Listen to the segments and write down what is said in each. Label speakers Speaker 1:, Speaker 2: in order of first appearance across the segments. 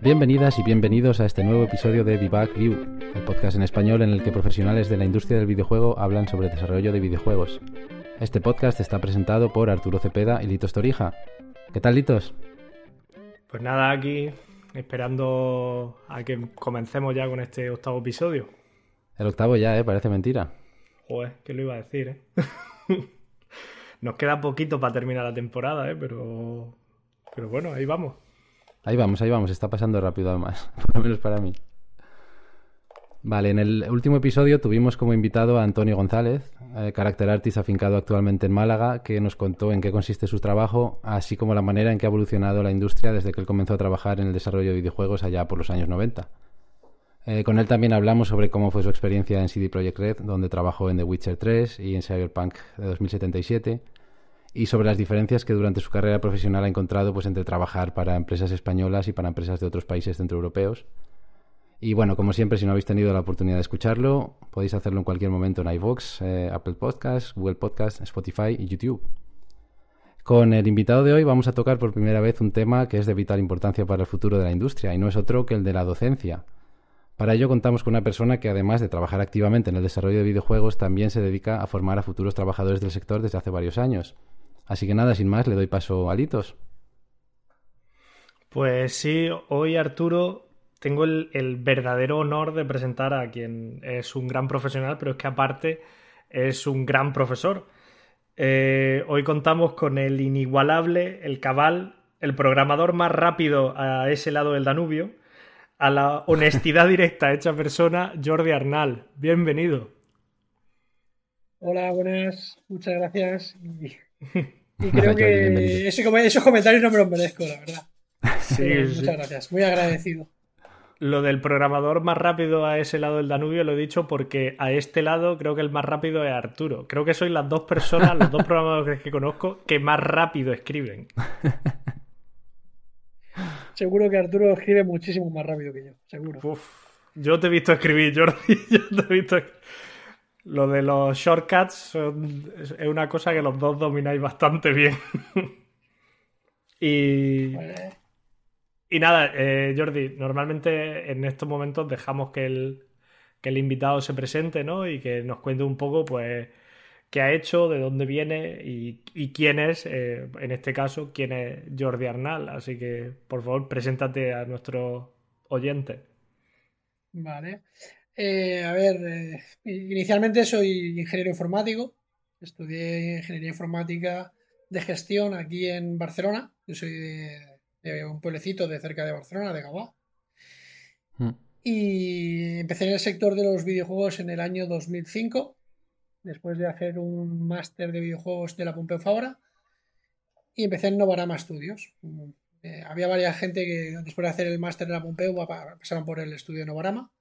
Speaker 1: Bienvenidas y bienvenidos a este nuevo episodio de Debug View, el podcast en español en el que profesionales de la industria del videojuego hablan sobre desarrollo de videojuegos. Este podcast está presentado por Arturo Cepeda y Litos Torija. ¿Qué tal, Litos?
Speaker 2: Pues nada, aquí esperando a que comencemos ya con este octavo episodio.
Speaker 1: El octavo ya, ¿eh? Parece mentira.
Speaker 2: Joder, ¿qué lo iba a decir, eh? Nos queda poquito para terminar la temporada, ¿eh? Pero, pero bueno, ahí vamos.
Speaker 1: Ahí vamos, ahí vamos, está pasando rápido además, por lo menos para mí. Vale, en el último episodio tuvimos como invitado a Antonio González, eh, carácter artista afincado actualmente en Málaga, que nos contó en qué consiste su trabajo, así como la manera en que ha evolucionado la industria desde que él comenzó a trabajar en el desarrollo de videojuegos allá por los años 90. Eh, con él también hablamos sobre cómo fue su experiencia en CD Projekt Red, donde trabajó en The Witcher 3 y en Cyberpunk de 2077, y sobre las diferencias que durante su carrera profesional ha encontrado pues, entre trabajar para empresas españolas y para empresas de otros países centroeuropeos. Y bueno, como siempre, si no habéis tenido la oportunidad de escucharlo, podéis hacerlo en cualquier momento en iVoox, eh, Apple Podcasts, Google Podcasts, Spotify y YouTube. Con el invitado de hoy vamos a tocar por primera vez un tema que es de vital importancia para el futuro de la industria y no es otro que el de la docencia. Para ello contamos con una persona que además de trabajar activamente en el desarrollo de videojuegos, también se dedica a formar a futuros trabajadores del sector desde hace varios años. Así que nada, sin más, le doy paso a Litos.
Speaker 2: Pues sí, hoy Arturo tengo el, verdadero honor de presentar a quien es un gran profesional, pero es que aparte es un gran profesor. Eh, hoy contamos con el inigualable, el cabal, el programador más rápido a ese lado del Danubio, a la honestidad directa hecha persona, Jordi Arnal. Bienvenido.
Speaker 3: Hola, buenas, muchas gracias. Y, creo que esos comentarios no me los merezco, la verdad. Sí, muchas gracias, muy agradecido.
Speaker 2: Lo del programador más rápido a ese lado del Danubio lo he dicho porque a este lado creo que el más rápido es Arturo. Creo que soy las dos personas, los dos programadores que conozco que más rápido escriben.
Speaker 3: Seguro que Arturo escribe muchísimo más rápido que yo, seguro.
Speaker 2: yo te he visto escribir, Jordi. Yo te he visto. Lo de los shortcuts es una cosa que los dos domináis bastante bien. y. Y nada, eh, Jordi, normalmente en estos momentos dejamos que el, que el invitado se presente, ¿no? Y que nos cuente un poco, pues, qué ha hecho, de dónde viene y, quién es, eh, en este caso, quién es Jordi Arnal. Así que, por favor, preséntate a nuestro oyente.
Speaker 3: Vale. Eh, a ver, inicialmente soy ingeniero informático. Estudié ingeniería informática de gestión aquí en Barcelona. Yo soy de, un pueblecito de cerca de Barcelona, de Gabá. Hmm. Y empecé en el sector de los videojuegos en el año 2005, después de hacer un máster de videojuegos de la Pompeu Fabra. Y empecé en Novarama Studios. Eh, había varias gente que después de hacer el máster de la Pompeu pasaron por el estudio de Novarama.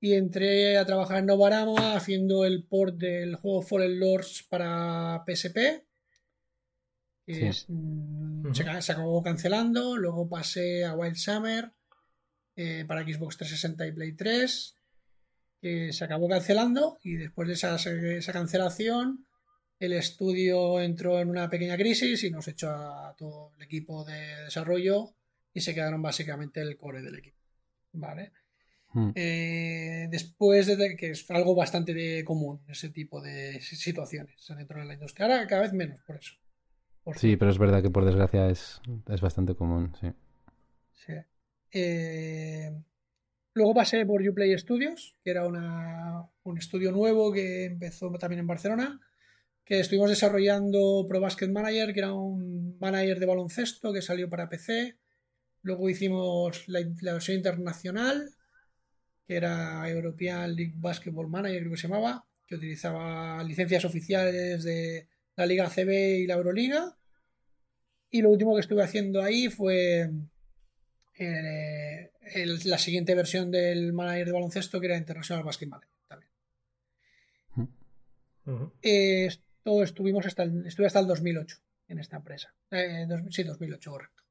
Speaker 3: Y entré a trabajar en Novarama haciendo el port del juego Fallen Lords para PSP Mm, se, acabó cancelando. Luego pasé a Wild Summer eh, para Xbox 360 y Play 3. Que se acabó cancelando. Y después de esa, cancelación, el estudio entró en una pequeña crisis y nos echó a todo el equipo de desarrollo. Y se quedaron básicamente el core del equipo. Vale. Hmm. Eh, después de que es algo bastante común ese tipo de situaciones dentro de la industria. Ahora cada vez menos por eso.
Speaker 1: Sí, pero es verdad que por desgracia es, es bastante común, sí.
Speaker 3: sí. Eh, luego pasé por Uplay Studios, que era un estudio nuevo que empezó también en Barcelona, que estuvimos desarrollando Pro Basket Manager, que era un manager de baloncesto que salió para PC. Luego hicimos la, la versión internacional, que era European League Basketball Manager, creo que se llamaba, que utilizaba licencias oficiales de la Liga CB y la Euroliga. Y lo último que estuve haciendo ahí fue eh, la siguiente versión del manager de baloncesto que era International Basket Manager también. esto estuvimos hasta el, estuve hasta el 2008 en esta empresa. Eh, sí, 2008, correcto.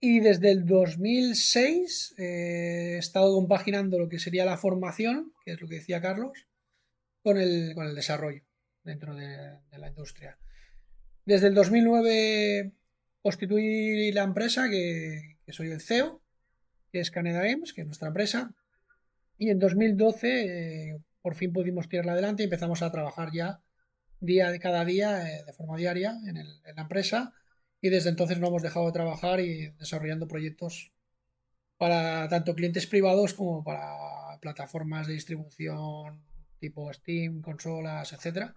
Speaker 3: Y desde el 2006 eh, he estado compaginando lo que sería la formación, que es lo que decía Carlos, con el, con el desarrollo dentro de, la industria. Desde el 2009 constituí la empresa que, soy el CEO, que es Canada Games, que es nuestra empresa. Y en 2012 eh, por fin pudimos tirarla adelante y empezamos a trabajar ya día de cada día eh, de forma diaria en, en la empresa y desde entonces no hemos dejado de trabajar y desarrollando proyectos para tanto clientes privados como para plataformas de distribución tipo Steam, consolas, etcétera.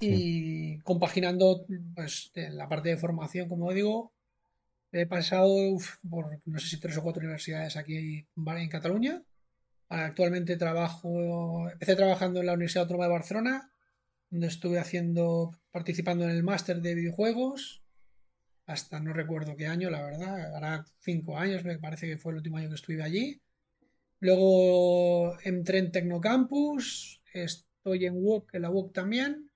Speaker 3: Y compaginando pues la parte de formación, como digo, he pasado por no sé si tres o cuatro universidades aquí en Cataluña. Actualmente trabajo, empecé trabajando en la Universidad Autónoma de Barcelona, donde estuve haciendo, participando en el máster de videojuegos hasta no recuerdo qué año, la verdad, hará cinco años, me parece que fue el último año que estuve allí. Luego entré en Tecnocampus, estoy en WOC, en la WOC también,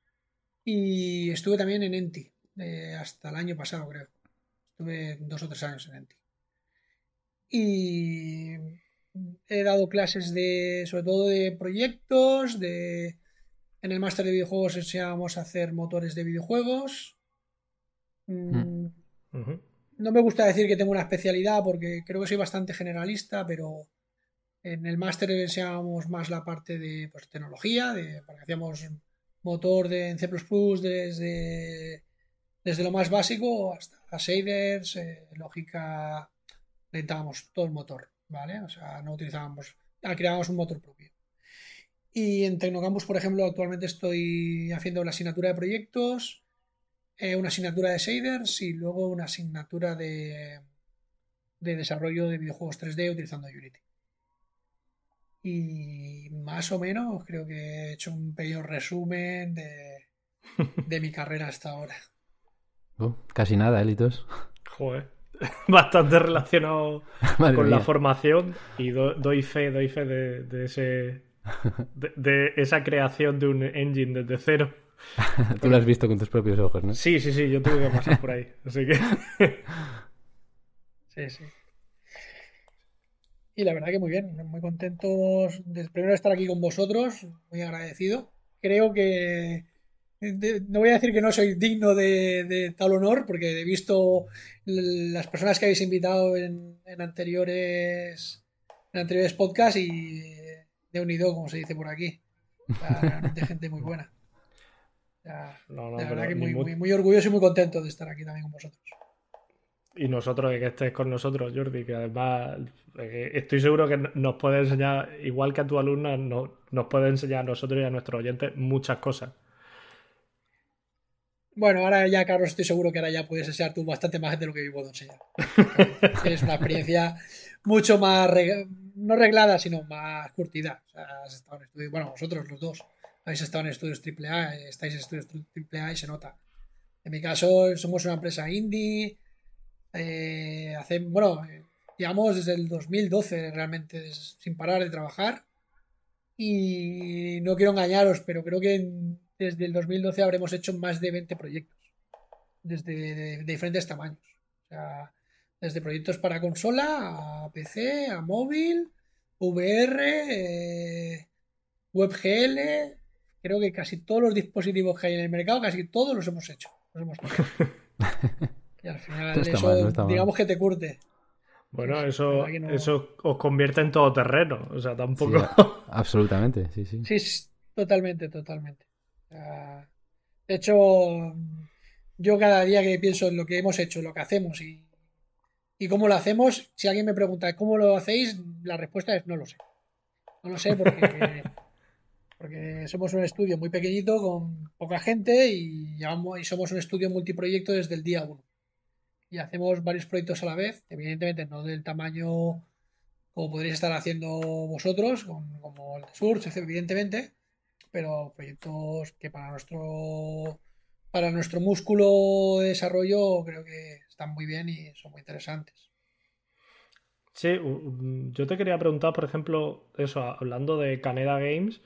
Speaker 3: y estuve también en Enti, eh, hasta el año pasado creo. Estuve dos o tres años en Enti. Y he dado clases de, sobre todo de proyectos, de... En el máster de videojuegos enseñábamos a hacer motores de videojuegos, Mm, no me gusta decir que tengo una especialidad porque creo que soy bastante generalista, pero en el máster enseñábamos más la parte de pues, tecnología, de, porque hacíamos motor de, C desde, desde lo más básico hasta shaders, eh, lógica, lentábamos todo el motor, ¿vale? O sea, no utilizábamos, creábamos un motor propio. Y en Tecnocampus, por ejemplo, actualmente estoy haciendo la asignatura de proyectos eh, una asignatura de shaders y luego una asignatura de, de desarrollo de videojuegos 3D utilizando Unity. Y más o menos creo que he hecho un pequeño resumen de, de mi carrera hasta ahora.
Speaker 1: Oh, casi nada, Elitos.
Speaker 2: Joder. Bastante relacionado con la formación y doy fe, doy fe de, ese de, esa creación de un engine desde cero.
Speaker 1: Tú lo has visto con tus propios ojos, ¿no?
Speaker 2: Sí, sí, sí, yo tuve que pasar por ahí. Así que.
Speaker 3: sí, sí. Y la verdad que muy bien, muy contentos de primero estar aquí con vosotros, muy agradecido. Creo que no voy a decir que no soy digno de, tal honor, porque he visto las personas que habéis invitado en, anteriores en anteriores podcasts y de unido, como se dice por aquí. realmente gente muy buena la verdad que muy, muy, orgulloso y muy contento de estar aquí también con vosotros.
Speaker 2: Y nosotros de que estés con nosotros, Jordi, que además eh, estoy seguro que nos puede enseñar, igual que a tu alumna, nos puede enseñar a nosotros y a nuestros oyentes muchas cosas.
Speaker 3: Bueno, ahora ya, Carlos, estoy seguro que ahora ya puedes enseñar tú bastante más de lo que yo puedo enseñar. Tienes una experiencia mucho más, no reglada, sino más curtida. bueno, vosotros los dos habéis estado en estudios AAA, estáis en estudios AAA y se nota. En mi caso, somos una empresa indie. Eh, hace, bueno, llevamos desde el 2012 realmente sin parar de trabajar. Y no quiero engañaros, pero creo que desde el 2012 habremos hecho más de 20 proyectos. Desde de, diferentes tamaños. O sea, desde proyectos para consola, a PC, a móvil, VR, eh, WebGL, creo que casi todos los dispositivos que hay en el mercado, casi todos los hemos hecho. Los hemos y al final eso, digamos que te curte.
Speaker 2: Bueno, eso, eso os convierte en todo terreno. O sea, tampoco.
Speaker 1: absolutamente, sí, sí.
Speaker 3: Sí, totalmente, totalmente. De hecho, yo cada día que pienso en lo que hemos hecho, lo que hacemos y, y cómo lo hacemos, si alguien me pregunta cómo lo hacéis, la respuesta es no lo sé. No lo sé porque porque somos un estudio muy pequeñito con poca gente y, y somos un estudio multiproyecto desde el día 1. Y hacemos varios proyectos a la vez, evidentemente no del tamaño como podréis estar haciendo vosotros, como el de Surge, evidentemente, pero proyectos que para nuestro para nuestro músculo de desarrollo creo que están muy bien y son muy interesantes.
Speaker 2: Sí, yo te quería preguntar, por ejemplo, eso, hablando de Caneda Games,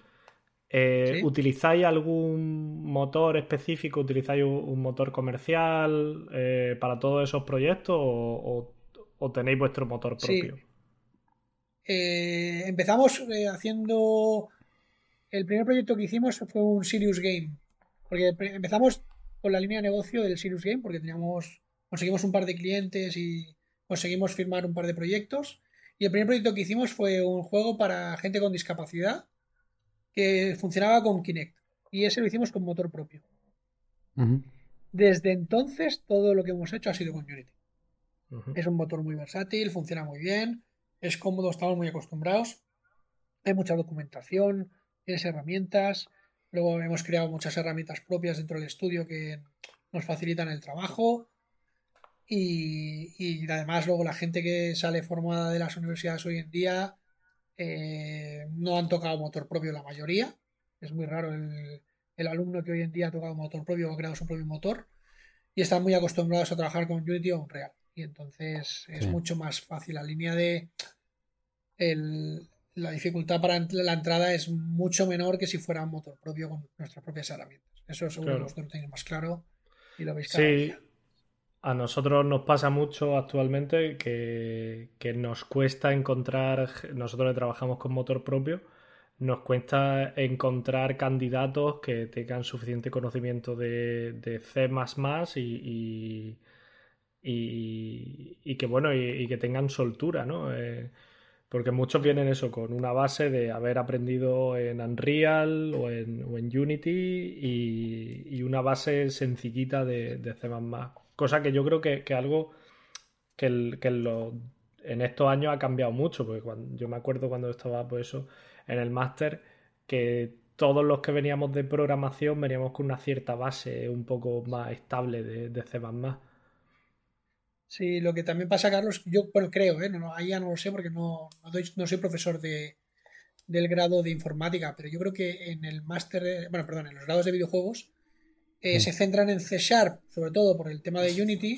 Speaker 2: Eh, ¿Utilizáis algún motor específico? ¿Utilizáis un, motor comercial eh, para todos esos proyectos o, tenéis vuestro motor propio?
Speaker 3: Eh, empezamos haciendo. El primer proyecto que hicimos fue un Sirius Game. Porque empezamos con la línea de negocio del Sirius Game, porque teníamos. Conseguimos un par de clientes y conseguimos firmar un par de proyectos. Y el primer proyecto que hicimos fue un juego para gente con discapacidad que funcionaba con Kinect. Y ese lo hicimos con motor propio. Desde entonces, todo lo que hemos hecho ha sido con Unity. Es un motor muy versátil, funciona muy bien, es cómodo, estamos muy acostumbrados. Hay mucha documentación, tienes herramientas. Luego hemos creado muchas herramientas propias dentro del estudio que nos facilitan el trabajo. Y, y, además luego la gente que sale formada de las universidades hoy en día eh, no han tocado motor propio la mayoría. Es muy raro el, alumno que hoy en día ha tocado motor propio o ha creado su propio motor. Y están muy acostumbrados a trabajar con Unity o Unreal. Y entonces es mucho más fácil. La línea de. la dificultad para la entrada es mucho menor que si fuera un motor propio con nuestras propias herramientas. Eso seguro que vosotros lo tenéis más claro y lo veis
Speaker 2: Sí, a nosotros nos pasa mucho actualmente que, nos cuesta encontrar, nosotros que trabajamos con motor propio, nos cuesta encontrar candidatos que tengan suficiente conocimiento de, C y, y, que bueno, y, que tengan soltura, ¿no? Eh, porque muchos vienen eso con una base de haber aprendido en Unreal o en, Unity y, una base sencillita de, de C Cosa que yo creo que, algo que, en estos años ha cambiado mucho, porque yo me acuerdo cuando estaba pues eso, en el máster, que todos los que veníamos de programación veníamos con una cierta base un poco más estable de, de C.
Speaker 3: Sí, lo que también pasa, Carlos, yo bueno, creo, ¿eh? ahí ya no lo sé porque no, no, soy profesor de, del grado de informática, pero yo creo que en el máster, bueno, perdón, en los grados de videojuegos eh, se centran en C Sharp, sobre todo por el tema de Unity,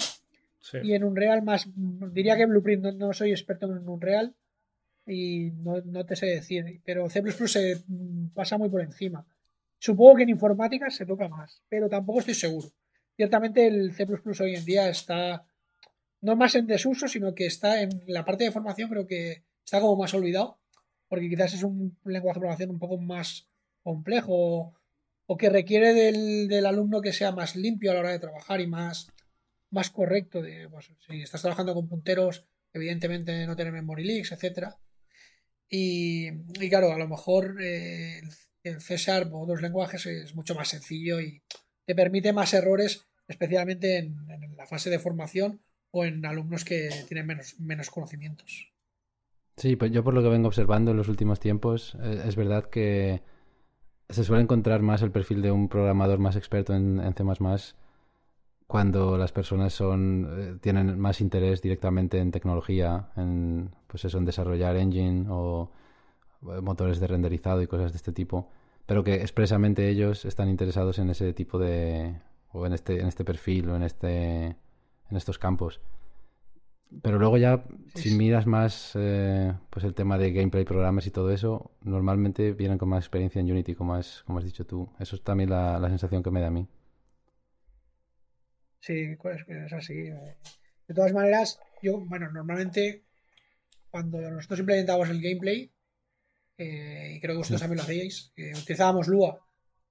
Speaker 3: y en Unreal más, diría que Blueprint, no, soy experto en Unreal y no, te sé decir, pero C se mm, pasa muy por encima. Supongo que en informática se toca más, pero tampoco estoy seguro. Ciertamente el C hoy en día está no más en desuso, sino que está en la parte de formación, creo que está como más olvidado, porque quizás es un lenguaje de programación un poco más complejo o que requiere del, alumno que sea más limpio a la hora de trabajar y más, más correcto. De, pues, si estás trabajando con punteros, evidentemente no tener memory leaks, etcétera. Y, claro, a lo mejor eh, el C Sharp o otros lenguajes es mucho más sencillo y te permite más errores, especialmente en, la fase de formación o en alumnos que tienen menos, menos conocimientos.
Speaker 1: Sí, pues yo por lo que vengo observando en los últimos tiempos, eh, es verdad que se suele encontrar más el perfil de un programador más experto en, C++ cuando las personas son eh, tienen más interés directamente en tecnología, en pues eso, en desarrollar engine o eh, motores de renderizado y cosas de este tipo, pero que expresamente ellos están interesados en ese tipo de o en este en este perfil o en este en estos campos. Pero luego ya, si miras más eh, pues el tema de gameplay, programas y todo eso, normalmente vienen con más experiencia en Unity, como has, como has dicho tú. Eso es también la, sensación que me da a mí.
Speaker 3: Sí, pues, es así. De todas maneras, yo, bueno, normalmente cuando nosotros implementábamos el gameplay, eh, y creo que vosotros también lo hacíais, utilizábamos Lua.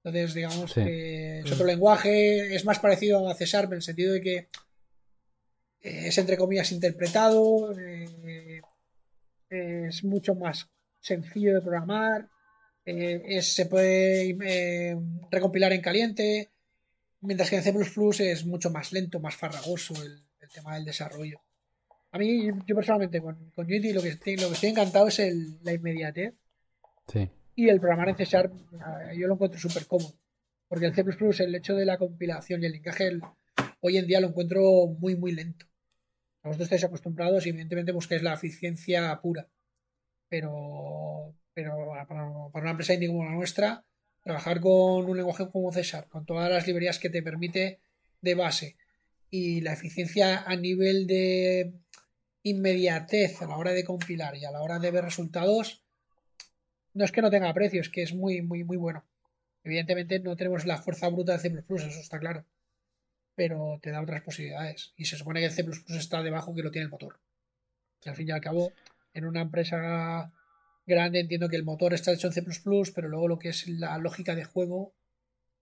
Speaker 3: Entonces, digamos que es otro lenguaje, es más parecido a César en el sentido de que es entre comillas interpretado, eh, es mucho más sencillo de programar, eh, se puede eh, recompilar en caliente, mientras que en C es mucho más lento, más farragoso el, tema del desarrollo. A mí, yo personalmente, con, Unity lo que, estoy, lo que estoy encantado es el, la inmediatez. Y el programar en C Sharp, yo lo encuentro súper cómodo. Porque el C, el hecho de la compilación y el linkaje, hoy en día lo encuentro muy, muy lento. Vosotros estáis acostumbrados y evidentemente busquéis la eficiencia pura. Pero, pero para, una empresa indie como la nuestra, trabajar con un lenguaje como César, con todas las librerías que te permite de base y la eficiencia a nivel de inmediatez a la hora de compilar y a la hora de ver resultados, no es que no tenga precio, es que es muy, muy, muy bueno. Evidentemente no tenemos la fuerza bruta de C++, eso está claro. Pero te da otras posibilidades. Y se supone que el C++ está debajo que lo tiene el motor. Y al fin y al cabo, en una empresa grande entiendo que el motor está hecho en C++, pero luego lo que es la lógica de juego,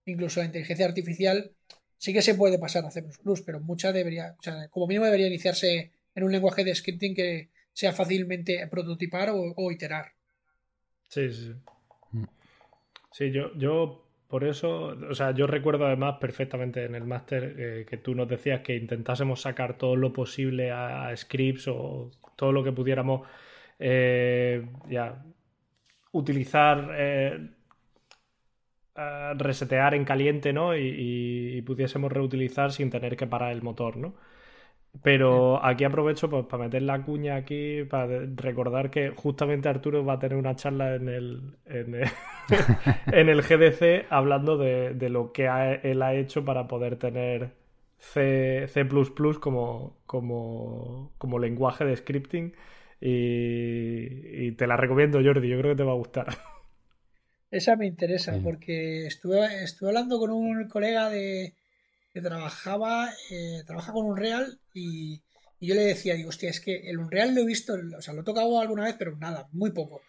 Speaker 3: incluso la inteligencia artificial, sí que se puede pasar a C++, pero mucha debería, o sea, como mínimo debería iniciarse en un lenguaje de scripting que sea fácilmente prototipar o, iterar.
Speaker 2: Sí, sí. Mm. Sí, yo, yo por eso, o sea, yo recuerdo además perfectamente en el máster eh, que tú nos decías que intentásemos sacar todo lo posible a, scripts o todo lo que pudiéramos eh, ya utilizar, eh, resetear en caliente, ¿no? Y, y, pudiésemos reutilizar sin tener que parar el motor, ¿no? Pero aquí aprovecho pues, para meter la cuña aquí, para recordar que justamente Arturo va a tener una charla en el, en el, GDC hablando de, lo que él ha hecho para poder tener C, C como, como, como lenguaje de scripting. Y, te la recomiendo, Jordi, yo creo que te va a gustar.
Speaker 3: Esa me interesa, porque estuve, estuve hablando con un colega de, que trabajaba, eh, trabaja con Unreal y, y yo le decía, digo, hostia, es que el Unreal lo he visto, o sea, lo he tocado alguna vez, pero nada, muy poco.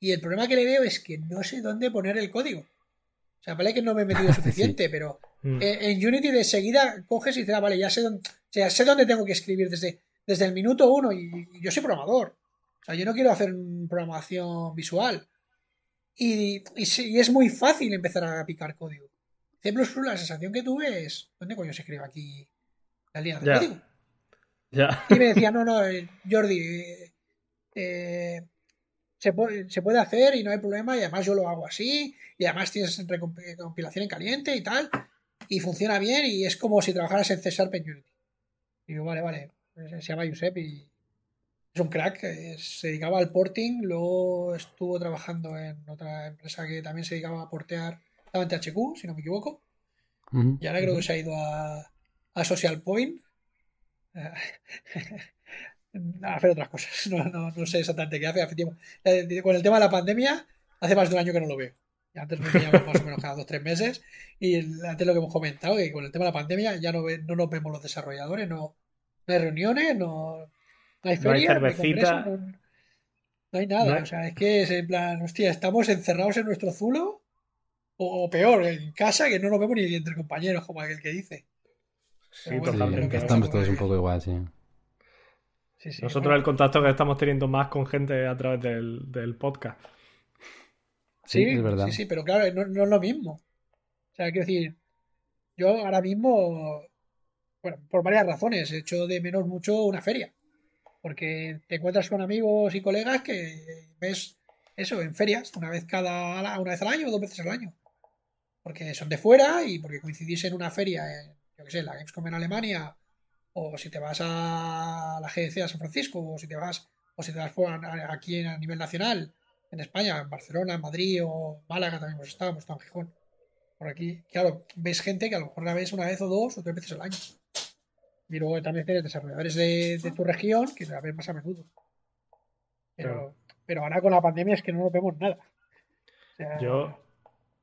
Speaker 3: Y el problema que le veo es que no sé dónde poner el código. O sea, vale que no me he metido suficiente, pero mm. en Unity de seguida coges y dices, ah, vale, ya sé dónde, o sea, sé dónde tengo que escribir desde, desde el minuto uno y, yo soy programador. O sea, yo no quiero hacer programación visual. Y, y, es muy fácil empezar a picar código. C++, la sensación que tuve es, ¿dónde coño se escribe aquí la línea de código? Y me decía, no, no, eh, Jordi, eh, eh, se, puede, se, puede, hacer y no hay problema y además yo lo hago así y además tienes compilación en caliente y tal y funciona bien y es como si trabajaras en César en Unity. Y digo, vale, vale, se llama Josep y es un crack, se dedicaba al porting, luego estuvo trabajando en otra empresa que también se dedicaba a portear THQ, si no me equivoco. Y ahora creo que se ha ido a, Social Point a hacer otras cosas. No, sé exactamente qué hace. Eh, con el tema de la pandemia, hace más de un año que no lo veo. antes nos veíamos más o menos cada dos o tres meses. Y antes lo que hemos comentado, que con el tema de la pandemia ya no, no nos vemos los desarrolladores, no, hay reuniones, no, hay ferias, no hay cervecita. No, hay nada. O sea, es que es en plan, hostia, estamos encerrados en nuestro zulo o, peor, en casa que no nos vemos ni entre compañeros, como aquel que dice.
Speaker 1: Sí, estamos todos un poco igual, sí.
Speaker 2: Nosotros el contacto que estamos teniendo más con gente a través del, podcast.
Speaker 3: Sí, es verdad. Sí, sí, pero claro, no, no, es lo mismo. O sea, quiero decir, yo ahora mismo, bueno, por varias razones, he hecho de menos mucho una feria. Porque te encuentras con amigos y colegas que ves eso en ferias, una vez cada una vez al año o dos veces al año porque son de fuera y porque coincidís en una feria, en, yo que sé, la Gamescom en Alemania, o si te vas a la GDC a San Francisco, o si te vas, o si te vas aquí a nivel nacional, en España, en Barcelona, en Madrid o Málaga también hemos estado, hemos estado en Gijón. Por aquí, claro, ves gente que a lo mejor la ves una vez o dos o tres veces al año. Y luego también tienes desarrolladores de, tu región que la ves más a menudo. Pero, pero ahora con la pandemia es que no nos vemos nada.
Speaker 2: yo,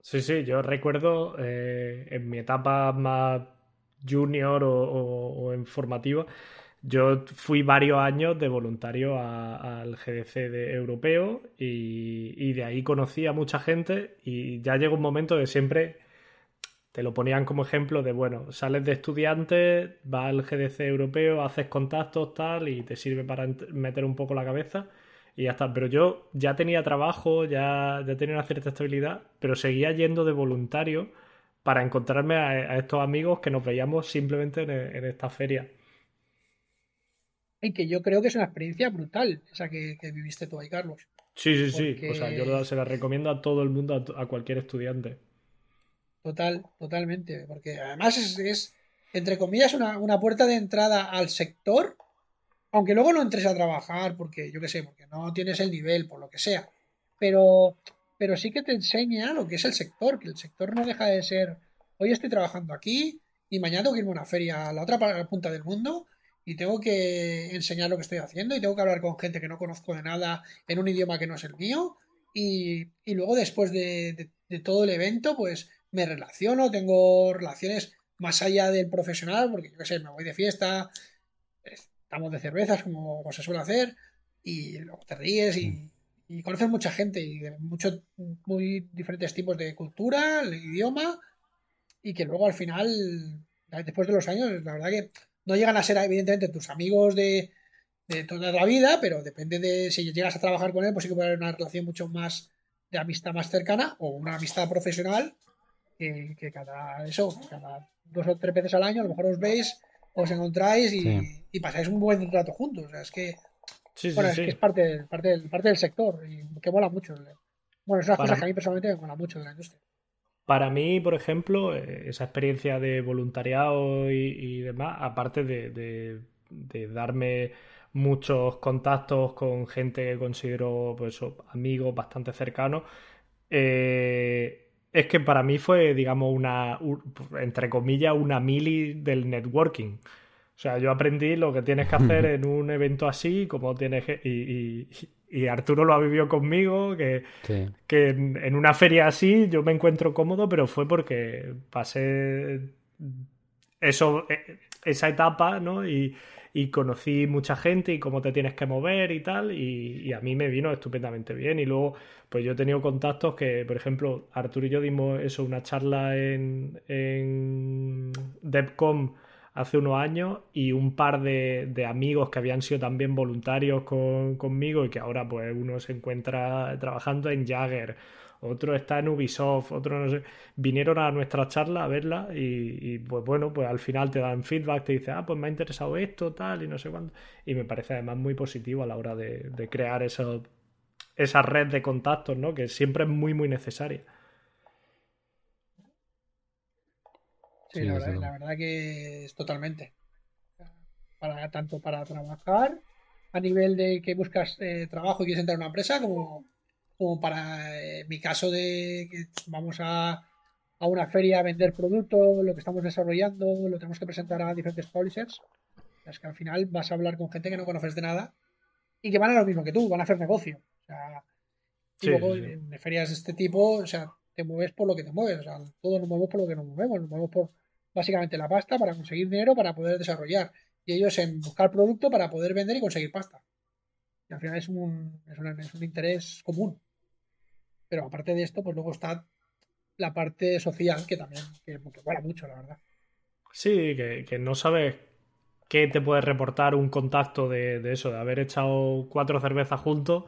Speaker 2: Sí, sí, yo recuerdo eh, en mi etapa más junior o, en formativa, yo fui varios años de voluntario al GDC de europeo y, de ahí conocí a mucha gente y ya llegó un momento de siempre te lo ponían como ejemplo de, bueno, sales de estudiante, vas al GDC europeo, haces contactos, tal, y te sirve para meter un poco la cabeza y ya está. Pero yo ya tenía trabajo, ya, ya tenía una cierta estabilidad, pero seguía yendo de voluntario para encontrarme a, estos amigos que nos veíamos simplemente en, esta feria.
Speaker 3: Y que yo creo que es una experiencia brutal, esa que, viviste tú ahí, Carlos.
Speaker 2: Sí, sí, sí. O sea, yo se la recomiendo a todo el mundo, a, cualquier estudiante.
Speaker 3: Total, totalmente. Porque además es, entre comillas, una, una, puerta de entrada al sector aunque luego no entres a trabajar porque, yo qué sé, porque no tienes el nivel, por lo que sea. Pero, pero sí que te enseña lo que es el sector, que el sector no deja de ser, hoy estoy trabajando aquí y mañana tengo que irme a una feria a la otra punta del mundo y tengo que enseñar lo que estoy haciendo y tengo que hablar con gente que no conozco de nada en un idioma que no es el mío Y, luego después de, todo el evento, pues me relaciono, tengo relaciones más allá del profesional, porque yo qué sé, me voy de fiesta, estamos de cervezas como, se suele hacer, y luego te ríes y, y conoces mucha gente y de muchos muy diferentes tipos de cultura, el idioma, y que luego al final, después de los años, la verdad que no llegan a ser evidentemente tus amigos de, de toda la vida, pero depende de si llegas a trabajar con él, pues sí que puede haber una relación mucho más de amistad más cercana o una amistad profesional que, cada eso, cada dos o tres veces al año a lo mejor os veis, os encontráis y, pasáis un buen rato juntos. O sea, es que, bueno, es, que es parte, parte, parte del sector y que mola mucho. Bueno, es una cosa que a mí personalmente me mola mucho de la industria.
Speaker 2: Para mí, por ejemplo, eh, esa experiencia de voluntariado y, demás, aparte de darme muchos contactos con gente que considero pues, amigos bastante cercanos. Eh, es que para mí fue, digamos, una, entre comillas, una mili del networking. O sea, yo aprendí lo que tienes que hacer en un evento así, como tienes que... Y, y, Arturo lo ha vivido conmigo, que, que en, una feria así yo me encuentro cómodo, pero fue porque pasé eso, e, esa etapa, ¿no? Y, y conocí mucha gente y cómo te tienes que mover y tal, y, a mí me vino estupendamente bien. Y luego, pues yo he tenido contactos que, por ejemplo, Arturo y yo dimos eso, una charla en, en DevCom hace unos años y un par de, de, amigos que habían sido también voluntarios con, conmigo y que ahora pues uno se encuentra trabajando en Jagger otro está en Ubisoft, otro no sé, vinieron a nuestra charla a verla y, pues bueno, pues al final te dan feedback, te dicen, ah, pues me ha interesado esto, tal, y no sé cuánto. Y me parece además muy positivo a la hora de, crear eso, esa red de contactos, ¿no? Que siempre es muy, muy necesaria.
Speaker 3: Sí, la, verdad, que es totalmente. Para, tanto para trabajar a nivel de que buscas eh, trabajo y quieres entrar en una empresa, como como para eh, mi caso de que vamos a, a, una feria a vender productos, lo que estamos desarrollando, lo tenemos que presentar a diferentes publishers. Es que al final vas a hablar con gente que no conoces de nada y que van a lo mismo que tú, van a hacer negocio. O sea, y luego en ferias de este tipo, o sea, te mueves por lo que te mueves. O sea, todos nos movemos por lo que nos movemos. Nos movemos por básicamente la pasta para conseguir dinero para poder desarrollar. Y ellos en buscar producto para poder vender y conseguir pasta. Y al final es un, es un, es un interés común. Pero aparte de esto, pues luego está la parte social que también que, que mucho, la verdad.
Speaker 2: Sí, que, no sabes qué te puede reportar un contacto de, eso, de haber echado cuatro cervezas juntos.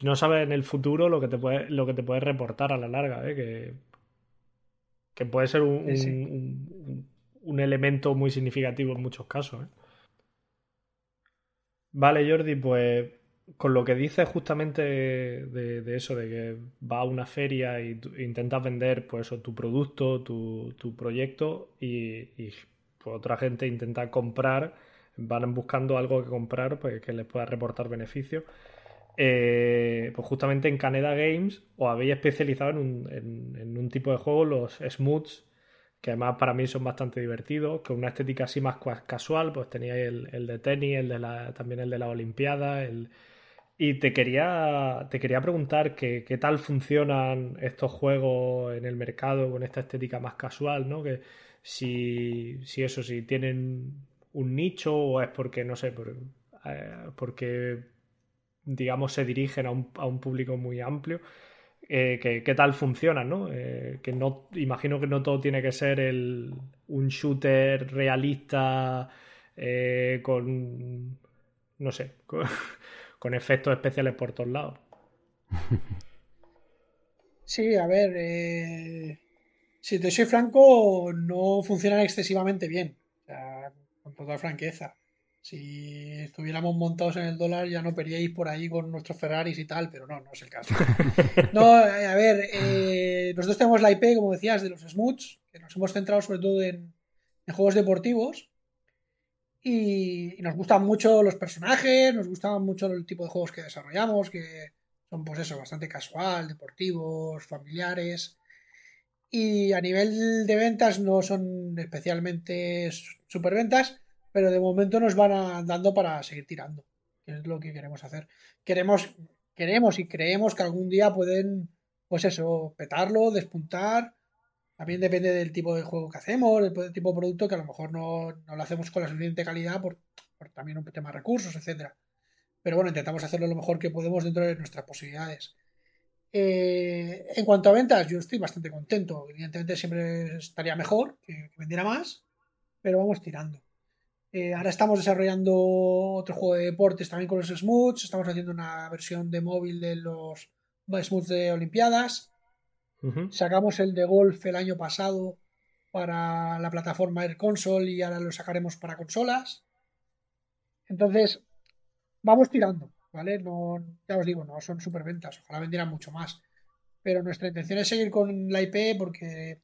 Speaker 2: No sabes en el futuro lo que te puede, lo que te puede reportar a la larga, ¿eh? que, que puede ser un, un, elemento muy significativo en muchos casos. ¿eh? Vale, Jordi, pues con lo que dices justamente de, eso, de que va a una feria e intentas vender pues, tu producto, tu, proyecto y, pues, otra gente intenta comprar, van buscando algo que comprar pues, que les pueda reportar beneficios. Eh, pues justamente en Canada Games os habéis especializado en un, en, un tipo de juego, los Smooths, que además para mí son bastante divertidos, con una estética así más casual, pues teníais el, el de tenis, el de la, también el de la Olimpiada, el, y te quería, te quería preguntar qué tal funcionan estos juegos en el mercado con esta estética más casual, ¿no? Que si, si eso, si tienen un nicho o es porque, no sé, eh, porque, digamos, se dirigen a un, a un público muy amplio. Eh, ¿qué, tal funcionan, ¿no? Eh, que no, imagino que no todo tiene que ser el, un shooter realista con, no sé, con efectos especiales por todos lados.
Speaker 3: Sí, a ver, eh, si te soy franco, no funcionan excesivamente bien, o sea, con toda franqueza. Si estuviéramos montados en el dólar ya no períais por ahí con nuestros Ferraris y tal, pero no, no es el caso. No, eh, a ver, eh, nosotros tenemos la IP, como decías, de los Smooths, que nos hemos centrado sobre todo en juegos deportivos, y, nos gustan mucho los personajes, nos gustan mucho el tipo de juegos que desarrollamos, que son pues eso, bastante casual, deportivos, familiares. Y a nivel de ventas no son especialmente superventas, pero de momento nos van dando para seguir tirando, que es lo que queremos hacer. Queremos queremos y creemos que algún día pueden, pues eso, petarlo, despuntar. También depende del tipo de juego que hacemos, del tipo de producto que a lo mejor no, lo hacemos con la suficiente calidad por, también un tema de recursos, etcétera. Pero bueno, intentamos hacerlo lo mejor que podemos dentro de nuestras posibilidades. Eh, en cuanto a ventas, yo estoy bastante contento. Evidentemente siempre estaría mejor que, vendiera más, pero vamos tirando. Eh, ahora estamos desarrollando otro juego de deportes también con los Smooths. Estamos haciendo una versión de móvil de los Smooths de Olimpiadas. Sacamos el de golf el año pasado para la plataforma Air Console y ahora lo sacaremos para consolas. Entonces, vamos tirando. ¿vale? No, ya os digo, no son superventas, ojalá vendieran mucho más. Pero nuestra intención es seguir con la IP porque,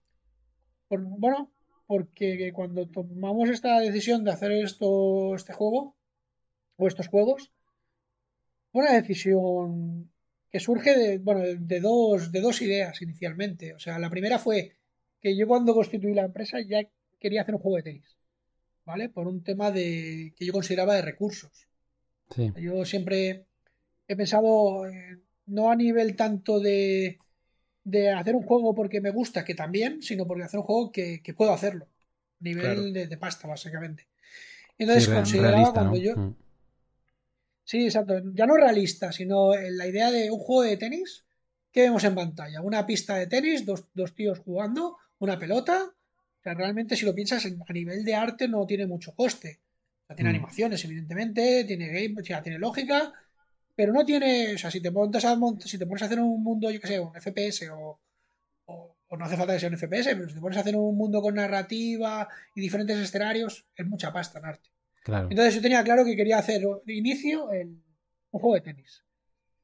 Speaker 3: bueno, porque cuando tomamos esta decisión de hacer esto, este juego, o estos juegos, fue una decisión que surge de, bueno, de, dos, de dos ideas inicialmente. O sea, la primera fue que yo cuando constituí la empresa ya quería hacer un juego de tenis, ¿vale? Por un tema de que yo consideraba de recursos. Yo siempre he pensado, eh, no a nivel tanto de, de, hacer un juego porque me gusta, que también, sino porque hacer un juego que, puedo hacerlo. Nivel de, pasta, básicamente. Entonces consideraba cuando yo. Mm. Sí, exacto. Ya no realista, sino la idea de un juego de tenis que vemos en pantalla. Una pista de tenis, dos, tíos jugando, una pelota. O sea, realmente, si lo piensas a nivel de arte, no tiene mucho coste tiene mm. animaciones, evidentemente, tiene game, o tiene lógica, pero no tiene, o sea, si te montas a si te pones a hacer un mundo, yo que sé, un FPS o, o, no hace falta que sea un FPS, pero si te pones a hacer un mundo con narrativa y diferentes escenarios, es mucha pasta en arte. Entonces yo tenía claro que quería hacer de inicio en un juego de tenis,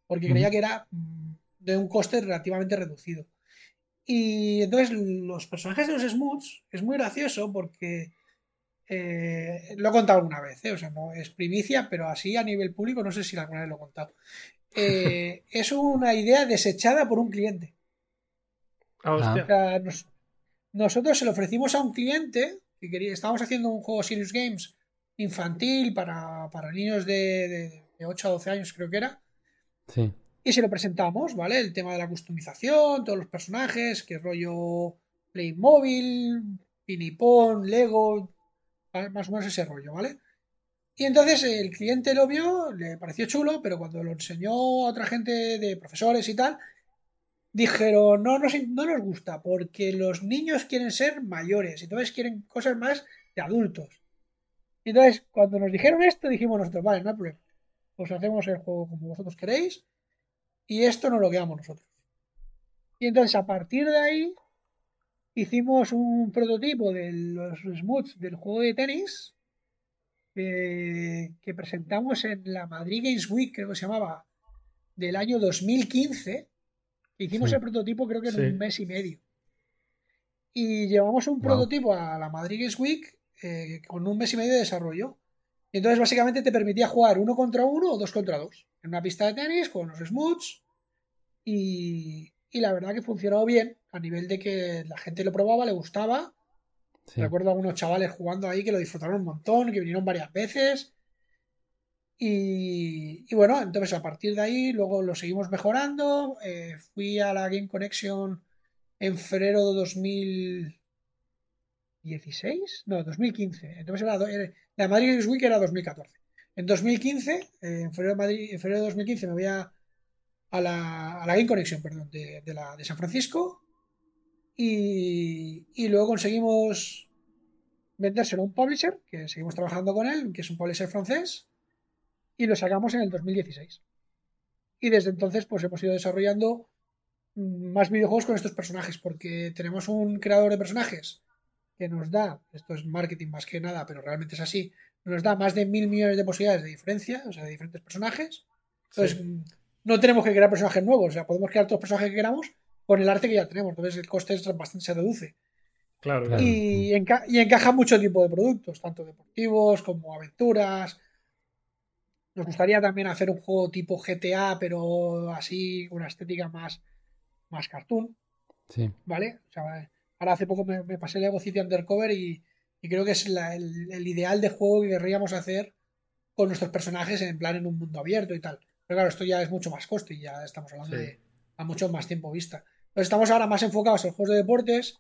Speaker 3: porque creía que era mm, de un coste relativamente reducido. Y entonces los personajes de los Smooths es muy gracioso porque eh, lo he contado alguna vez, ¿eh? o sea, no es primicia, pero así a nivel público no sé si alguna vez lo he contado. Eh, es una idea desechada por un cliente. Ah, nosotros se lo ofrecimos a un cliente que quería, estábamos haciendo un juego Serious Games infantil para, niños de, 8 a 12 años, creo que era. Sí. Y se lo presentamos, ¿vale? El tema de la customización, todos los personajes, que rollo Playmobil, Pinipon, Lego, más o menos ese rollo, ¿vale? Y entonces el cliente lo vio, le pareció chulo, pero cuando lo enseñó a otra gente de profesores y tal, dijeron, no, no, no nos gusta, porque los niños quieren ser mayores, y entonces quieren cosas más de adultos. Y entonces, cuando nos dijeron esto, dijimos nosotros, vale, no hay problema, pues hacemos el juego como vosotros queréis, y esto no lo quedamos nosotros. Y entonces, a partir de ahí, hicimos un prototipo de los smooths del juego de tenis que presentamos en la Madrid Games Week, creo que se llamaba, del año 2015. Hicimos el prototipo creo que en un mes y medio. Y llevamos un prototipo a la Madrid Games Week eh, con un mes y medio de desarrollo. Y entonces básicamente te permitía jugar uno contra uno o dos contra dos. En una pista de tenis con los smooths. Y, y la verdad que funcionó bien a nivel de que la gente lo probaba, le gustaba. Recuerdo a algunos chavales jugando ahí que lo disfrutaron un montón, que vinieron varias veces. Y, bueno, entonces a partir de ahí luego lo seguimos mejorando. Eh, fui a la Game Connection en febrero de 2016, no, 2015. Entonces era, la Madrid Games Week era 2014. En 2015, eh, en, febrero de Madrid, en febrero de 2015 me voy a, a la, a la Game Connection, perdón, de, la, de San Francisco y, luego conseguimos vendérselo a un publisher, que seguimos trabajando con él, que es un publisher francés, y lo sacamos en el 2016. Y desde entonces pues hemos ido desarrollando más videojuegos con estos personajes, porque tenemos un creador de personajes que nos da, esto es marketing más que nada, pero realmente es así, nos da más de mil millones de posibilidades de diferencia, o sea, de diferentes personajes. Entonces, no tenemos que crear personajes nuevos, o sea, podemos crear todos los personajes que queramos con el arte que ya tenemos. Entonces el coste es bastante se reduce. Claro, Y, encaja mucho tipo de productos, tanto deportivos como aventuras. Nos gustaría también hacer un juego tipo GTA, pero así, una estética más, más cartoon. Sí. ¿Vale? Ahora hace poco me, pasé el Ego City Undercover y, creo que es el, ideal de juego que querríamos hacer con nuestros personajes en plan en un mundo abierto y tal. Pero claro, esto ya es mucho más coste y ya estamos hablando de a mucho más tiempo vista. Entonces estamos ahora más enfocados en juegos de deportes.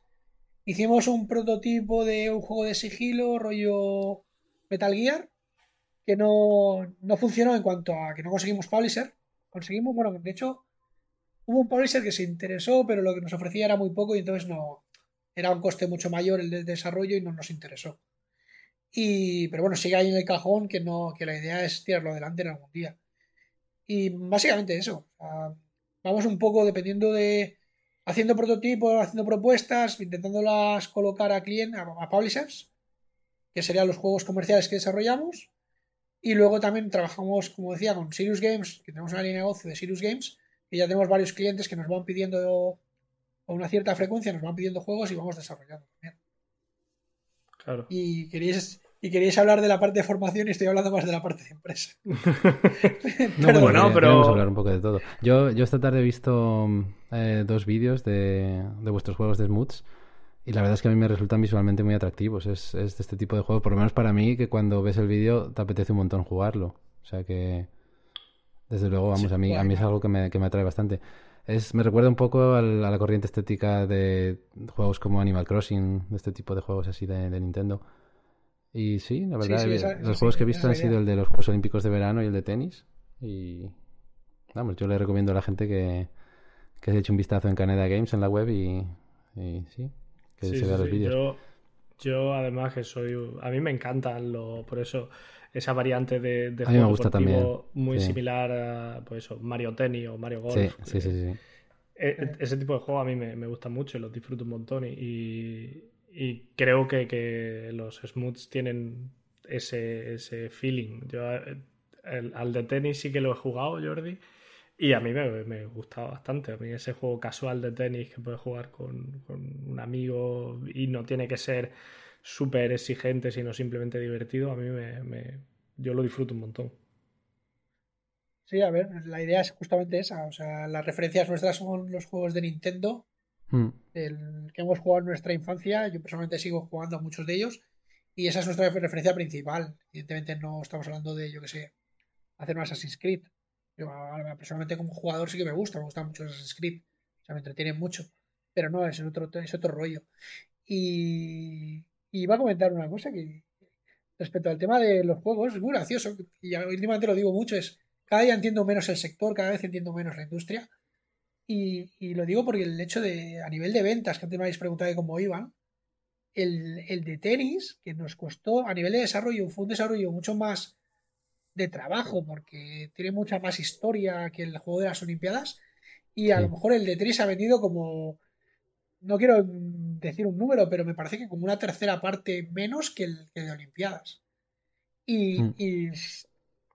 Speaker 3: Hicimos un prototipo de un juego de sigilo, rollo Metal Gear, que no, no funcionó en cuanto a que no conseguimos publisher. Conseguimos, bueno, de hecho, hubo un publisher que se interesó, pero lo que nos ofrecía era muy poco y entonces no. Era un coste mucho mayor el de desarrollo y no nos interesó. Y, pero bueno, sigue ahí en el cajón que no, que la idea es tirarlo adelante en algún día. Y básicamente eso. vamos un poco dependiendo de. haciendo prototipos, haciendo propuestas, intentándolas colocar a clientes, a publishers, que serían los juegos comerciales que desarrollamos. Y luego también trabajamos, como decía, con Sirius Games, que tenemos una línea de negocio de Sirius Games, y ya tenemos varios clientes que nos van pidiendo a una cierta frecuencia, nos van pidiendo juegos y vamos desarrollando también.
Speaker 2: Claro.
Speaker 3: Y queréis, y queréis hablar de la parte de formación y estoy hablando más de la parte de empresa.
Speaker 1: no, bueno, pero... Vamos a hablar un poco de todo. Yo, yo esta tarde he visto eh, dos vídeos de, de vuestros juegos de Smooths y la verdad es que a mí me resultan visualmente muy atractivos. Es, es de este tipo de juego, por lo menos para mí, que cuando ves el vídeo te apetece un montón jugarlo. O sea que, desde luego, vamos, a, mí, a mí es algo que me, que me atrae bastante. Es, me recuerda un poco a la corriente estética de juegos como Animal Crossing, de este tipo de juegos así de, Nintendo. Y sí, la verdad, los juegos que he visto han sido el de los Juegos Olímpicos de verano y el de tenis. Y vamos, yo le recomiendo a la gente que, que se eche un vistazo en Canada Games en la web y, y sí,
Speaker 2: yo, además que soy... A mí me encantan lo, por eso esa variante de, de
Speaker 1: juego me gusta también.
Speaker 2: muy similar a pues eso, Mario Tennis o Mario Golf.
Speaker 1: Sí, sí, sí,
Speaker 2: e, ese tipo de juego a mí me, gusta mucho y los disfruto un montón y, creo que, que, los Smooths tienen ese, ese feeling. Yo al de tenis sí que lo he jugado, Jordi, y a mí me, me gustaba bastante. A mí ese juego casual de tenis que puedes jugar con, un amigo y no tiene que ser súper exigente, sino simplemente divertido, a mí me, yo lo disfruto un montón.
Speaker 3: Sí, a ver, la idea es justamente esa. O sea, las referencias nuestras son los juegos de Nintendo, hmm. el que hemos jugado en nuestra infancia. Yo personalmente sigo jugando a muchos de ellos. Y esa es nuestra referencia principal. Evidentemente no estamos hablando de, yo que sé, hacer un Assassin's Creed personalmente como jugador sí que me gusta, me gusta mucho Assassin's Creed, o sea, me entretiene mucho, pero no, es otro, es otro rollo. Y, y iba a comentar una cosa que respecto al tema de los juegos, es muy gracioso, y últimamente lo digo mucho, es cada día entiendo menos el sector, cada vez entiendo menos la industria. Y, y lo digo porque el hecho de, a nivel de ventas, que antes me habéis preguntado de cómo iban, el, el, de tenis, que nos costó a nivel de desarrollo, fue un desarrollo mucho más de trabajo, porque tiene mucha más historia que el juego de las Olimpiadas. Y a lo mejor el de Tris ha vendido como. No quiero decir un número, pero me parece que como una tercera parte menos que el, de Olimpiadas. Y, hmm. y,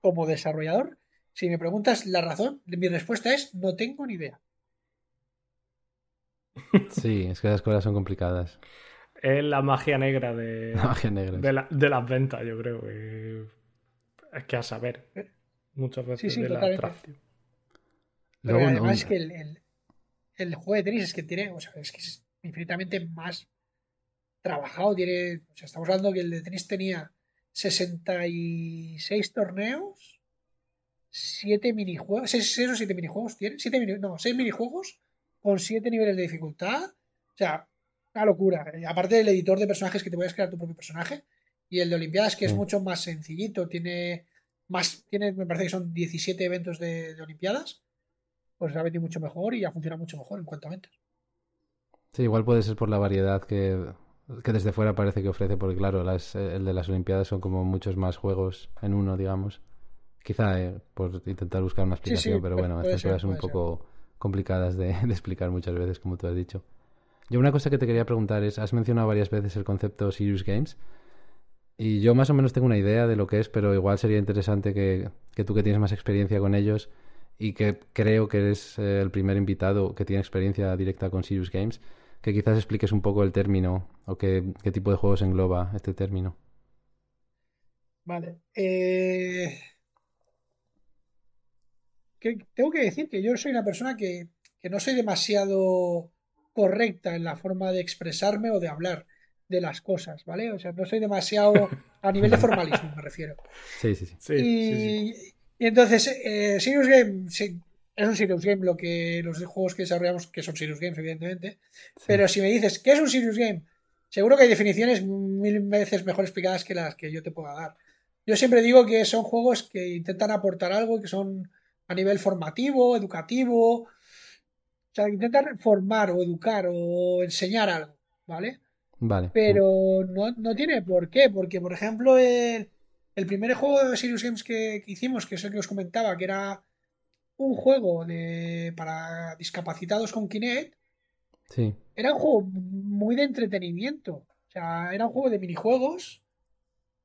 Speaker 3: como desarrollador, si me preguntas la razón, mi respuesta es no tengo ni idea.
Speaker 1: Sí, es que las cosas son complicadas.
Speaker 2: Es la magia negra de,
Speaker 1: magia negra.
Speaker 2: de, la, de las ventas, yo creo. Que es que a saber, muchas veces de la atracción.
Speaker 3: Pero además es que el, el, juego de tenis es que tiene, o sea, es que es infinitamente más trabajado. Tiene, o sea, estamos hablando que el de tenis tenía 66 torneos, 7 minijuegos, 6, o 7 minijuegos tiene, 7 mini, no, 6 minijuegos con 7 niveles de dificultad. O sea, una locura. Aparte del editor de personajes que te puedes crear tu propio personaje, y el de Olimpiadas, que es mucho más sencillito, tiene más, tiene, me parece que son 17 eventos de, Olimpiadas, pues ha venido mucho mejor y ha funcionado mucho mejor en cuanto a ventas.
Speaker 1: Sí, igual puede ser por la variedad que, que desde fuera parece que ofrece, porque claro, las, el de las Olimpiadas son como muchos más juegos en uno, digamos. Quizá eh, por intentar buscar una explicación, pero bueno, estas cosas son un poco complicadas de, de, explicar muchas veces, como tú has dicho. Yo una cosa que te quería preguntar es, has mencionado varias veces el concepto Serious Games. Y yo más o menos tengo una idea de lo que es, pero igual sería interesante que, tú que tienes más experiencia con ellos y que creo que eres eh, el primer invitado que tiene experiencia directa con Serious Games, que quizás expliques un poco el término o qué, tipo de juegos engloba este término.
Speaker 3: Vale. Eh, tengo que decir que yo soy una persona que, que no soy demasiado correcta en la forma de expresarme o de hablar de las cosas, ¿vale? O sea, no soy demasiado a nivel de formalismo, me refiero.
Speaker 1: Sí, sí, sí.
Speaker 3: y, Y entonces, eh, Serious Game, es un Serious Game lo que los juegos que desarrollamos, que son Serious Games, evidentemente. Pero si me dices, ¿qué es un Serious Game? Seguro que hay definiciones mil veces mejor explicadas que las que yo te pueda dar. Yo siempre digo que son juegos que intentan aportar algo, que son a nivel formativo, educativo, o sea, intentan formar o educar o enseñar algo, ¿vale?
Speaker 1: Vale.
Speaker 3: Pero no, no tiene por qué, porque por ejemplo el, el primer juego de Serious Games que, hicimos, que es el que os comentaba, que era un juego de, para discapacitados con Kinect,
Speaker 1: sí.
Speaker 3: era un juego muy de entretenimiento. O sea, era un juego de minijuegos.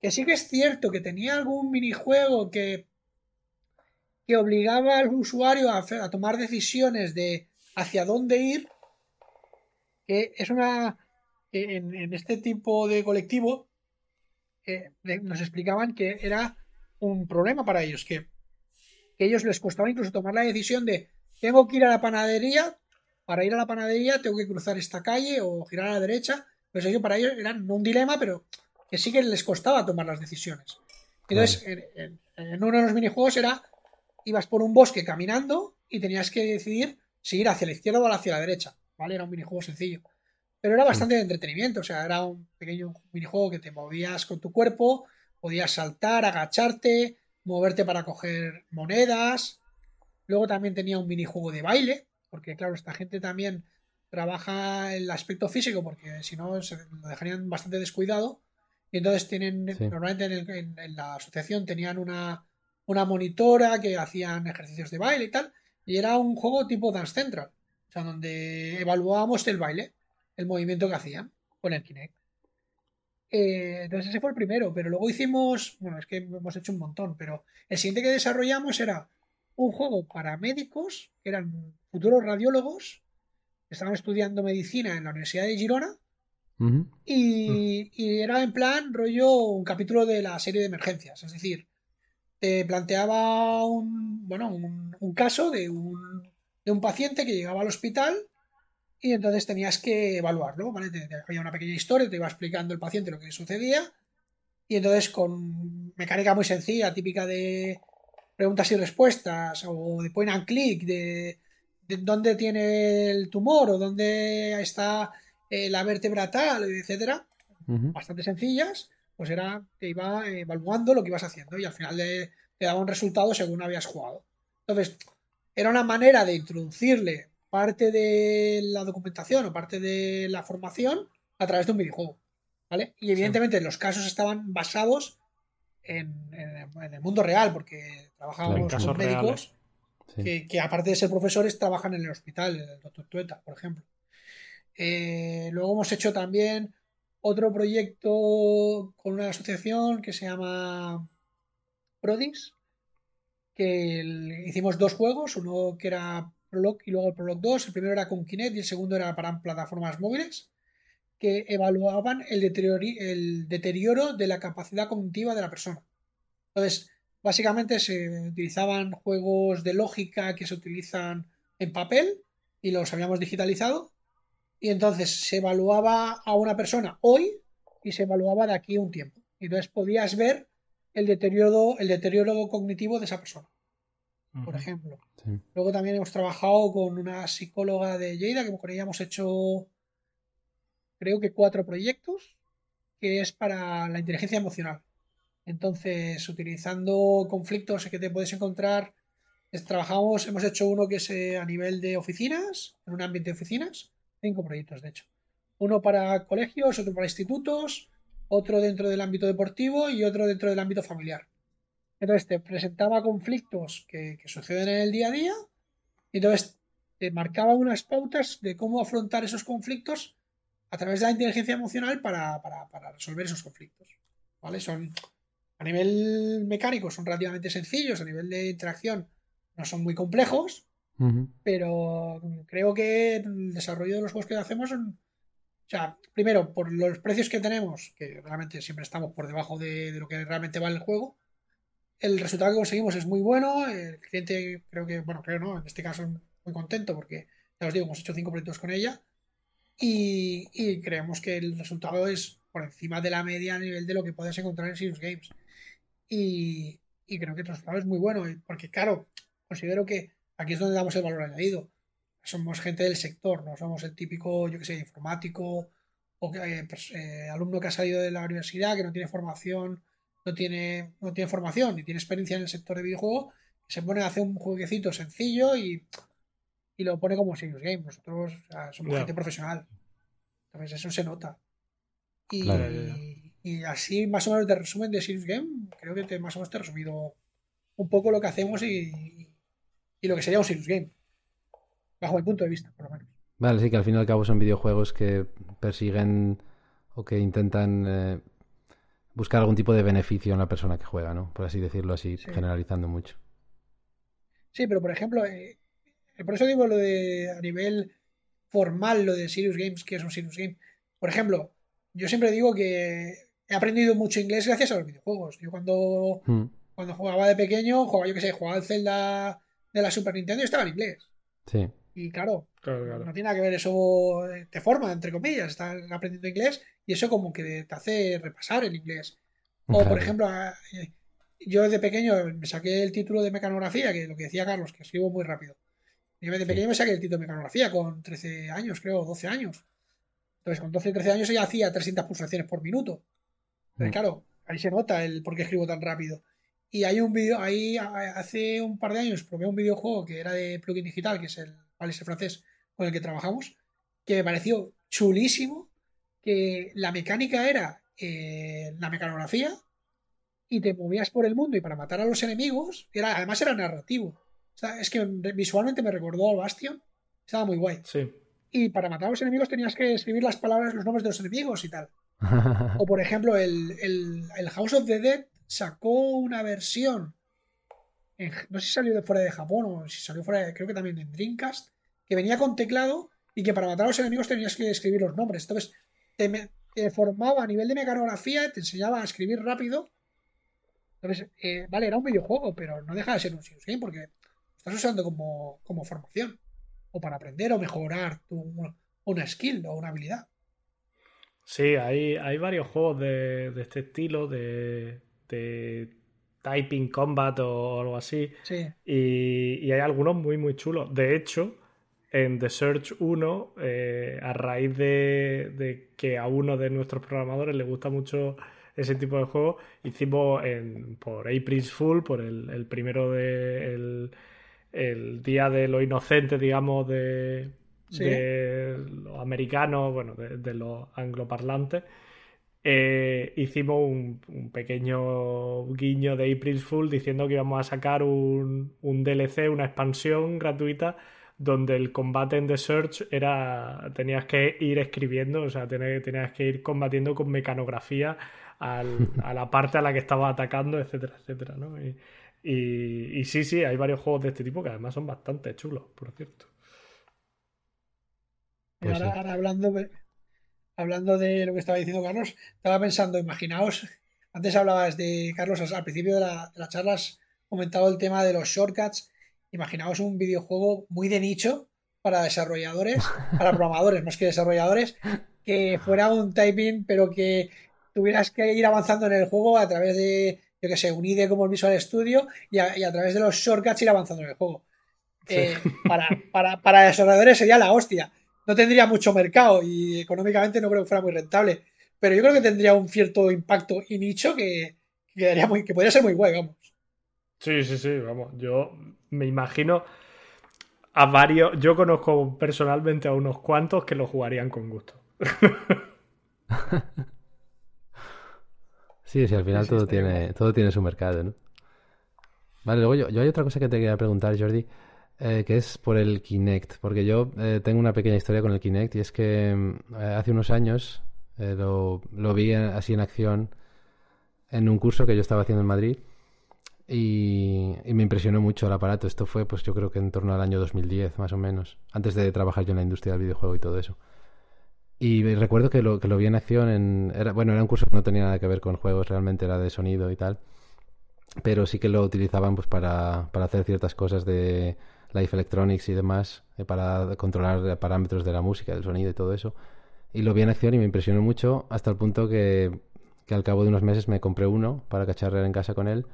Speaker 3: Que sí que es cierto que tenía algún minijuego que, que obligaba al usuario a, a tomar decisiones de hacia dónde ir. Que es una. En, en este tipo de colectivo eh, nos explicaban que era un problema para ellos, que, que ellos les costaba incluso tomar la decisión de tengo que ir a la panadería para ir a la panadería tengo que cruzar esta calle o girar a la derecha. Pues ello para ellos era no un dilema, pero que sí que les costaba tomar las decisiones. Entonces, en, uno de los minijuegos era, ibas por un bosque caminando y tenías que decidir si ir hacia la izquierda o hacia la derecha. ¿Vale? Era un minijuego sencillo. Pero era bastante de entretenimiento, o sea, era un pequeño minijuego que te movías con tu cuerpo, podías saltar, agacharte, moverte para coger monedas. Luego también tenía un minijuego de baile, porque claro, esta gente también trabaja el aspecto físico, porque si no se lo dejarían bastante descuidado. Y entonces tienen, normalmente en, la asociación tenían una, una monitora que hacían ejercicios de baile y tal. Y era un juego tipo Dance Central, o sea, donde evaluábamos el baile, el movimiento que hacían con el Kinect. Eh, entonces ese fue el primero, pero luego hicimos, bueno, es que hemos hecho un montón, pero el siguiente que desarrollamos era un juego para médicos, que eran futuros radiólogos, que estaban estudiando medicina en la Universidad de Girona, y, era en plan rollo un capítulo de la serie de emergencias, es decir, te planteaba un, bueno, un, caso de un, de un paciente que llegaba al hospital y entonces tenías que evaluarlo, ¿vale? Te, había una pequeña historia, te iba explicando el paciente lo que sucedía y entonces con mecánica muy sencilla, típica de preguntas y respuestas o de point and click, de, dónde tiene el tumor o dónde está eh, la vértebra tal, etcétera, bastante sencillas, pues era, te iba evaluando lo que ibas haciendo y al final te daba un resultado según habías jugado. Entonces, era una manera de introducirle parte de la documentación o parte de la formación a través de un videojuego. ¿Vale? Y evidentemente los casos estaban basados en, el mundo real, porque trabajábamos con médicos que, aparte de ser profesores, trabajan en el hospital, el doctor Tueta, por ejemplo. Eh, luego hemos hecho también otro proyecto con una asociación que se llama Prodix, que hicimos dos juegos, uno que era Prolog y luego el Prolog 2. El primero era con Kinect y el segundo era para plataformas móviles que evaluaban el deterioro, el deterioro de la capacidad cognitiva de la persona. Entonces, básicamente se utilizaban juegos de lógica que se utilizan en papel y los habíamos digitalizado. Y entonces se evaluaba a una persona hoy y se evaluaba de aquí a un tiempo. Y entonces podías ver el deterioro, el deterioro cognitivo de esa persona por ejemplo. Luego también hemos trabajado con una psicóloga de Lleida, que con ella hemos hecho, creo que cuatro proyectos, que es para la inteligencia emocional. Entonces, utilizando conflictos que te puedes encontrar, trabajamos, hemos hecho uno que es eh, a nivel de oficinas, en un ambiente de oficinas, cinco proyectos de hecho. Uno para colegios, otro para institutos, otro dentro del ámbito deportivo y otro dentro del ámbito familiar. Entonces te presentaba conflictos que, suceden en el día a día y entonces te marcaba unas pautas de cómo afrontar esos conflictos a través de la inteligencia emocional para, resolver esos conflictos. ¿Vale? Son a nivel mecánico son relativamente sencillos, a nivel de interacción no son muy complejos, pero creo que el desarrollo de los juegos que hacemos son, o sea, primero, por los precios que tenemos, que realmente siempre estamos por debajo de, de lo que realmente vale el juego, el resultado que conseguimos es muy bueno. El cliente, creo que, bueno, creo no, en este caso muy contento porque, ya os digo, hemos hecho cinco proyectos con ella. Y, creemos que el resultado es por encima de la media a nivel de lo que puedes encontrar en Serious Games. Y, creo que el resultado es muy bueno, porque claro, considero que aquí es donde damos el valor añadido. Somos gente del sector, no somos el típico, yo que sé, informático o que, pues, eh, alumno que ha salido de la universidad, que no tiene formación, no tiene, no tiene formación ni tiene experiencia en el sector de videojuego, se pone a hacer un jueguecito sencillo y, y lo pone como serious game. Nosotros somos gente profesional. Entonces eso se nota. Y, y así, más o menos, de resumen de Serious Game, creo que te, más o menos te he resumido un poco lo que hacemos y, y lo que sería un Serious Game. Bajo mi punto de vista, por lo menos.
Speaker 1: Vale, sí, que al fin y al cabo son videojuegos que persiguen o que intentan eh, buscar algún tipo de beneficio en la persona que juega, ¿no? Por así decirlo, así generalizando mucho.
Speaker 3: Sí, pero por ejemplo, eh, por eso digo lo de a nivel formal, lo de Serious Games, que es un Serious Game. Por ejemplo, yo siempre digo que he aprendido mucho inglés gracias a los videojuegos. Yo cuando, hmm. cuando jugaba de pequeño, jugaba, yo que sé, jugaba al Zelda de la Super Nintendo y estaba en inglés.
Speaker 1: Sí.
Speaker 3: Y claro, no tiene nada que ver eso, te forma, entre comillas, estás aprendiendo inglés y eso como que te hace repasar el inglés. O, por ejemplo, yo de pequeño me saqué el título de mecanografía, que lo que decía Carlos, que escribo muy rápido. Yo de pequeño me saqué el título de mecanografía con 13 años, creo, 12 años. Entonces, con 12 13 años ya hacía 300 pulsaciones por minuto. Pero mm. claro, ahí se nota el por qué escribo tan rápido. Y hay un vídeo, ahí hace un par de años probé un videojuego que era de plugin digital, que es el Alice francés con el que trabajamos, que me pareció chulísimo, que la mecánica era eh, la mecanografía y te movías por el mundo y para matar a los enemigos, era, además era narrativo. O sea, es que visualmente me recordó al Bastion, estaba muy guay.
Speaker 2: Sí.
Speaker 3: Y para matar a los enemigos tenías que escribir las palabras, los nombres de los enemigos y tal. o por ejemplo, el, House of the Dead sacó una versión, no sé si salió de fuera de Japón o si salió fuera, de, creo que también en Dreamcast, que venía con teclado y que para matar a los enemigos tenías que escribir los nombres. Entonces, te, formaba a nivel de mecanografía, te enseñaba a escribir rápido. Entonces, eh, vale, era un videojuego, pero no deja de ser un serious game porque estás usando como, como formación o para aprender o mejorar tu, una skill o una habilidad.
Speaker 2: Sí, hay, hay varios juegos de, este estilo, de, Typing Combat o algo así.
Speaker 3: Sí.
Speaker 2: Y, hay algunos muy, muy chulos. De hecho, en The Search 1, eh, a raíz de, que a uno de nuestros programadores le gusta mucho ese tipo de juegos, hicimos en, por April's Fool, por el, primero de el día de lo inocente, digamos, de, los americanos, bueno, de, los angloparlantes, eh, hicimos un, pequeño guiño de April's Fool diciendo que íbamos a sacar un, un, DLC, una expansión gratuita, donde el combate en The Search era. tenías que ir escribiendo, o sea, tenías, tenías que ir combatiendo con mecanografía a la parte a la que estaba atacando, etcétera, etcétera, ¿no? Y, sí, sí, hay varios juegos de este tipo que además son bastante chulos, por cierto.
Speaker 3: Pues ahora, hablando, de, hablando de lo que estaba diciendo Carlos, estaba pensando, imaginaos, antes hablabas de, Carlos, al principio de la, de charla has comentado el tema de los shortcuts. Imaginaos un videojuego muy de nicho para desarrolladores, para programadores más que desarrolladores, que fuera un typing, pero que tuvieras que ir avanzando en el juego a través de yo que sé, un IDE como el Visual Studio y a, través de los shortcuts ir avanzando en el juego. Eh, para, para, para desarrolladores sería la hostia. No tendría mucho mercado y económicamente no creo que fuera muy rentable. Pero yo creo que tendría un cierto impacto y nicho que, que, muy, que podría ser muy guay, vamos.
Speaker 2: Sí, sí, sí, vamos. Yo me imagino a varios. Yo conozco personalmente a unos cuantos que lo jugarían con gusto.
Speaker 1: Sí, sí, al final todo, tiene, todo tiene su mercado, ¿no? Vale, luego yo, yo hay otra cosa que te quería preguntar, Jordi, eh, que es por el Kinect, porque yo eh, tengo una pequeña historia con el Kinect y es que mm, eh, hace unos años lo, lo, vi así en acción en un curso que yo estaba haciendo en Madrid y, y, me impresionó mucho el aparato. Esto fue, pues yo creo que en torno al año 2010, más o menos, antes de trabajar yo en la industria del videojuego y todo eso. Y recuerdo que lo, que lo vi en acción en... Era, bueno, era un curso que no tenía nada que ver con juegos, realmente era de sonido y tal. Pero sí que lo utilizaban pues para, para hacer ciertas cosas de Life Electronics y demás, eh, para controlar parámetros de la música, del sonido y todo eso. Y lo vi en acción y me impresionó mucho hasta el punto que, que al cabo de unos meses me compré uno para cacharrear en casa con él.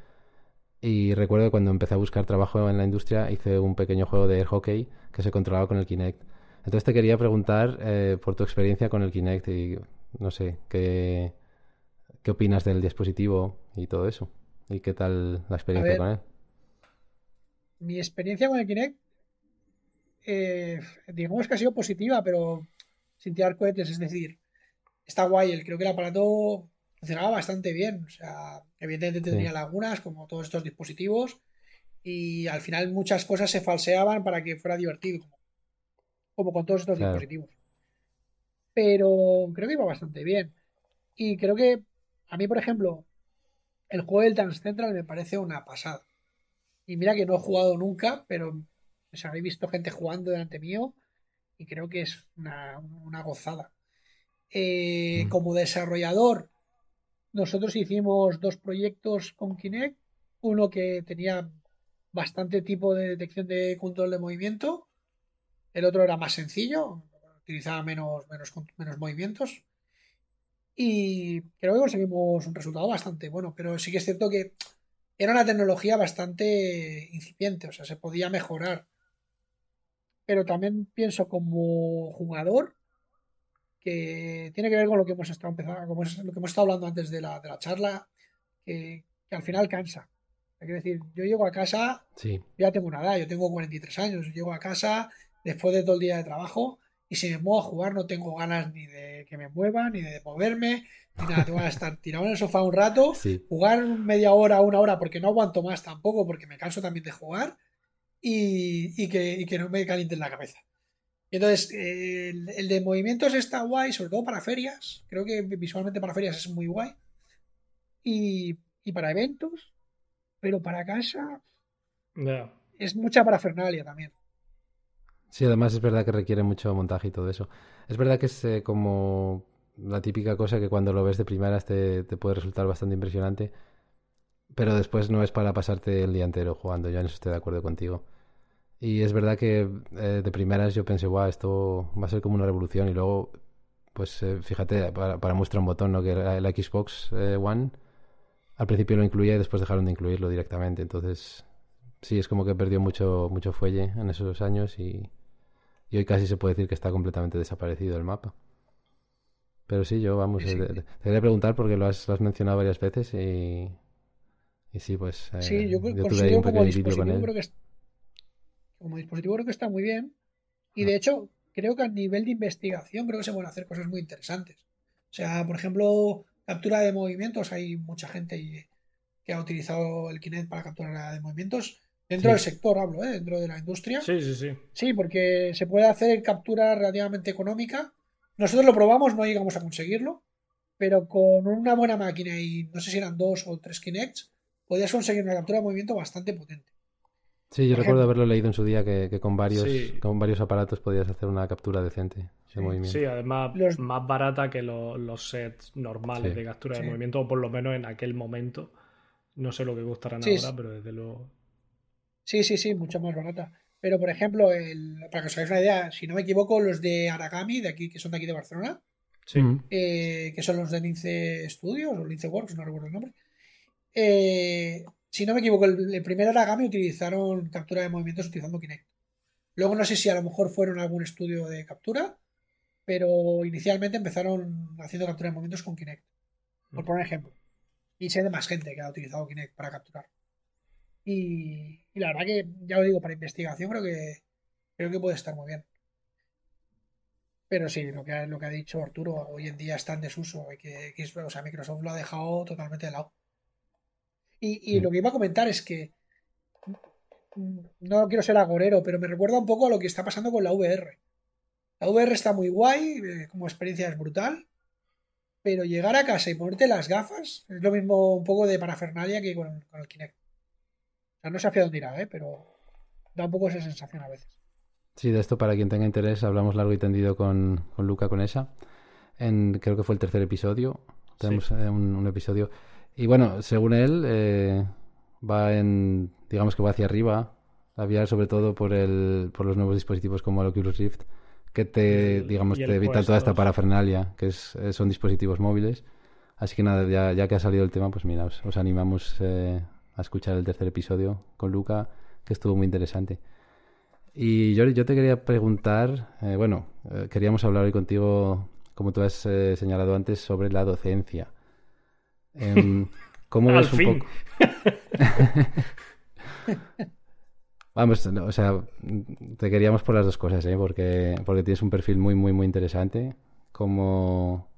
Speaker 1: Y recuerdo cuando empecé a buscar trabajo en la industria, hice un pequeño juego de hockey que se controlaba con el Kinect. Entonces te quería preguntar eh, por tu experiencia con el Kinect y no sé, qué, qué opinas del dispositivo y todo eso. ¿Y qué tal la experiencia con él?
Speaker 3: Mi experiencia con el Kinect, eh, digamos que ha sido positiva, pero sin tirar cohetes. Es decir, está guay. Creo que el aparato funcionaba bastante bien. O sea, evidentemente tenía lagunas, como todos estos dispositivos. Y al final muchas cosas se falseaban para que fuera divertido, como, con todos estos dispositivos. Pero creo que iba bastante bien. Y creo que a mí, por ejemplo, el juego del Dance Central me parece una pasada. Y mira que no he jugado nunca, pero o sea, he visto gente jugando delante mío y creo que es una, gozada. Eh, mm. Como desarrollador, nosotros hicimos dos proyectos con Kinect. Uno que tenía bastante tipo de detección de control de movimiento. El otro era más sencillo, utilizaba menos, menos, movimientos. Y creo que conseguimos un resultado bastante bueno, pero sí que es cierto que era una tecnología bastante incipiente, o sea, se podía mejorar. Pero también pienso como jugador que tiene que ver con lo que hemos estado empezando, como es lo que hemos estado hablando antes de la, de la charla, que, al final cansa. Que decir, yo llego a casa, ya tengo una edad, yo tengo 43 años, llego a casa después de todo el día de trabajo y si me muevo a jugar no tengo ganas ni de que me muevan, ni de moverme, ni nada. Tengo que estar tirado en el sofá un rato, jugar media hora, una hora, porque no aguanto más tampoco, porque me canso también de jugar y, que, no me calienten la cabeza. Entonces, el, de movimientos está guay, sobre todo para ferias. Creo que visualmente para ferias es muy guay. Y, para eventos, pero para casa es mucha parafernalia también.
Speaker 1: Sí, además es verdad que requiere mucho montaje y todo eso. Es verdad que es eh, como la típica cosa que cuando lo ves de primeras te, puede resultar bastante impresionante, pero después no es para pasarte el día entero jugando, yo en eso estoy de acuerdo contigo. Y es verdad que eh, de primeras yo pensé, guau, esto va a ser como una revolución y luego, pues eh, fíjate, para, para muestra un botón, ¿no? Que el Xbox One, al principio lo incluía y después dejaron de incluirlo directamente, entonces sí, es como que perdió mucho, mucho fuelle en esos años y, y hoy casi se puede decir que está completamente desaparecido el mapa. Pero sí, yo, vamos, eh, te quería preguntar porque lo has, mencionado varias veces y, y sí, pues...
Speaker 3: Eh, sí, yo, considero como dispositivo creo que como dispositivo creo que está muy bien y de hecho creo que a nivel de investigación creo que se pueden hacer cosas muy interesantes. O sea, por ejemplo, captura de movimientos, hay mucha gente que ha utilizado el Kinect para captura de movimientos Dentro del sector hablo, ¿eh? dentro de la industria.
Speaker 2: Sí, sí, sí.
Speaker 3: Sí, porque se puede hacer captura relativamente económica. Nosotros lo probamos, no llegamos a conseguirlo, pero con una buena máquina y no sé si eran dos o tres Kinects, podías conseguir una captura de movimiento bastante potente.
Speaker 1: Sí, yo recuerdo haberlo leído en su día que, con varios con varios aparatos podías hacer una captura decente de movimiento.
Speaker 2: Sí, además más barata que los sets normales de captura de movimiento, o por lo menos en aquel momento. No sé lo que costarán ahora, pero desde luego.
Speaker 3: Sí, sí, sí, mucho más barata. Pero, por ejemplo, el, para que os hagáis una idea, si no me equivoco, los de Aragami, de aquí, que son de aquí de Barcelona, eh, que son los de Lince Studios o Lince Works, no recuerdo el nombre. Eh, si no me equivoco, el, primer Aragami utilizaron captura de movimientos utilizando Kinect. Luego no sé si a lo mejor fueron algún estudio de captura, pero inicialmente empezaron haciendo captura de movimientos con Kinect. Por mm. poner ejemplo. Y sé de más gente que ha utilizado Kinect para capturar. Y, la verdad que, ya os digo, para investigación creo que creo que puede estar muy bien. Pero sí, lo que, ha, lo que ha dicho Arturo, hoy en día está en desuso. Que, que o sea, Microsoft lo ha dejado totalmente de lado. Y, lo que iba a comentar es que no quiero ser agorero, pero me recuerda un poco a lo que está pasando con la VR. La VR está muy guay, eh, como experiencia es brutal, pero llegar a casa y ponerte las gafas es lo mismo un poco de parafernalia que con el Kinect no sé hacia dónde irá, ¿eh? pero da un poco esa sensación a veces.
Speaker 1: Sí, de esto para quien tenga interés hablamos largo y tendido con, con Luca con esa. En, creo que fue el tercer episodio. Tenemos eh, un, episodio. Y bueno, según él, eh, va en, digamos que va hacia arriba, a sobre todo por, el, por los nuevos dispositivos como el Oculus Rift, que te, digamos, te evitan toda esta parafernalia, que es, son dispositivos móviles. Así que nada, ya, ya, que ha salido el tema, pues mira, os, animamos a escuchar el tercer episodio con Luca, que estuvo muy interesante. Y yo, yo te quería preguntar, eh, bueno, eh, queríamos hablar hoy contigo, como tú has eh, señalado antes, sobre la docencia. Em, ¿Cómo ves un poco? Vamos, o sea, te queríamos por las dos cosas, ¿eh? porque, porque tienes un perfil muy, muy, muy interesante como,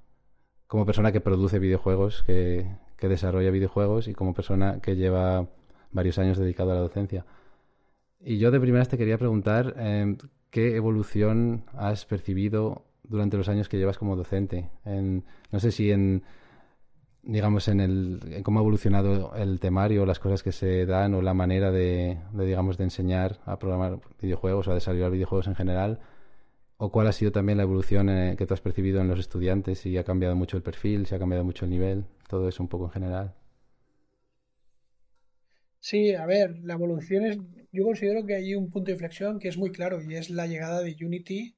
Speaker 1: como persona que produce videojuegos, que, que desarrolla videojuegos y como persona que lleva varios años dedicado a la docencia. Y yo de primeras te quería preguntar em, qué evolución has percibido durante los años que llevas como docente. En, no sé si en, digamos, en, el, cómo ha evolucionado el temario, las cosas que se dan o la manera de, digamos, de enseñar a programar videojuegos o a desarrollar videojuegos en general. O cuál ha sido también la evolución eh, que tú has percibido en los estudiantes, si ha cambiado mucho el perfil, si ha cambiado mucho el nivel, todo eso un poco en general.
Speaker 3: Sí, a ver, la evolución es, yo considero que hay un punto de inflexión que es muy claro y es la llegada de Unity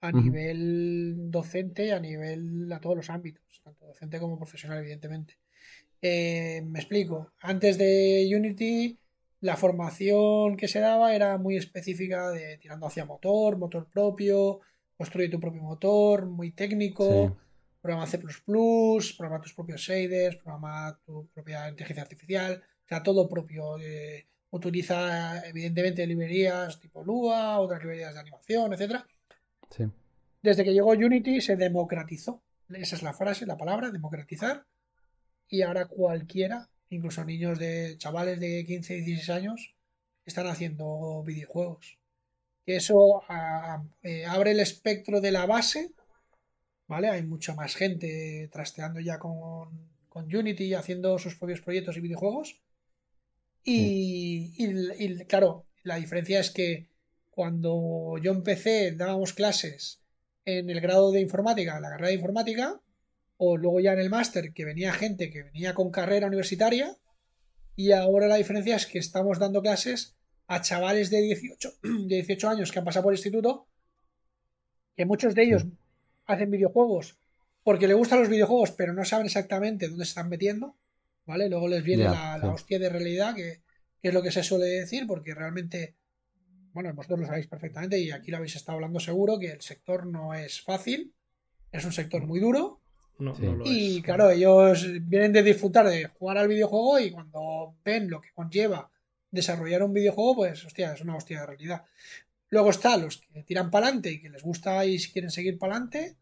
Speaker 3: a nivel docente, a nivel, a todos los ámbitos, tanto docente como profesional, evidentemente. Eh, me explico, antes de Unity, la formación que se daba era muy específica de tirando hacia motor, motor propio, construye tu propio motor, muy técnico, programa C++, programa tus propios shaders, programa tu propia inteligencia artificial sea, todo propio. Eh, utiliza, evidentemente, librerías tipo Lua, otras librerías de animación, etcétera. Desde que llegó Unity se democratizó. Esa es la frase, la palabra, democratizar. Y ahora cualquiera, incluso niños de chavales de 15, 16 años, están haciendo videojuegos. Eso eh, abre el espectro de la base, ¿vale? Hay mucha más gente trasteando ya con, con Unity, haciendo sus propios proyectos y videojuegos. Y, claro, la diferencia es que cuando yo empecé dábamos clases en el grado de informática, en la carrera de informática, o luego ya en el máster, que venía gente que venía con carrera universitaria, y ahora la diferencia es que estamos dando clases a chavales de 18, de 18 años que han pasado por el instituto, que muchos de ellos hacen videojuegos porque les gustan los videojuegos, pero no saben exactamente dónde se están metiendo. ¿vale? Luego les viene la, hostia de realidad, que, es lo que se suele decir, porque realmente, bueno, vosotros lo sabéis perfectamente y aquí lo habéis estado hablando seguro, que el sector no es fácil, es un sector muy duro. y claro, ellos vienen de disfrutar de jugar al videojuego y cuando ven lo que conlleva desarrollar un videojuego, pues hostia, es una hostia de realidad. Luego está los que tiran para adelante y que les gusta y quieren seguir para adelante.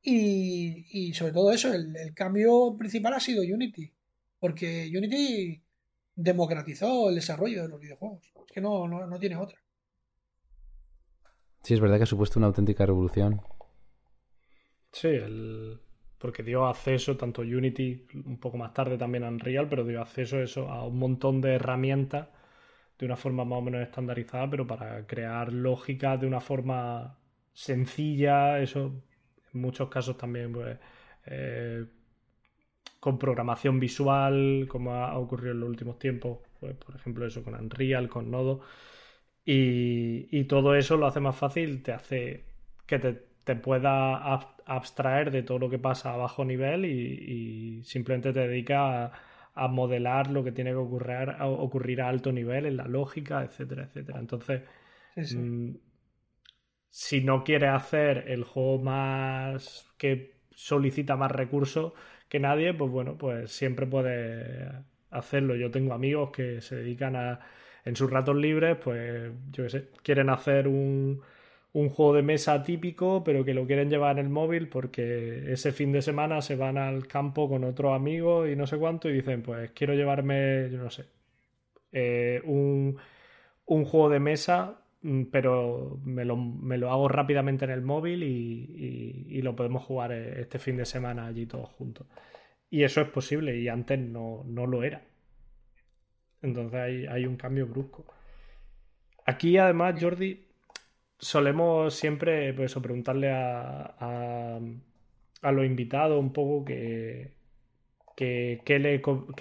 Speaker 3: Y, sobre todo eso, el, cambio principal ha sido Unity, porque Unity democratizó el desarrollo de los videojuegos. Es que no, no, tiene otra.
Speaker 1: Sí, es verdad que ha supuesto una auténtica revolución.
Speaker 2: Sí, el... porque dio acceso tanto Unity, un poco más tarde también a Unreal, pero dio acceso eso, a un montón de herramientas de una forma más o menos estandarizada, pero para crear lógica de una forma sencilla, eso en muchos casos también pues, eh, con programación visual, como ha ocurrido en los últimos tiempos, pues, por ejemplo eso con Unreal, con Nodo. Y, todo eso lo hace más fácil, te hace que te, pueda abstraer de todo lo que pasa a bajo nivel y, simplemente te dedica a, modelar lo que tiene que ocurrir a, ocurrir a alto nivel en la lógica, etcétera, etcétera. Entonces, mm, si no quieres hacer el juego más que solicita más recursos que nadie, pues bueno, pues siempre puedes hacerlo. Yo tengo amigos que se dedican a, en sus ratos libres, pues yo qué sé, quieren hacer un, un juego de mesa típico, pero que lo quieren llevar en el móvil porque ese fin de semana se van al campo con otros amigos y no sé cuánto y dicen, pues quiero llevarme, yo no sé, eh, un, un juego de mesa pero me lo, me lo, hago rápidamente en el móvil y, lo podemos jugar eh, este fin de semana allí todos juntos. Y eso es posible y antes no, lo era. Entonces hay, hay, un cambio brusco. Aquí además, Jordi, solemos siempre pues, preguntarle a, a, a los invitados un poco que, ¿qué,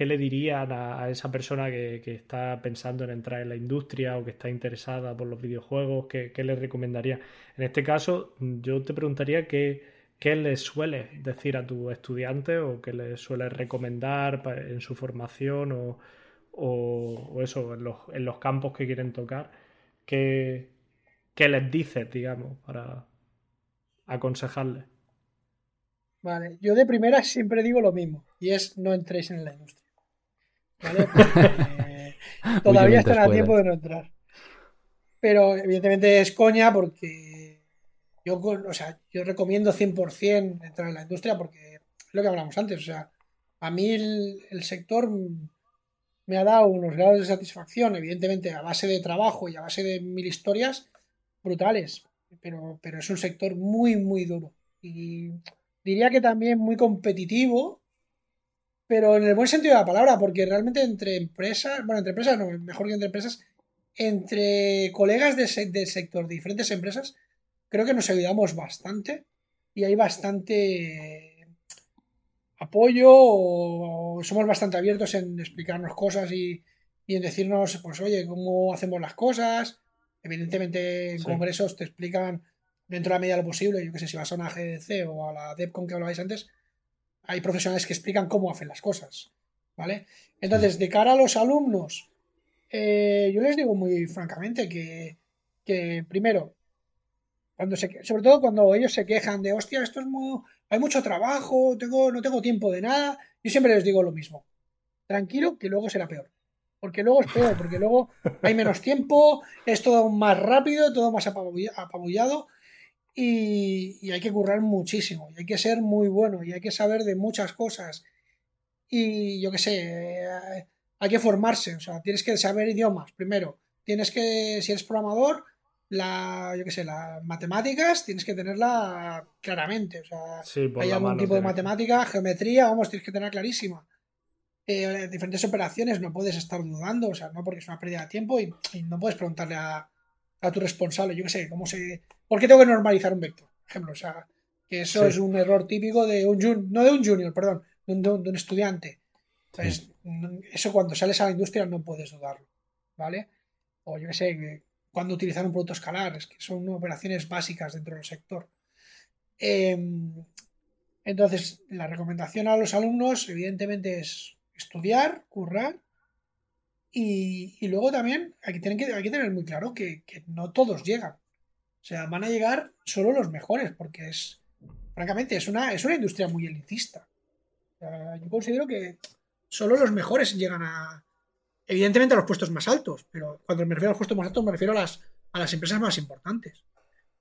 Speaker 2: le, dirían a, esa persona que, está pensando en entrar en la industria o que está interesada por los videojuegos? ¿Qué, le recomendaría? En este caso, yo te preguntaría qué, qué le sueles decir a tu estudiante o qué le sueles recomendar en su formación o, eso, en los, en los, campos que quieren tocar, ¿qué, qué les dices, digamos, para aconsejarles?
Speaker 3: Vale, yo de primera siempre digo lo mismo, y es no entréis en la industria. ¿Vale? todavía están a tiempo de no entrar. Pero evidentemente es coña porque yo, o sea, yo recomiendo 100% entrar en la industria porque es lo que hablamos antes. O sea, a mí el, sector me ha dado unos grados de satisfacción, evidentemente a base de trabajo y a base de mil historias brutales. Pero, pero es un sector muy, muy duro. Y diría que también muy competitivo, pero en el buen sentido de la palabra, porque realmente entre empresas, bueno, entre empresas no, mejor que entre empresas, entre colegas del sector de diferentes empresas, creo que nos ayudamos bastante y hay bastante apoyo o, somos bastante abiertos en explicarnos cosas y, en decirnos, pues oye, cómo hacemos las cosas. Evidentemente en congresos te explican dentro de la medida de lo posible, yo que sé, si vas a una GDC o a la DEPCON que hablabais antes, hay profesionales que explican cómo hacen las cosas. ¿Vale? Entonces, de cara a los alumnos, eh, yo les digo muy francamente que, que primero, cuando se, sobre todo cuando ellos se quejan de, hostia, esto es muy, hay mucho trabajo, tengo, no tengo tiempo de nada, yo siempre les digo lo mismo. Tranquilo, que luego será peor. Porque luego es peor, porque luego hay menos tiempo, es todo más rápido, todo más apabullado y, hay que currar muchísimo, y hay que ser muy bueno, y hay que saber de muchas cosas. Y yo qué sé, eh, hay que formarse, o sea, tienes que saber idiomas primero. Tienes que, si eres programador, la, yo qué sé, las matemáticas tienes que tenerla claramente. O sea, hay algún tipo de matemática, geometría, vamos, tienes que tenerla clarísima. Eh, diferentes operaciones no puedes estar dudando, o sea, no porque es una pérdida de tiempo y, no puedes preguntarle a, a, tu responsable, yo qué sé, cómo se. ¿Por qué tengo que normalizar un vector? Por ejemplo, o sea, que eso es un error típico de un junior, no de un junior, perdón, de un, estudiante. Entonces, eso cuando sales a la industria no puedes dudarlo, ¿vale? O yo qué sé, cuando utilizar un producto escalar, es que son operaciones básicas dentro del sector. Em, entonces, la recomendación a los alumnos, evidentemente, es estudiar, currar y, luego también hay que, tener que, hay que tener muy claro que, no todos llegan. O sea, van a llegar solo los mejores, porque es, francamente, es una, es una industria muy elitista. yo considero que solo los mejores llegan a, evidentemente a los puestos más altos, pero cuando me refiero a los puestos más altos me refiero a las, a las empresas más importantes.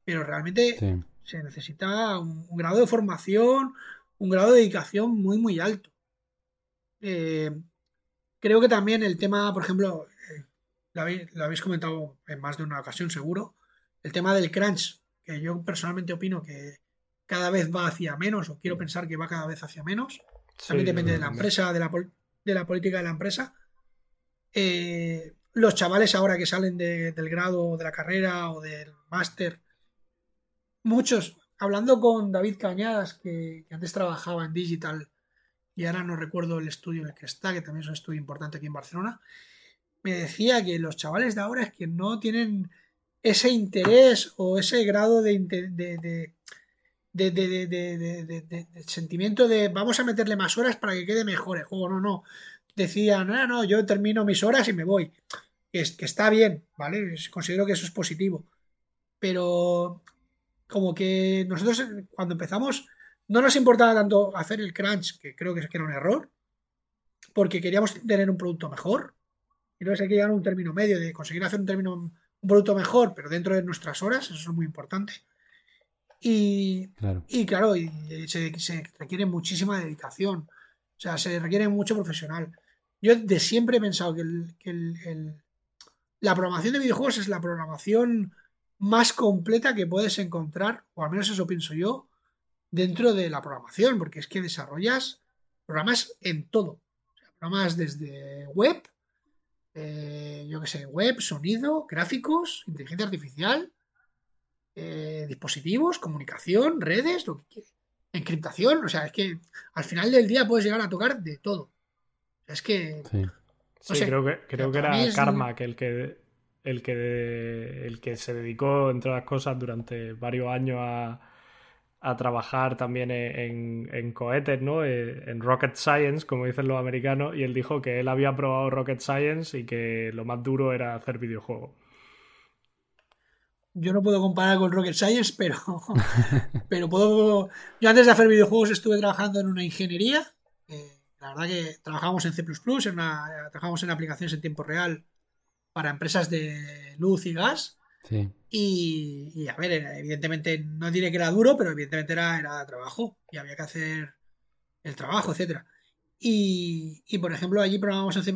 Speaker 3: Pero realmente se necesita un, grado de formación, un grado de dedicación muy, muy alto. Eh, creo que también el tema, por ejemplo, eh, lo, habéis, comentado en más de una ocasión seguro, el tema del crunch, que yo personalmente opino que cada vez va hacia menos, o quiero pensar que va cada vez hacia menos. También depende de la empresa, de la, de la política de la empresa. Eh, los chavales ahora que salen del grado de la carrera o del máster, muchos, hablando con David Cañadas, que, antes trabajaba en Digital y ahora no recuerdo el estudio en el que está, que también es un estudio importante aquí en Barcelona, me decía que los chavales de ahora es que no tienen ese interés o ese grado de, sentimiento de vamos a meterle más horas para que quede mejor el juego. No, no decían, no, no, yo termino mis horas y me voy. Que, que está bien, ¿vale? Considero que eso es positivo. Pero como que nosotros cuando empezamos no nos importaba tanto hacer el crunch, que creo que era un error, porque queríamos tener un producto mejor. Y entonces hay que llegar a un término medio de conseguir hacer un término un producto mejor, pero dentro de nuestras horas, eso es muy importante. Y claro, y, claro, y se, se, requiere muchísima dedicación, o sea, se requiere mucho profesional. Yo de siempre he pensado que, la programación de videojuegos es la programación más completa que puedes encontrar, o al menos eso pienso yo, dentro de la programación, porque es que desarrollas programas en todo. programas desde web, eh, yo qué sé, web, sonido, gráficos, inteligencia artificial, eh, dispositivos, comunicación, redes, lo que quieras. Encriptación, o sea, es que al final del día puedes llegar a tocar de todo. Es que.
Speaker 2: Sí, creo que, creo que era Karma que el que el que el que se dedicó, entre otras cosas, durante varios años a, a trabajar también en, en cohetes, ¿no? Eh, en Rocket Science, como dicen los americanos, y él dijo que él había probado Rocket Science y que lo más duro era hacer videojuegos.
Speaker 3: Yo no puedo comparar con Rocket Science, pero, pero puedo. Yo antes de hacer videojuegos estuve trabajando en una ingeniería. la verdad que trabajamos en C, trabajamos en aplicaciones en tiempo real para empresas de luz y gas. Y, a ver, evidentemente no diré que era duro, pero evidentemente era, era trabajo y había que hacer el trabajo, etcétera. Y, y por ejemplo, allí programamos en C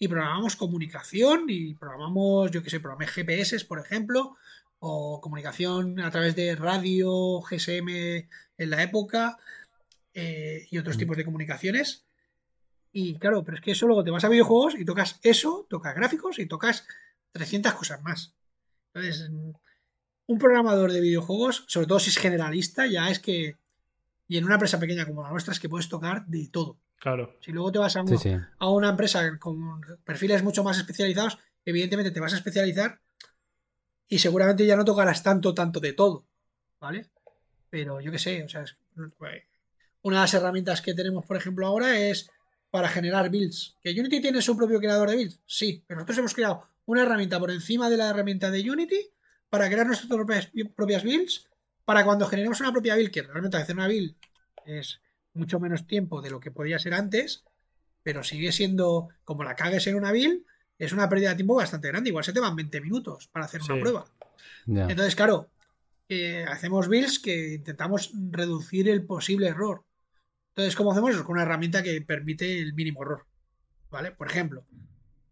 Speaker 3: y programamos comunicación y programamos, yo qué sé, programé GPS, por ejemplo, o comunicación a través de radio, GSM en la época eh, y otros tipos de comunicaciones. Y claro, pero es que eso luego te vas a videojuegos y tocas eso, tocas gráficos y tocas 300 cosas más. Entonces, un programador de videojuegos, sobre todo si es generalista, ya es que. Y en una empresa pequeña como la nuestra es que puedes tocar de todo.
Speaker 2: Claro.
Speaker 3: Si luego te vas a, a una empresa con perfiles mucho más especializados, evidentemente te vas a especializar y seguramente ya no tocarás tanto, tanto de todo. ¿Vale? Pero yo qué sé, o sea, una de las herramientas que tenemos, por ejemplo, ahora es para generar builds. ¿Que Unity tiene su propio creador de builds? Sí, pero nosotros hemos creado una herramienta por encima de la herramienta de Unity para crear nuestras propias, propias builds, para cuando generemos una propia build, que realmente hacer una build es mucho menos tiempo de lo que podía ser antes, pero sigue siendo, como la cagues en una build, es una pérdida de tiempo bastante grande. Igual se te van 20 minutos para hacer una prueba. Entonces, claro, eh, hacemos builds que intentamos reducir el posible error. Entonces, ¿cómo hacemos eso? Con una herramienta que permite el mínimo error. ¿Vale? Por ejemplo,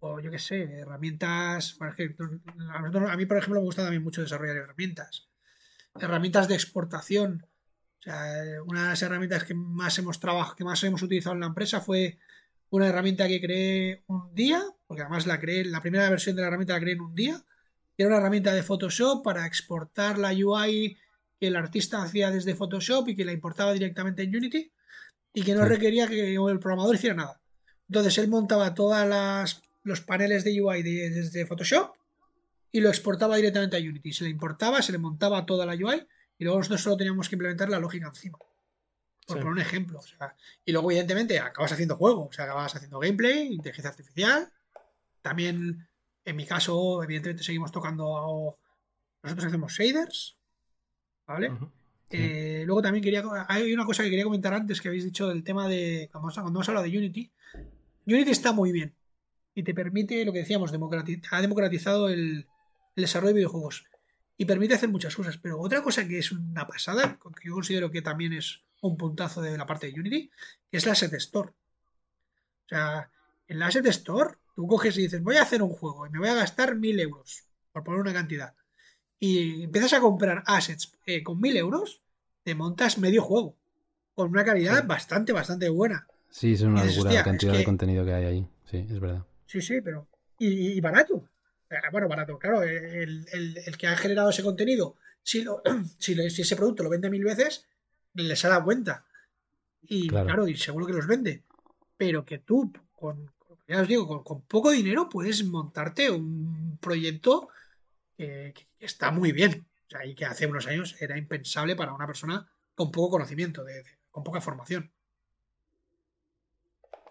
Speaker 3: o yo qué sé, herramientas. A mí, por ejemplo, me gusta también mucho desarrollar herramientas. Herramientas de exportación. O sea, una de las herramientas que más hemos trabajado, que más hemos utilizado en la empresa fue una herramienta que creé un día, porque además la creé, la primera versión de la herramienta la creé en un día. Era una herramienta de Photoshop para exportar la UI que el artista hacía desde Photoshop y que la importaba directamente en Unity y que no requería que el programador hiciera nada. Entonces él montaba todos los paneles de UI desde Photoshop y lo exportaba directamente a Unity. Se le importaba, se le montaba toda la UI y luego nosotros solo teníamos que implementar la lógica encima. Por poner un ejemplo. y luego, evidentemente, acabas haciendo juego, o sea, acabas haciendo gameplay, inteligencia artificial. También, en mi caso, evidentemente, seguimos tocando. Nosotros hacemos shaders, ¿vale? Eh, luego también quería. Hay una cosa que quería comentar antes que habéis dicho del tema de. Cuando, hemos hablado de Unity. Unity está muy bien. Y te permite, lo que decíamos, ha democratizado el, desarrollo de videojuegos. Y permite hacer muchas cosas. Pero otra cosa que es una pasada, que yo considero que también es un puntazo de la parte de Unity, es la Asset Store. O sea, en la Asset Store, tú coges y dices, voy a hacer un juego y me voy a gastar mil euros, por poner una cantidad y empiezas a comprar assets eh, con mil euros, te montas medio juego. Con una calidad bastante, bastante buena.
Speaker 1: Sí, es una locura la cantidad de contenido que hay ahí. Sí, es verdad.
Speaker 3: Sí, sí, pero. Y, barato. Eh, bueno, barato, claro. El, que ha generado ese contenido, si, lo, si, ese producto lo vende mil veces, les ha dado cuenta. Y claro. y seguro que los vende. Pero que tú, con, ya os digo, con poco dinero puedes montarte un proyecto que, está muy bien. O sea, y que hace unos años era impensable para una persona con poco conocimiento, de, con poca formación.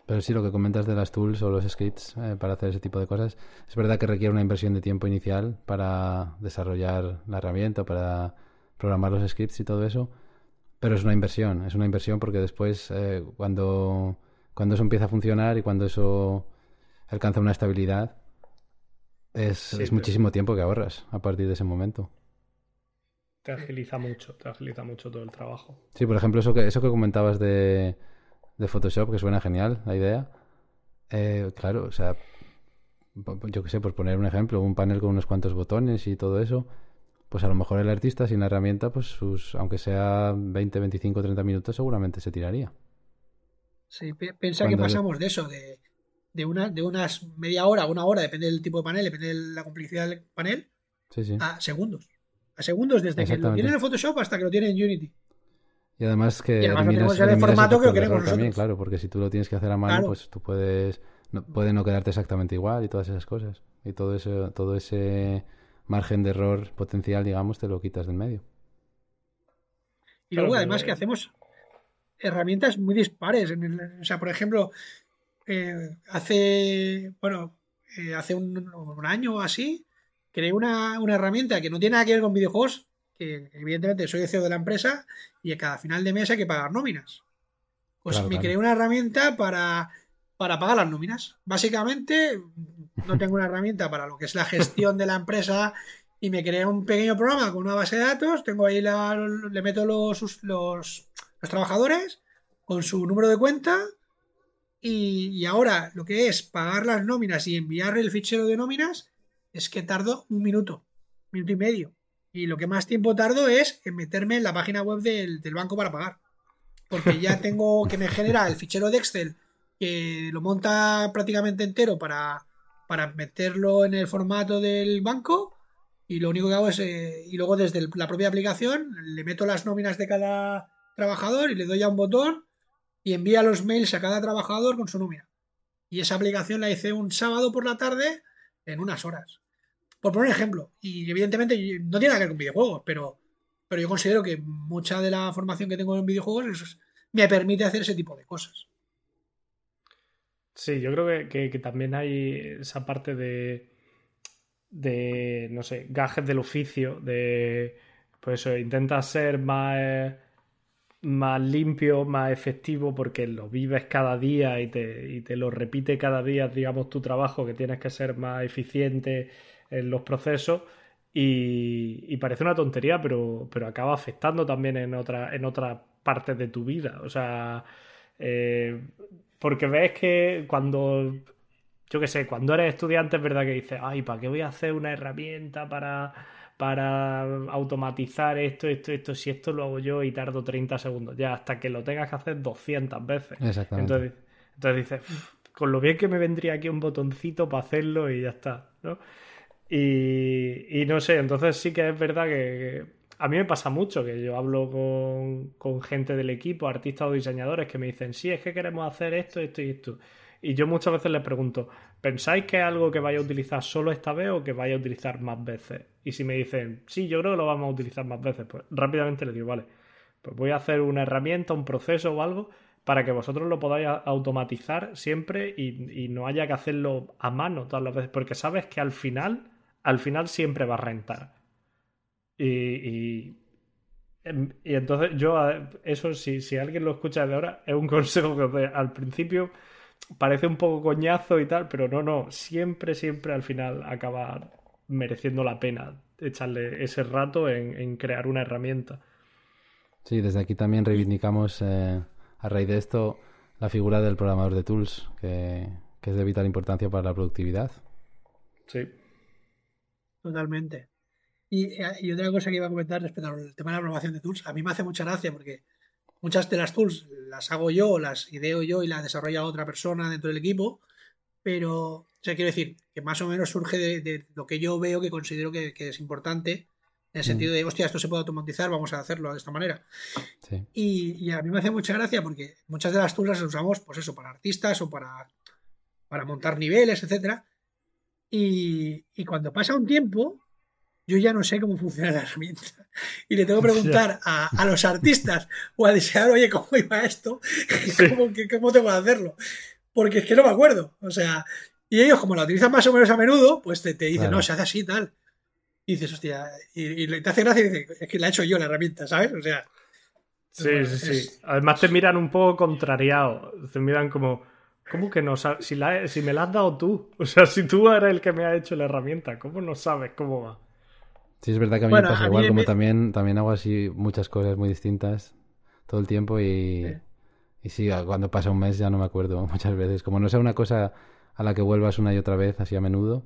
Speaker 1: Pero sí, lo que comentas de las tools o los scripts eh, para hacer ese tipo de cosas, es verdad que requiere una inversión de tiempo inicial para desarrollar la herramienta, para programar los scripts y todo eso, pero es una inversión, es una inversión porque después eh, cuando, cuando eso empieza a funcionar y cuando eso alcanza una estabilidad, es, muchísimo tiempo que ahorras a partir de ese momento.
Speaker 2: Te agiliza mucho, te agiliza mucho todo el trabajo.
Speaker 1: Sí, por ejemplo, eso que, eso que comentabas de, Photoshop, que suena genial la idea. Eh, claro, o sea, yo qué sé, por poner un ejemplo, un panel con unos cuantos botones y todo eso, pues a lo mejor el artista sin la herramienta, pues sus, aunque sea 20, 25, 30 minutos, seguramente se tiraría.
Speaker 3: Sí, piensa que pasamos de eso, de de, una, de unas media hora, una hora, depende del tipo de panel, depende de la complejidad del panel, a segundos. A segundos, desde que lo tiene en Photoshop hasta que lo tiene en Unity.
Speaker 1: Y además que
Speaker 3: y además ya en el formato que lo queremos
Speaker 1: también, claro, porque si tú lo tienes que hacer a mano, pues tú puedes no, puede no quedarte exactamente igual y todas esas cosas. Y todo ese, todo ese margen de error potencial, digamos, te lo quitas del medio.
Speaker 3: Y luego, además, que hacemos herramientas muy dispares. o sea, por ejemplo, eh, hace, bueno, eh, hace un, año o así, creé una, herramienta que no tiene nada que ver con videojuegos, que evidentemente soy el CEO de la empresa y a cada final de mes hay que pagar nóminas. Pues me creé una herramienta para, para pagar las nóminas. Básicamente, no tengo una herramienta para lo que es la gestión de la empresa y me creé un pequeño programa con una base de datos. Tengo ahí la, le meto los, los, los trabajadores con su número de cuenta y, ahora lo que es pagar las nóminas y enviar el fichero de nóminas es que tardo un minuto, minuto y medio. Y lo que más tiempo tardo es en meterme en la página web del, banco para pagar. Porque ya tengo que me genera el fichero de Excel que lo monta prácticamente entero para, para meterlo en el formato del banco y lo único que hago es eh, y luego desde la propia aplicación le meto las nóminas de cada trabajador y le doy a un botón y envía los mails a cada trabajador con su nómina. Y esa aplicación la hice un sábado por la tarde en unas horas. Por poner un ejemplo, y evidentemente no tiene nada que ver con videojuegos, pero, pero yo considero que mucha de la formación que tengo en videojuegos me permite hacer ese tipo de cosas.
Speaker 2: Sí, yo creo que, también hay esa parte de, de, no sé, gajes del oficio, de, pues eso, intenta ser más más limpio, más efectivo, porque lo vives cada día y te, te, lo repite cada día, digamos, tu trabajo, que tienes que ser más eficiente en los procesos. Y, parece una tontería, pero, pero acaba afectando también en otra en otras partes de tu vida. O sea, eh, porque ves que cuando, yo qué sé, cuando eres estudiante es verdad que dices, ay, ¿para qué voy a hacer una herramienta para para automatizar esto, esto, esto, si esto lo hago yo y tardo 30 segundos, ya hasta que lo tengas que hacer 200 veces.
Speaker 1: Exactamente.
Speaker 2: Entonces, entonces dices, con lo bien que me vendría aquí un botoncito para hacerlo y ya está, ¿no? Y, y no sé, entonces sí que es verdad que, a mí me pasa mucho que yo hablo con, con gente del equipo, artistas o diseñadores, que me dicen, sí, es que queremos hacer esto, esto y esto. Y yo muchas veces les pregunto, ¿pensáis que es algo que vaya a utilizar solo esta vez o que vaya a utilizar más veces? Y si me dicen, sí, yo creo que lo vamos a utilizar más veces, pues rápidamente les digo, vale, pues voy a hacer una herramienta, un proceso o algo para que vosotros lo podáis automatizar siempre y, no haya que hacerlo a mano todas las veces, porque sabes que al final, al final siempre va a rentar. Y, y, em, entonces yo, eso si, si alguien lo escucha de ahora, es un consejo que os doy. Al principio parece un poco coñazo y tal, pero no, no, siempre, siempre al final acaba mereciendo la pena echarle ese rato en, crear una herramienta.
Speaker 1: Sí, desde aquí también reivindicamos eh, a raíz de esto la figura del programador de tools, que, que es de vital importancia para la productividad.
Speaker 2: Sí.
Speaker 3: Totalmente. Y, y, otra cosa que iba a comentar respecto al tema de la programación de tools, a mí me hace mucha gracia porque Muchas de las tools las hago yo, las ideo yo y las desarrolla otra persona dentro del equipo, pero, o sea, quiero decir, que más o menos surge de, lo que yo veo que considero que, es importante, en el mm. sentido de, hostia, esto se puede automatizar, vamos a hacerlo de esta manera. Y, a mí me hace mucha gracia porque muchas de las tools las usamos, pues eso, para artistas o para, para montar niveles, etcétera. Y, y cuando pasa un tiempo, yo ya no sé cómo funciona la herramienta. Y le tengo que preguntar a, los artistas o a desear, oye, ¿cómo iba esto? ¿Cómo, ¿Cómo, tengo que hacerlo? Porque es que no me acuerdo. O sea, y ellos, como la utilizan más o menos a menudo, pues te, dicen, no, se hace así y tal. Y dices, hostia, y, te hace gracia y dices, es que la he hecho yo la herramienta, ¿sabes? O sea.
Speaker 2: Sí, sí, sí. Además te miran un poco contrariado. Te miran como, ¿cómo que no sabes? Si, si me la has dado tú. O sea, si tú eres el que me ha hecho la herramienta, ¿cómo no sabes cómo va?
Speaker 1: Sí, es verdad que a mí me pasa igual, como también, también hago así muchas cosas muy distintas todo el tiempo y, y sí, cuando pasa un mes ya no me acuerdo muchas veces. Como no sea una cosa a la que vuelvas una y otra vez así a menudo,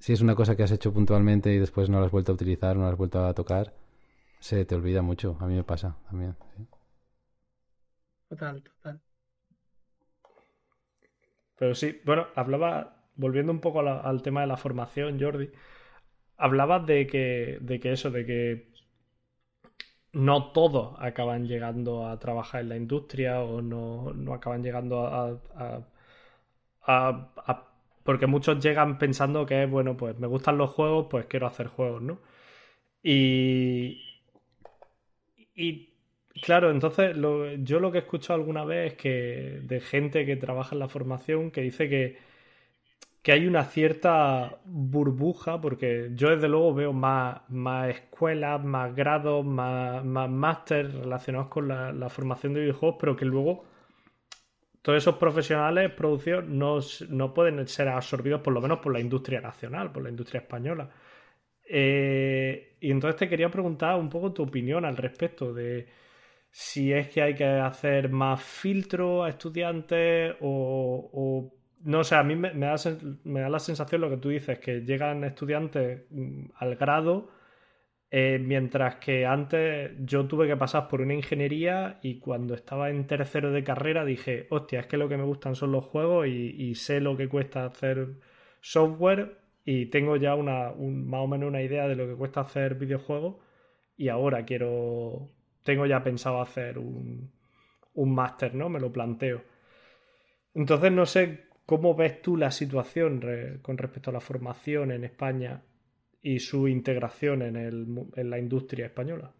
Speaker 1: si es una cosa que has hecho puntualmente y después no la has vuelto a utilizar, no la has vuelto a tocar, se te olvida mucho. A mí me pasa también.
Speaker 3: Total, total.
Speaker 2: Pero sí, bueno, hablaba, volviendo un poco al tema de la formación, Jordi, hablabas de que, de que eso, de que no todos acaban llegando a trabajar en la industria o no, acaban llegando a, Porque muchos llegan pensando que, bueno, pues me gustan los juegos, pues quiero hacer juegos, ¿no? Y... Y Claro, entonces yo lo que he escuchado alguna vez es que de gente que trabaja en la formación que dice que, que hay una cierta burbuja, porque yo desde luego veo más, más escuelas, más grados, más, más máster relacionados con la, la formación de videojuegos, pero que luego todos esos profesionales producidos no, no, pueden ser absorbidos por lo menos por la industria nacional, por la industria española. Eh, y entonces te quería preguntar un poco tu opinión al respecto de si es que hay que hacer más filtro a estudiantes o, no sé, a mí me, da, me, da, la sensación lo que tú dices, que llegan estudiantes mm, al grado eh, mientras que antes yo tuve que pasar por una ingeniería y cuando estaba en tercero de carrera dije, hostia, es que lo que me gustan son los juegos y, sé lo que cuesta hacer software y tengo ya una, más o menos una idea de lo que cuesta hacer videojuegos y ahora quiero, tengo ya pensado hacer un, un máster, ¿no? Me lo planteo. Entonces no sé cómo ves tú la situación con respecto a la formación en España y su integración en, el, en la industria española?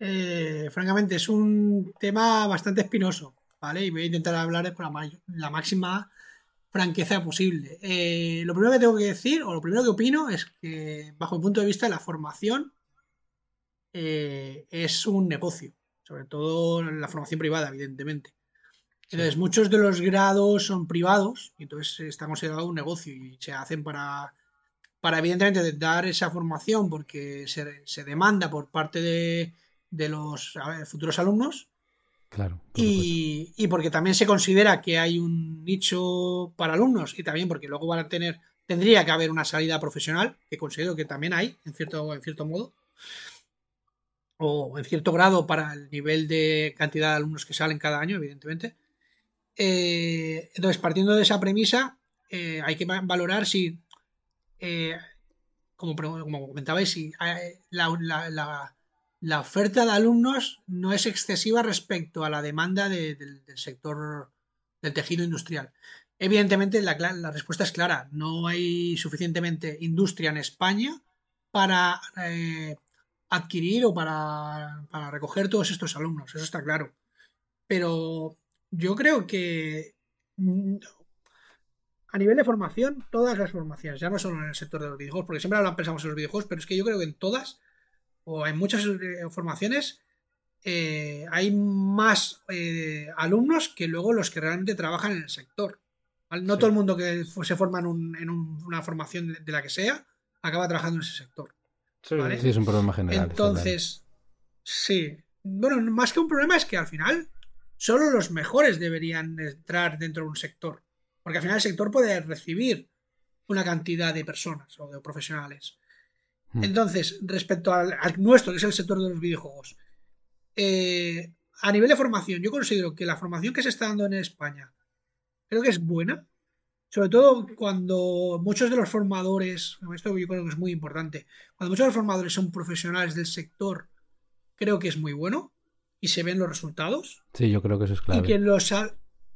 Speaker 3: Eh, francamente, es un tema bastante espinoso, ¿vale? Y voy a intentar hablar con la, máxima franqueza posible. Eh, lo primero que tengo que decir, o lo primero que opino, es que, bajo mi punto de vista, la formación eh, es un negocio, sobre todo la formación privada, evidentemente. Entonces, muchos de los grados son privados, y entonces está considerado un negocio y se hacen para para evidentemente dar esa formación porque se, demanda por parte de, los futuros alumnos.
Speaker 1: Claro.
Speaker 3: Y, y, porque también se considera que hay un nicho para alumnos y también porque luego van a tener, tendría que haber una salida profesional, que considero que también hay, en cierto, en cierto modo, o en cierto grado para el nivel de cantidad de alumnos que salen cada año, evidentemente. Eh, entonces, partiendo de esa premisa, eh, hay que valorar si eh, como, como, comentabais, eh, la, oferta de alumnos no es excesiva respecto a la demanda del sector del tejido industrial. Evidentemente, la, respuesta es clara. No hay suficientemente industria en España para eh, adquirir o para, para recoger todos estos alumnos. Eso está claro. Pero yo creo que mm, a nivel de formación, todas las formaciones, ya no solo en el sector de los videojuegos, porque siempre hablan, pensamos en los videojuegos, pero es que yo creo que en todas, o en muchas eh, formaciones, eh, hay más eh, alumnos que luego los que realmente trabajan en el sector. No todo el mundo que se forma en, una formación de, la que sea acaba trabajando en ese sector.
Speaker 1: Sí, es un problema general.
Speaker 3: Entonces, sí. Bueno, más que un problema es que al final solo los mejores deberían entrar dentro de un sector. Porque al final el sector puede recibir una cantidad de personas o de profesionales. Hmm. Entonces, respecto al, nuestro, que es el sector de los videojuegos, eh, a nivel de formación, yo considero que la formación que se está dando en España creo que es buena. Sobre todo cuando muchos de los formadores, esto yo creo que es muy importante, cuando muchos de los formadores son profesionales del sector, creo que es muy bueno y se ven los resultados.
Speaker 1: Sí, yo creo que eso es clave.
Speaker 3: Y que los,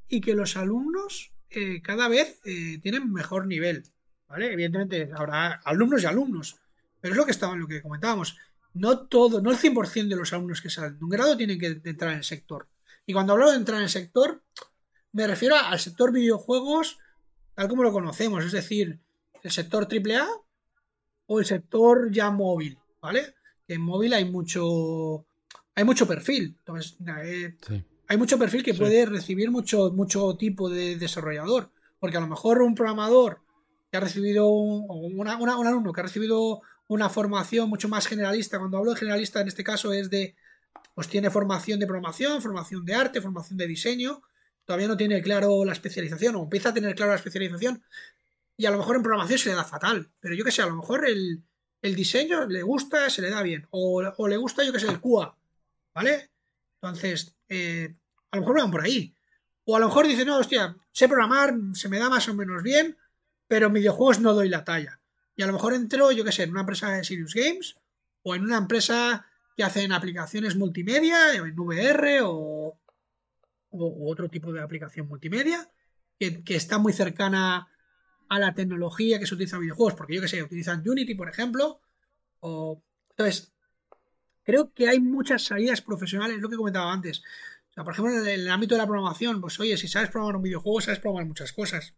Speaker 3: y que los alumnos eh, cada vez eh, tienen mejor nivel. ¿Vale? Evidentemente habrá alumnos y alumnos. Pero es lo que estaba, lo que comentábamos. No todo, no el 100% de los alumnos que salen de un grado tienen que entrar en el sector. Y cuando hablo de entrar en el sector, me refiero al sector videojuegos tal como lo conocemos, es decir, el sector AAA o el sector ya móvil, ¿vale? Que en móvil hay mucho hay mucho perfil. Entonces, eh, hay mucho perfil que puede recibir mucho, mucho tipo de desarrollador. Porque a lo mejor un programador que ha recibido un, un alumno que ha recibido una formación mucho más generalista, cuando hablo de generalista en este caso es de, pues tiene formación de programación, formación de arte, formación de diseño, todavía no tiene claro la especialización o empieza a tener claro la especialización y a lo mejor en programación se le da fatal, pero yo que sé, a lo mejor el, diseño le gusta, se le da bien, o, o le gusta, yo que sé, el QA, ¿vale? Entonces, eh, a lo mejor van por ahí. O a lo mejor dicen, no, hostia, sé programar, se me da más o menos bien, pero en videojuegos no doy la talla. Y a lo mejor entro, yo qué sé, en una empresa de Sirius Games o en una empresa que hacen aplicaciones multimedia, en VR o, otro tipo de aplicación multimedia, que, está muy cercana a la tecnología que se utiliza en videojuegos, porque yo que sé, utilizan Unity, por ejemplo. Entonces, creo que hay muchas salidas profesionales, lo que comentaba antes. O sea, por ejemplo, en el, ámbito de la programación, pues oye, si sabes programar un videojuego, sabes programar muchas cosas.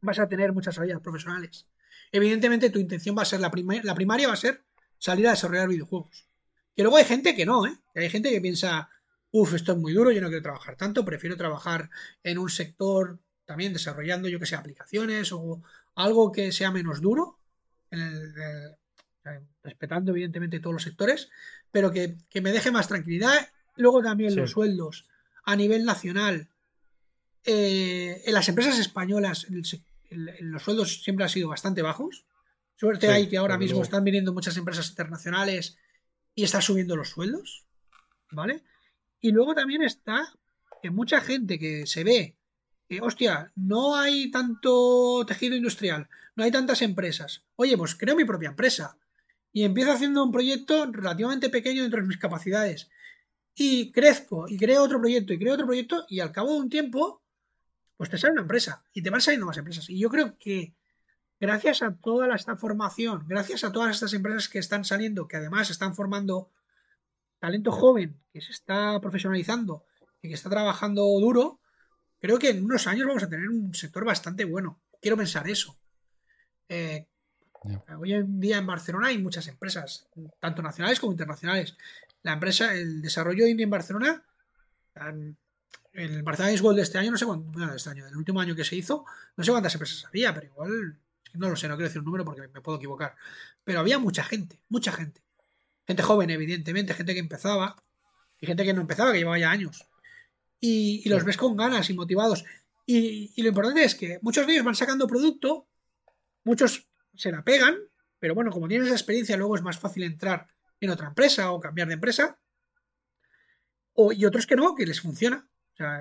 Speaker 3: Vas a tener muchas salidas profesionales. Evidentemente, tu intención va a ser, la, la primaria va a ser salir a desarrollar videojuegos. Que luego hay gente que no, ¿eh? hay gente que piensa, uff, esto es muy duro, yo no quiero trabajar tanto, prefiero trabajar en un sector también desarrollando, yo que sé, aplicaciones o algo que sea menos duro, respetando evidentemente todos los sectores, pero que, me deje más tranquilidad. Luego también los sueldos a nivel nacional. Eh, en las empresas españolas los sueldos siempre han sido bastante bajos. Suerte hay que ahora mismo están viniendo muchas empresas internacionales y está subiendo los sueldos. ¿Vale? Y luego también está que mucha gente que se ve que, hostia, no hay tanto tejido industrial, no hay tantas empresas. Oye, pues creo mi propia empresa. Y empiezo haciendo un proyecto relativamente pequeño dentro de mis capacidades. Y crezco, y creo otro proyecto, y creo otro proyecto, y al cabo de un tiempo, pues te sale una empresa, y te van saliendo más empresas. Y yo creo que gracias a toda esta formación, gracias a todas estas empresas que están saliendo, que además están formando talento joven que se está profesionalizando y que está trabajando duro, creo que en unos años vamos a tener un sector bastante bueno. Quiero pensar eso. Eh, hoy en día en Barcelona hay muchas empresas, tanto nacionales como internacionales. La empresa, el desarrollo indie en Barcelona, el Barcelona Gold de este año, no sé cuánto, bueno, este año, el último año que se hizo, no sé cuántas empresas había, pero igual, no lo sé, no quiero decir un número porque me puedo equivocar. Pero había mucha gente, mucha gente. Gente joven, evidentemente, gente que empezaba y gente que no empezaba, que llevaba ya años. Y, los ves con ganas y motivados. Y, lo importante es que muchos de ellos van sacando producto, muchos se la pegan, pero bueno, como tienes esa experiencia, luego es más fácil entrar en otra empresa o cambiar de empresa. O, y otros que no, que les funciona. O sea,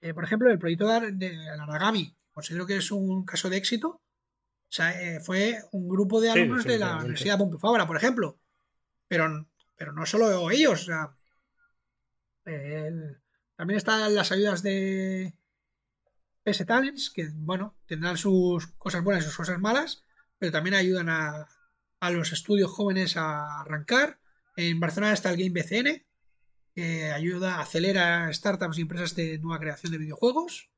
Speaker 3: eh, por ejemplo, el proyecto de Aragami, considero que es un caso de éxito. O sea, eh, fue un grupo de alumnos de la Universidad Pompeu Fabra, por ejemplo, pero, pero no solo ellos. también están las ayudas de PS Talents, que bueno, tendrán sus cosas buenas y sus cosas malas, pero también ayudan a, los estudios jóvenes a arrancar. En Barcelona está el Game BCN, que ayuda, acelera startups y empresas de nueva creación de videojuegos,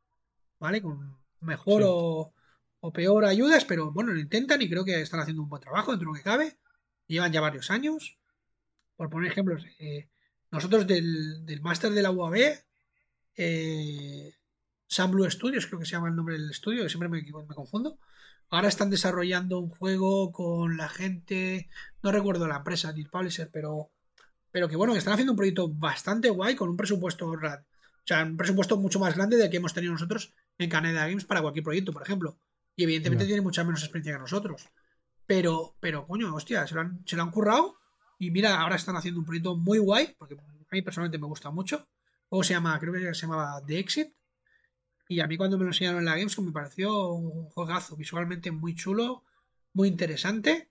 Speaker 3: ¿vale? Con mejor o, o, peor ayudas, pero bueno, lo intentan y creo que están haciendo un buen trabajo dentro de lo que cabe. Llevan ya varios años por poner ejemplos, eh, nosotros del, del máster de la UAB, eh, Sun Blue Studios, creo que se llama el nombre del estudio, siempre me, me confundo. Ahora están desarrollando un juego con la gente, no recuerdo la empresa ni el publisher, pero, pero que bueno, que están haciendo un proyecto bastante guay con un presupuesto, o sea, un presupuesto mucho más grande del que hemos tenido nosotros en Canada Games para cualquier proyecto, por ejemplo. Y evidentemente tiene mucha menos experiencia que nosotros. Pero, pero, coño, hostia, se lo han, se lo han currado y mira, ahora están haciendo un proyecto muy guay, porque a mí personalmente me gusta mucho. O se llama, creo que se llamaba The Exit. Y a mí cuando me lo enseñaron en la Gamescom me pareció un juegazo visualmente muy chulo, muy interesante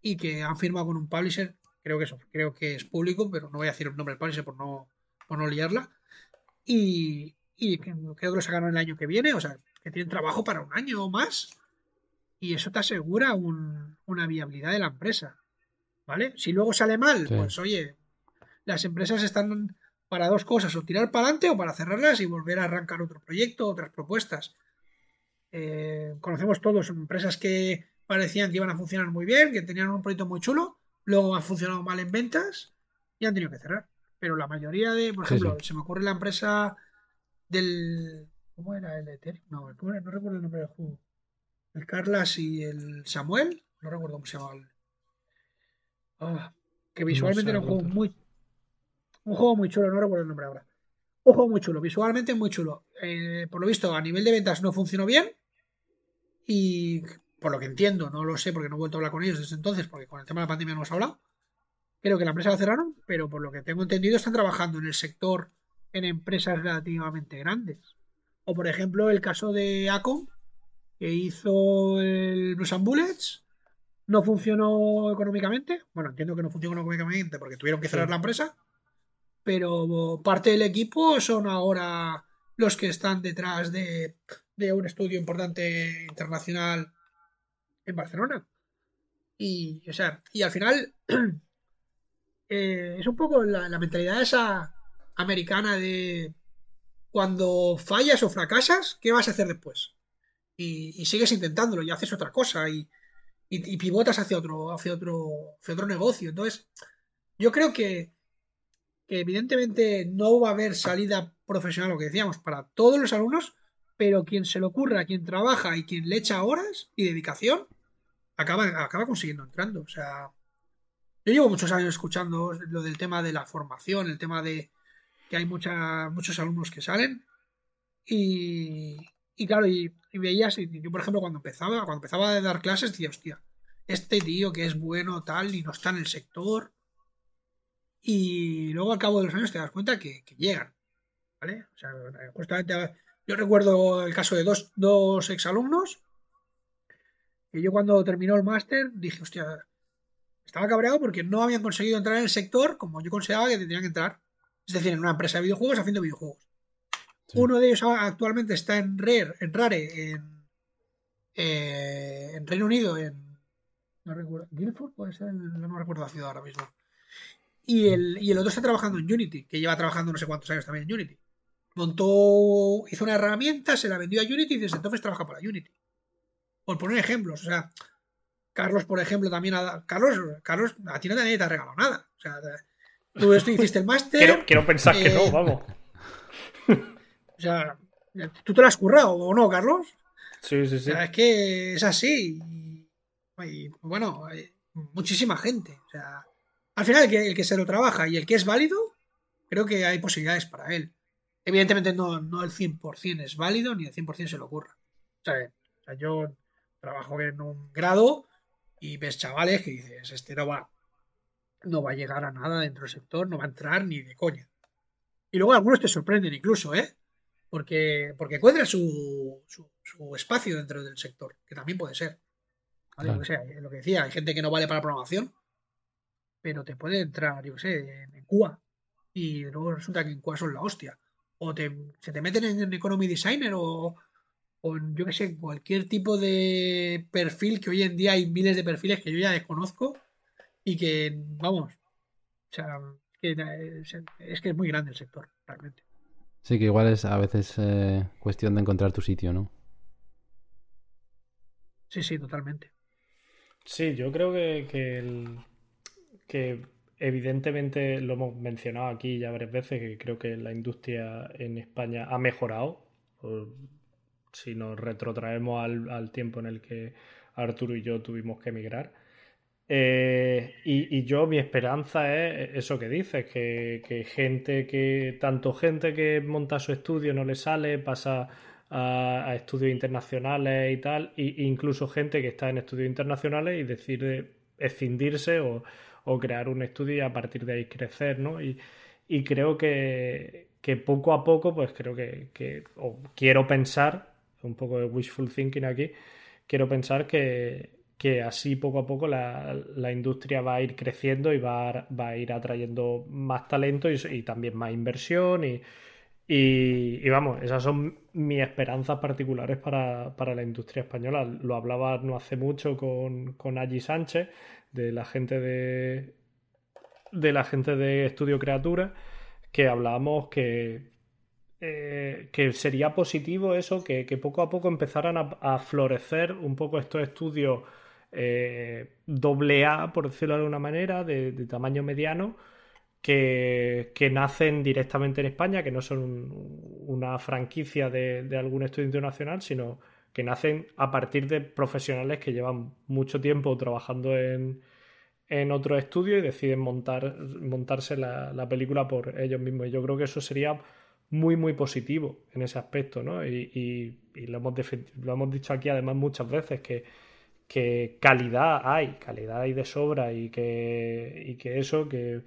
Speaker 3: y que han firmado con un publisher, creo que eso, creo que es público, pero no voy a decir el nombre del publisher por no, por no liarla. Y, creo que lo sacaron el año que viene, o sea, que tienen trabajo para un año o más. Y eso te asegura una viabilidad de la empresa. ¿Vale? Si luego sale mal, pues oye, las empresas están para dos cosas, o tirar para adelante o para cerrarlas y volver a arrancar otro proyecto, otras propuestas. Eh, conocemos todos empresas que parecían que iban a funcionar muy bien, que tenían un proyecto muy chulo, luego han funcionado mal en ventas y han tenido que cerrar. Pero la mayoría de, por ejemplo, se me ocurre la empresa del. ¿Cómo era el Ethereum? No, no recuerdo el nombre del juego. El Carlas y el Samuel, no recuerdo cómo se llamaba el, Ah, que visualmente era un juego muy. Un juego muy chulo, no recuerdo el nombre ahora. Un juego muy chulo, visualmente muy chulo. Eh, por lo visto, a nivel de ventas no funcionó bien. Y por lo que entiendo, no lo sé porque no he vuelto a hablar con ellos desde entonces, porque con el tema de la pandemia no hemos hablado. Creo que la empresa la cerraron, pero por lo que tengo entendido están trabajando en el sector en empresas relativamente grandes. O por ejemplo el caso de Acom, que hizo el Blues and Bullets, no funcionó económicamente. Bueno, entiendo que no funcionó económicamente porque tuvieron que cerrar la empresa. Pero parte del equipo son ahora los que están detrás de, un estudio importante internacional en Barcelona. Y, o sea, y al final, eh, es un poco la, mentalidad esa americana de cuando fallas o fracasas, ¿qué vas a hacer después? Y, sigues intentándolo y haces otra cosa y, y, pivotas hacia otro, hacia otro, hacia otro negocio. Entonces, yo creo que, que evidentemente no va a haber salida profesional, lo que decíamos, para todos los alumnos, pero quien se le ocurra, quien trabaja y quien le echa horas y dedicación, acaba, acaba consiguiendo entrando. O sea, yo llevo muchos años escuchando lo del tema de la formación, el tema de que hay mucha, muchos alumnos que salen y, y claro, y, veías, y yo por ejemplo cuando empezaba, cuando empezaba a dar clases decía, hostia, este tío que es bueno tal y no está en el sector y luego al cabo de los años te das cuenta que, llegan, ¿vale? O sea, justamente yo recuerdo el caso de dos, dos exalumnos que yo cuando terminó el máster dije, hostia, estaba cabreado porque no habían conseguido entrar en el sector como yo consideraba que tenían que entrar. Es decir, en una empresa de videojuegos haciendo videojuegos. Uno de ellos actualmente está en Rare, en Rare, en, eh, en Reino Unido, en. No recuerdo. ¿Guildford? Puede ser, no recuerdo la ciudad ahora mismo. Y el, y el otro está trabajando en Unity, que lleva trabajando no sé cuántos años también en Unity. Montó, hizo una herramienta, se la vendió a Unity y desde entonces trabaja para Unity. Por poner ejemplos, o sea, Carlos, por ejemplo, también ha Carlos, Carlos, a ti no te ha regalado nada. O sea, tú esto hiciste el máster.
Speaker 2: Quiero, pensar que no, eh, vamos.
Speaker 3: O sea, ¿tú te lo has currado o no, Carlos?
Speaker 2: Sí, sí, sí.
Speaker 3: es que es así. Y, bueno, hay muchísima gente. O sea, al final, el que, el que se lo trabaja y el que es válido, creo que hay posibilidades para él. Evidentemente, no, no el 100% es válido ni el 100% se lo ocurra. O sea, o sea, yo trabajo en un grado y ves chavales que dices, este no va, no va a llegar a nada dentro del sector, no va a entrar ni de coña. Y luego algunos te sorprenden incluso, ¿eh? Porque, porque encuentran su, su, espacio dentro del sector, que también puede ser. Lo, que lo que decía, hay gente que no vale para programación, pero te puede entrar, yo qué sé, en, Cuba. Y luego resulta que en Cuba son la hostia. O te, se te meten en Economy Designer o, o yo que sé, cualquier tipo de perfil que hoy en día hay miles de perfiles que yo ya desconozco y que, vamos, o sea, es que es muy grande el sector, realmente.
Speaker 1: Sí, que igual es a veces eh, cuestión de encontrar tu sitio, ¿no?
Speaker 3: Sí, sí, totalmente.
Speaker 2: Sí, yo creo que, que, evidentemente lo hemos mencionado aquí ya varias veces, que creo que la industria en España ha mejorado si nos retrotraemos al, tiempo en el que Arturo y yo tuvimos que emigrar. Eh, y, yo, mi esperanza es eso que dices, que, gente que, tanto gente que monta su estudio no le sale, pasa a, estudios internacionales y tal, e incluso gente que está en estudios internacionales y decide escindirse o, crear un estudio y a partir de ahí crecer, ¿no? Y, creo que, poco a poco, pues creo que, que o quiero pensar un poco de wishful thinking aquí, quiero pensar que, así poco a poco la, industria va a ir creciendo y va a, va a ir atrayendo más talento y, también más inversión y, y, vamos, esas son mis esperanzas particulares para, la industria española. Lo hablaba no hace mucho con, con Sánchez, de la gente de, de la gente de Estudio Creatura, que hablábamos que, eh, que sería positivo eso, que, poco a poco empezaran a, florecer un poco estos estudios eh, doble A, por decirlo de alguna manera, de, tamaño mediano, que, nacen directamente en España, que no son una franquicia de, algún estudio internacional, sino que nacen a partir de profesionales que llevan mucho tiempo trabajando en, en otro estudio y deciden montar, montarse la, la película por ellos mismos. Y yo creo que eso sería muy, muy positivo en ese aspecto, ¿no? Y, lo, hemos lo hemos dicho aquí además muchas veces, que, que calidad hay, calidad hay de sobra y que, y que eso, que,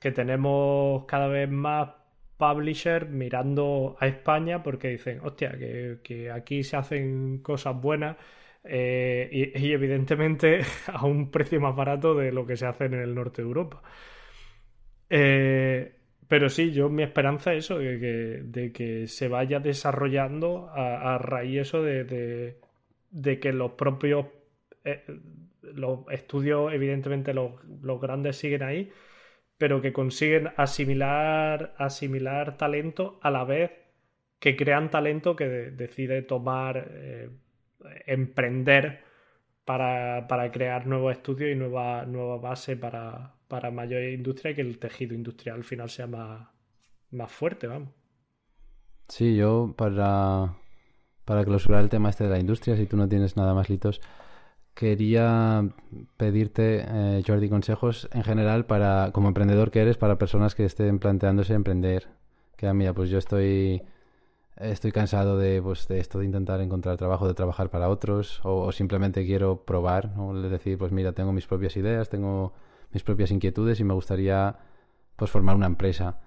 Speaker 2: que tenemos cada vez más publishers mirando a España porque dicen, hostia, que, aquí se hacen cosas buenas eh, y, evidentemente a un precio más barato de lo que se hace en el norte de Europa. Eh, pero sí, yo mi esperanza es eso, de que, de que se vaya desarrollando a, raíz eso de, de, que los propios eh, los estudios, evidentemente los, grandes siguen ahí, pero que consiguen asimilar, asimilar talento a la vez que crean talento que decide tomar, eh, emprender para, crear nuevos estudios y nueva, nueva base para, para mayor industria y que el tejido industrial al final sea más, más fuerte, vamos.
Speaker 1: Sí, yo para, para clausurar el tema este de la industria, si tú no tienes nada más litos, quería pedirte, eh, Jordi, consejos en general para, como emprendedor que eres, para personas que estén planteándose emprender. Que ah, mira, pues yo estoy estoy cansado de, pues, de esto de intentar encontrar trabajo, de trabajar para otros, o, simplemente quiero probar, o decir, pues mira, tengo mis propias ideas, tengo mis propias inquietudes y me gustaría pues formar una empresa.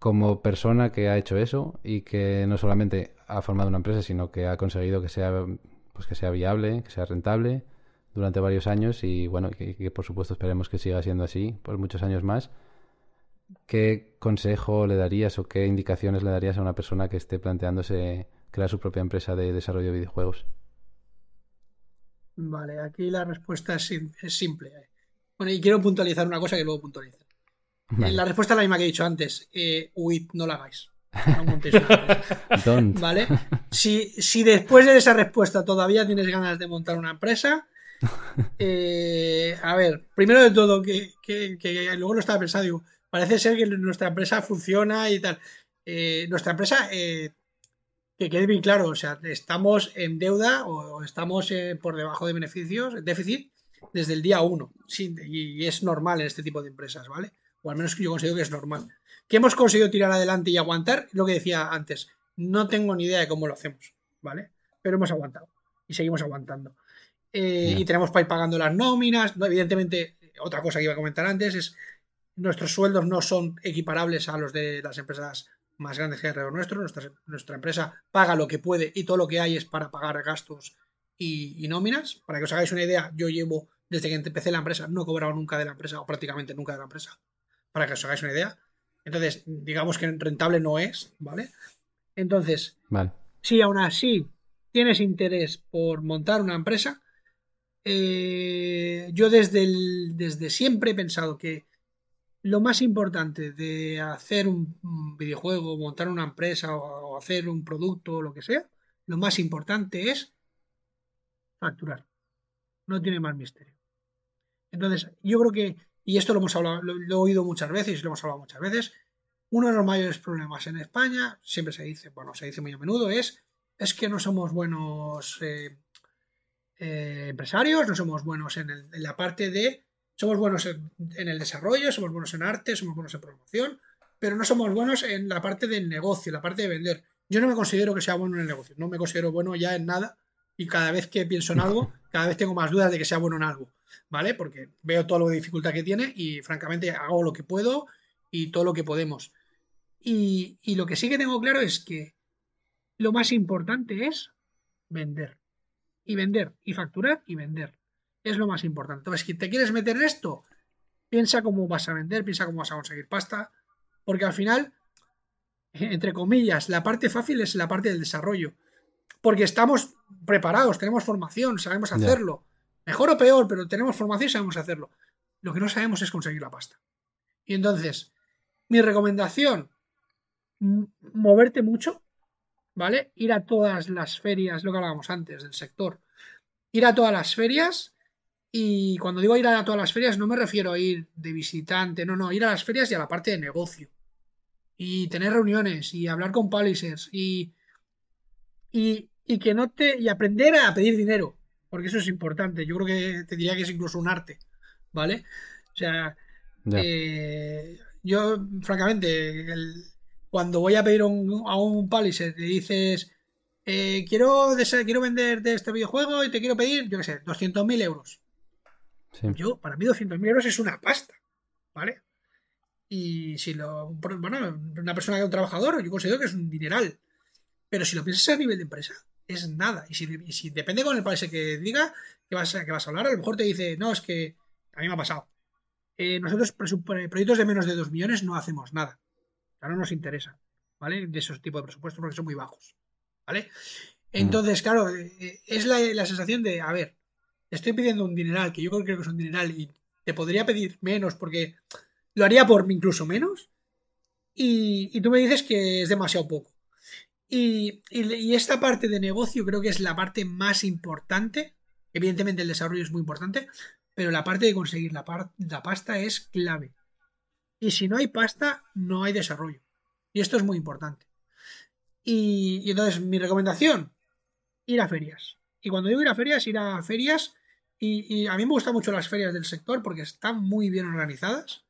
Speaker 1: Como persona que ha hecho eso y que no solamente ha formado una empresa, sino que ha conseguido que sea pues que sea viable, que sea rentable durante varios años y bueno, que, por supuesto esperemos que siga siendo así por muchos años más. ¿Qué consejo le darías o qué indicaciones le darías a una persona que esté planteándose crear su propia empresa de desarrollo de videojuegos?
Speaker 3: Vale, aquí la respuesta es, simple. Bueno, y quiero puntualizar una cosa que luego puntualizo. La respuesta es la misma que he dicho antes. Eh, huid, no la hagáis. ¿Vale? Si, si, después de esa respuesta todavía tienes ganas de montar una empresa, eh, a ver, primero de todo, que, luego lo estaba pensando, parece ser que nuestra empresa funciona y tal. Eh, nuestra empresa, eh, que quede bien claro, o sea, estamos en deuda o, estamos por debajo de beneficios, déficit, desde el día 1. y es normal en este tipo de empresas, ¿vale? O al menos yo considero que es normal que hemos conseguido tirar adelante y aguantar, lo que decía antes, no tengo ni idea de cómo lo hacemos, ¿vale? Pero hemos aguantado y seguimos aguantando. Eh, y tenemos para ir pagando las nóminas. evidentemente, otra cosa que iba a comentar antes es nuestros sueldos no son equiparables a los de las empresas más grandes que alrededor nuestro. Nuestra, empresa paga lo que puede y todo lo que hay es para pagar gastos y, y, nóminas. Para que os hagáis una idea, yo llevo, desde que empecé la empresa, no he cobrado nunca de la empresa o prácticamente nunca de la empresa. Para que os hagáis una idea. Entonces, digamos que rentable no es, ¿vale? Entonces, si aún así tienes interés por montar una empresa, eh, yo desde, desde siempre he pensado que lo más importante de hacer un, videojuego, montar una empresa o, hacer un producto o lo que sea, lo más importante es facturar. No tiene más misterio. Entonces, yo creo que y esto lo hemos hablado, lo, he oído muchas veces lo hemos hablado muchas veces, uno de los mayores problemas en España, siempre se dice, bueno, se dice muy a menudo, es, es que no somos buenos eh, eh, empresarios, no somos buenos en, la parte de, somos buenos en, el desarrollo, somos buenos en arte, somos buenos en promoción, pero no somos buenos en la parte del negocio, la parte de vender. Yo no me considero que sea bueno en el negocio, no me considero bueno ya en nada y cada vez que pienso en algo, cada vez tengo más dudas de que sea bueno en algo. ¿vale? Porque veo todo lo de dificultad que tiene y francamente hago lo que puedo y todo lo que podemos. Y, lo que sí que tengo claro es que lo más importante es vender. Y vender, y facturar y vender. Es lo más importante. Entonces, si te quieres meter en esto, piensa cómo vas a vender, piensa cómo vas a conseguir pasta, porque al final, entre comillas, la parte fácil es la parte del desarrollo. Porque estamos preparados, tenemos formación, sabemos hacerlo. Mejor o peor, pero tenemos formación y sabemos hacerlo. Lo que no sabemos es conseguir la pasta. Y entonces, mi recomendación, moverte mucho, ¿vale? Ir a todas las ferias, lo que hablábamos antes del sector. Ir a todas las ferias y cuando digo ir a todas las ferias no me refiero a ir de visitante, no, no, ir a las ferias y a la parte de negocio. Y tener reuniones y hablar con publishers y, y, y que no te... y aprender a pedir dinero porque eso es importante. Yo creo que te diría que es incluso un arte, ¿vale? O sea, eh, yo, francamente, cuando voy a pedir a un Paliser, le dices, eh, quiero, quiero vender de este videojuego y te quiero pedir, yo qué sé, 200.000 euros. Yo, para mí, 200.000 euros es una pasta, ¿vale? Y si lo. Bueno, una persona que es un trabajador, yo considero que es un dineral. Pero si lo piensas a nivel de empresa, es nada. Y si, depende con el país que diga que vas, a, que vas a hablar, a lo mejor te dice, no, es que a mí me ha pasado. Eh, nosotros proyectos de menos de 2 millones no hacemos nada. O no nos interesa, ¿vale? De esos tipos de presupuestos porque son muy bajos, ¿vale? Entonces, claro, eh, es la, la, sensación de, a ver, estoy pidiendo un dineral, que yo creo que es un dineral y te podría pedir menos porque lo haría por incluso menos. Y, tú me dices que es demasiado poco. Y, esta parte de negocio creo que es la parte más importante. Evidentemente el desarrollo es muy importante, pero la parte de conseguir la, pasta es clave. Y si no hay pasta, no hay desarrollo. Y esto es muy importante. Y, entonces, mi recomendación, ir a ferias. Y cuando digo ir a ferias, ir a ferias. Y, a mí me gustan mucho las ferias del sector porque están muy bien organizadas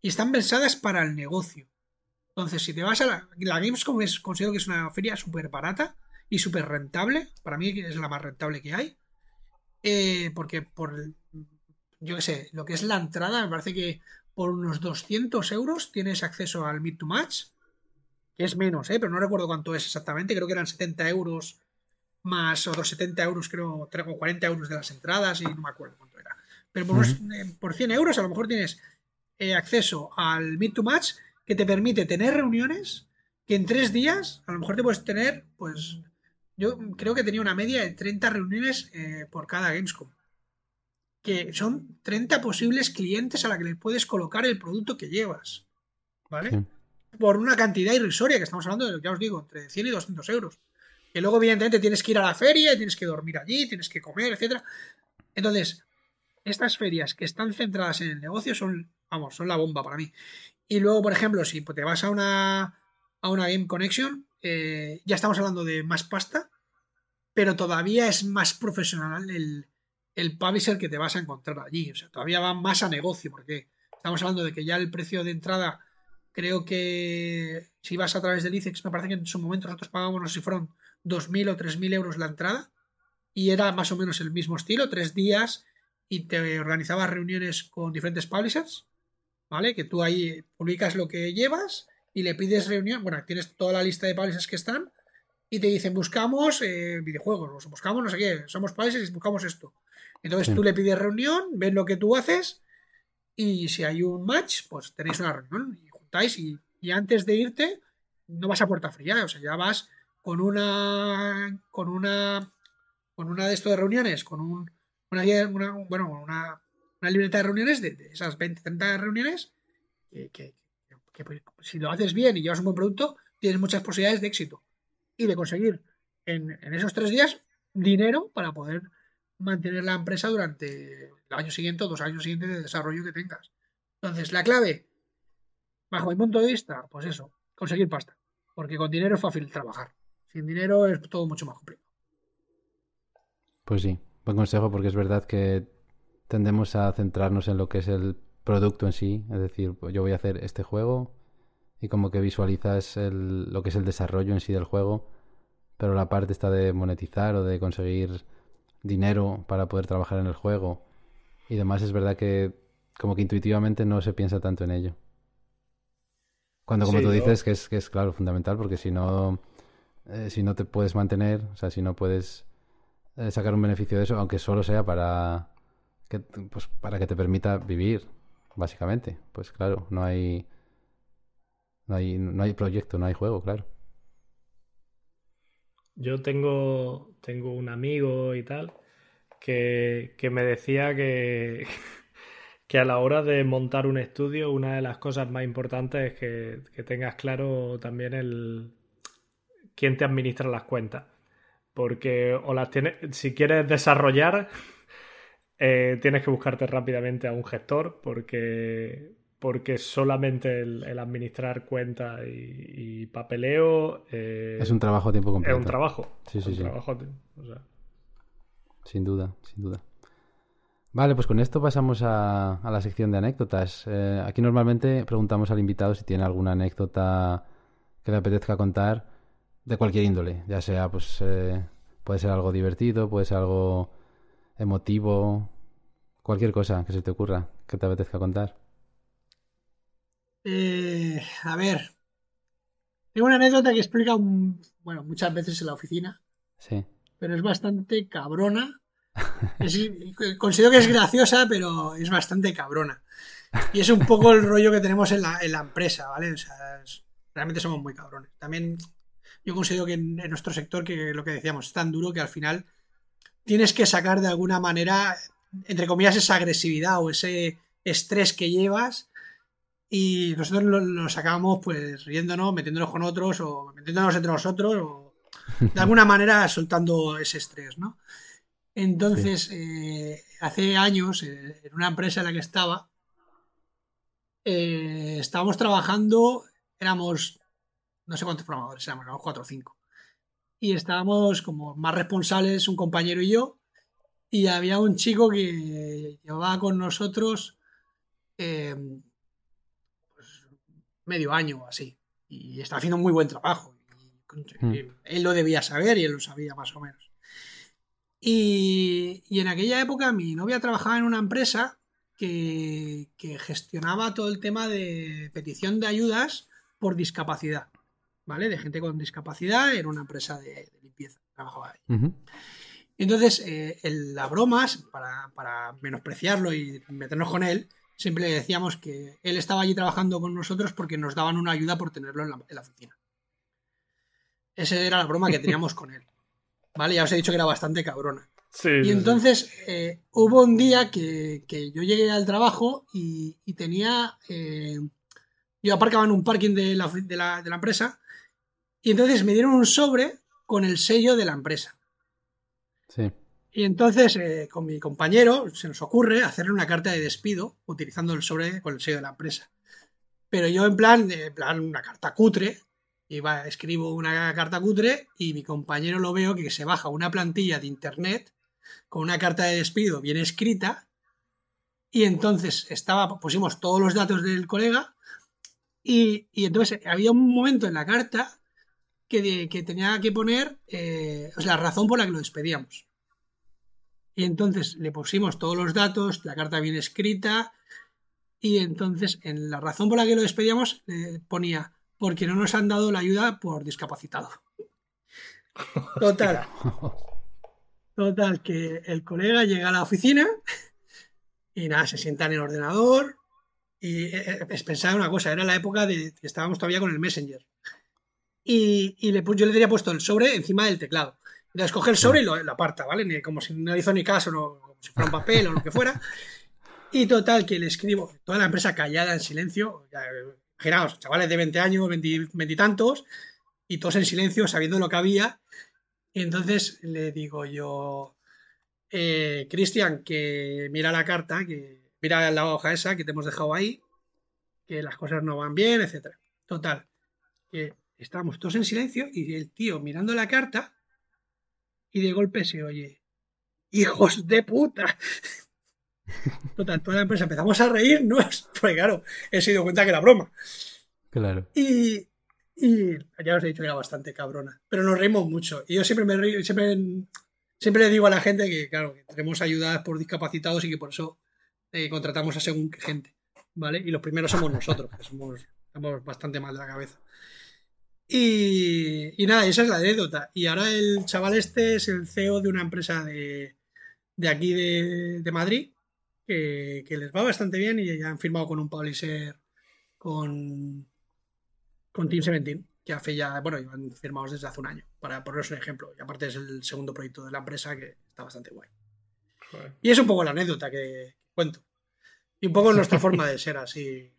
Speaker 3: y están pensadas para el negocio. Entonces, si te vas a la, la Gamescom, es, considero que es una feria súper barata y súper rentable. Para mí es la más rentable que hay. Eh, porque por, yo qué sé, lo que es la entrada, me parece que por unos 200 euros tienes acceso al Meet to Match que es menos, ¿eh? pero no recuerdo cuánto es exactamente, creo que eran 70 euros más otros 70 euros, creo, o 40 euros de las entradas y no me acuerdo cuánto era. Pero por, 100 eh, euros a lo mejor tienes eh, acceso al Meet to Match que te permite tener reuniones que en tres días a lo mejor te puedes tener, pues yo creo que tenía una media de 30 reuniones eh, por cada Gamescom. Que son 30 posibles clientes a la que le puedes colocar el producto que llevas. ¿Vale? por una cantidad irrisoria, que estamos hablando de, ya os digo, entre 100 y 200 euros. Que luego, evidentemente, tienes que ir a la feria, tienes que dormir allí, tienes que comer, etcétera. Entonces, estas ferias que están centradas en el negocio son, vamos, son la bomba para mí. Y luego, por ejemplo, si te vas a una, a una Game Connection, eh, ya estamos hablando de más pasta, pero todavía es más profesional el, el publisher que te vas a encontrar allí. O sea, todavía va más a negocio, porque estamos hablando de que ya el precio de entrada Creo que si vas a través del ICEX, me parece que en su momento nosotros pagábamos, no sé si fueron 2.000 o 3.000 euros la entrada. Y era más o menos el mismo estilo, tres días y te organizabas reuniones con diferentes publishers, ¿vale? Que tú ahí publicas lo que llevas y le pides reunión. Bueno, tienes toda la lista de publishers que están y te dicen buscamos eh, videojuegos, buscamos no sé qué, somos publishers y buscamos esto. Entonces tú le pides reunión, ven lo que tú haces y si hay un match, pues tenéis una reunión y, antes de irte no vas a puerta fría, o sea, ya vas con una con una con una de estas de reuniones, con un, una, bueno, una, una libreta de reuniones de, esas 20, 30 reuniones que, pues, si lo haces bien y llevas un buen producto, tienes muchas posibilidades de éxito y de conseguir en, en esos tres días dinero para poder mantener la empresa durante el año siguiente o dos años siguientes de desarrollo que tengas. Entonces, la clave, bajo mi punto de vista, pues eso, conseguir pasta. Porque con dinero es fácil trabajar. Sin dinero es todo mucho más complicado.
Speaker 1: Pues sí, buen consejo porque es verdad que tendemos a centrarnos en lo que es el producto en sí. Es decir, pues yo voy a hacer este juego y como que visualizas lo que es el desarrollo en sí del juego, pero la parte está de monetizar o de conseguir dinero para poder trabajar en el juego y demás es verdad que como que intuitivamente no se piensa tanto en ello. Cuando, como tú dices, que es, que es claro, fundamental, porque si no, eh, si no te puedes mantener, o sea, si no puedes eh, sacar un beneficio de eso, aunque solo sea para que, pues, para que te permita vivir, básicamente, pues claro, no hay, no hay, no hay proyecto, no hay juego, claro.
Speaker 2: Yo tengo, tengo un amigo y tal que, que me decía que, que a la hora de montar un estudio, una de las cosas más importantes es que, tengas claro también el quién te administra las cuentas. Porque o las tienes, si quieres desarrollar, eh, tienes que buscarte rápidamente a un gestor, porque, porque solamente el, administrar cuentas y, papeleo
Speaker 1: eh, es un trabajo a tiempo completo.
Speaker 2: Es un trabajo.
Speaker 1: Sí, sí, sí.
Speaker 2: Trabajo,
Speaker 1: Sin duda, sin duda. Vale, pues con esto pasamos a, la sección de anécdotas. Eh, aquí normalmente preguntamos al invitado si tiene alguna anécdota que le apetezca contar de cualquier índole, ya sea, pues eh, puede ser algo divertido, puede ser algo emotivo, cualquier cosa que se te ocurra que te apetezca contar.
Speaker 3: Eh, a ver, tengo una anécdota que explica, bueno, muchas veces en la oficina.
Speaker 1: Sí.
Speaker 3: Pero es bastante cabrona considero que es graciosa, pero es bastante cabrona. Y es un poco el rollo que tenemos en la, empresa, ¿vale? O sea, realmente somos muy cabrones. También yo considero que en, nuestro sector, que lo que decíamos, es tan duro que al final tienes que sacar de alguna manera, entre comillas, esa agresividad o ese estrés que llevas y nosotros lo, sacábamos pues riéndonos, metiéndonos con otros o metiéndonos entre nosotros o de alguna manera soltando ese estrés, ¿no? Entonces, eh, hace años, eh, en una empresa en la que estaba, eh, estábamos trabajando, éramos, no sé cuántos programadores éramos, éramos cuatro o cinco. Y estábamos como más responsables, un compañero y yo, y había un chico que llevaba con nosotros medio año o así. Y está haciendo un muy buen trabajo. Hmm. Él lo debía saber y él lo sabía más o menos. Y, en aquella época mi novia trabajaba en una empresa que, gestionaba todo el tema de petición de ayudas por discapacidad, ¿vale? De gente con discapacidad, era una empresa de, limpieza, trabajaba ahí. Entonces, eh, las bromas, para, para, menospreciarlo y meternos con él, siempre le decíamos que él estaba allí trabajando con nosotros porque nos daban una ayuda por tenerlo en la, oficina. Esa era la broma que teníamos con él. ¿Vale? Ya os he dicho que era bastante cabrona. y entonces eh, hubo un día que, yo llegué al trabajo y, tenía. Eh, yo aparcaba en un parking de la, de la empresa y entonces me dieron un sobre con el sello de la empresa.
Speaker 1: Sí.
Speaker 3: Y entonces, eh, con mi compañero, se nos ocurre hacerle una carta de despido utilizando el sobre con el sello de la empresa. Pero yo, en plan, en plan una carta cutre, iba, escribo una carta cutre y mi compañero lo veo que se baja una plantilla de internet con una carta de despido bien escrita. Y entonces estaba, pusimos todos los datos del colega. Y, entonces había un momento en la carta que, que tenía que poner eh, la razón por la que lo despedíamos. Y entonces le pusimos todos los datos, la carta bien escrita, y entonces en la razón por la que lo despedíamos le ponía, porque no nos han dado la ayuda por discapacitado. Total. Total, que el colega llega a la oficina y nada, se sienta en el ordenador y eh, eh, pensaba una cosa, era la época de que estábamos todavía con el Messenger. Y, yo le tenía puesto el sobre encima del teclado. Entonces coge el sobre y lo, aparta, ¿vale? como si no hizo ni caso, no, como si fuera un papel o lo que fuera. Y total, que le escribo, toda la empresa callada en silencio, imaginaos, chavales de 20 años, 20, y tantos, y todos en silencio, sabiendo lo que había. Y entonces le digo yo, eh, Cristian, que mira la carta, que mira la hoja esa que te hemos dejado ahí, que las cosas no van bien, etc. Total, que estábamos todos en silencio y el tío mirando la carta y de golpe se oye, hijos de puta. Total, toda la empresa empezamos a reírnos, porque claro, he sido cuenta que era broma.
Speaker 1: Claro.
Speaker 3: Y, ya os he dicho que era bastante cabrona, pero nos reímos mucho. Y yo siempre me río, siempre, siempre le digo a la gente que, claro, que tenemos ayudas por discapacitados y que por eso eh, contratamos a según gente, ¿vale? Y los primeros somos nosotros, que somos, estamos bastante mal de la cabeza. Y, nada, esa es la anécdota. Y ahora el chaval este es el CEO de una empresa de, aquí de, Madrid, que, les va bastante bien y ya han firmado con un publisher con, con Team 17, que hace ya, bueno, llevan firmados desde hace un año, para poneros un ejemplo. Y aparte es el segundo proyecto de la empresa que está bastante guay. Y es un poco la anécdota que cuento. Y un poco nuestra forma de ser así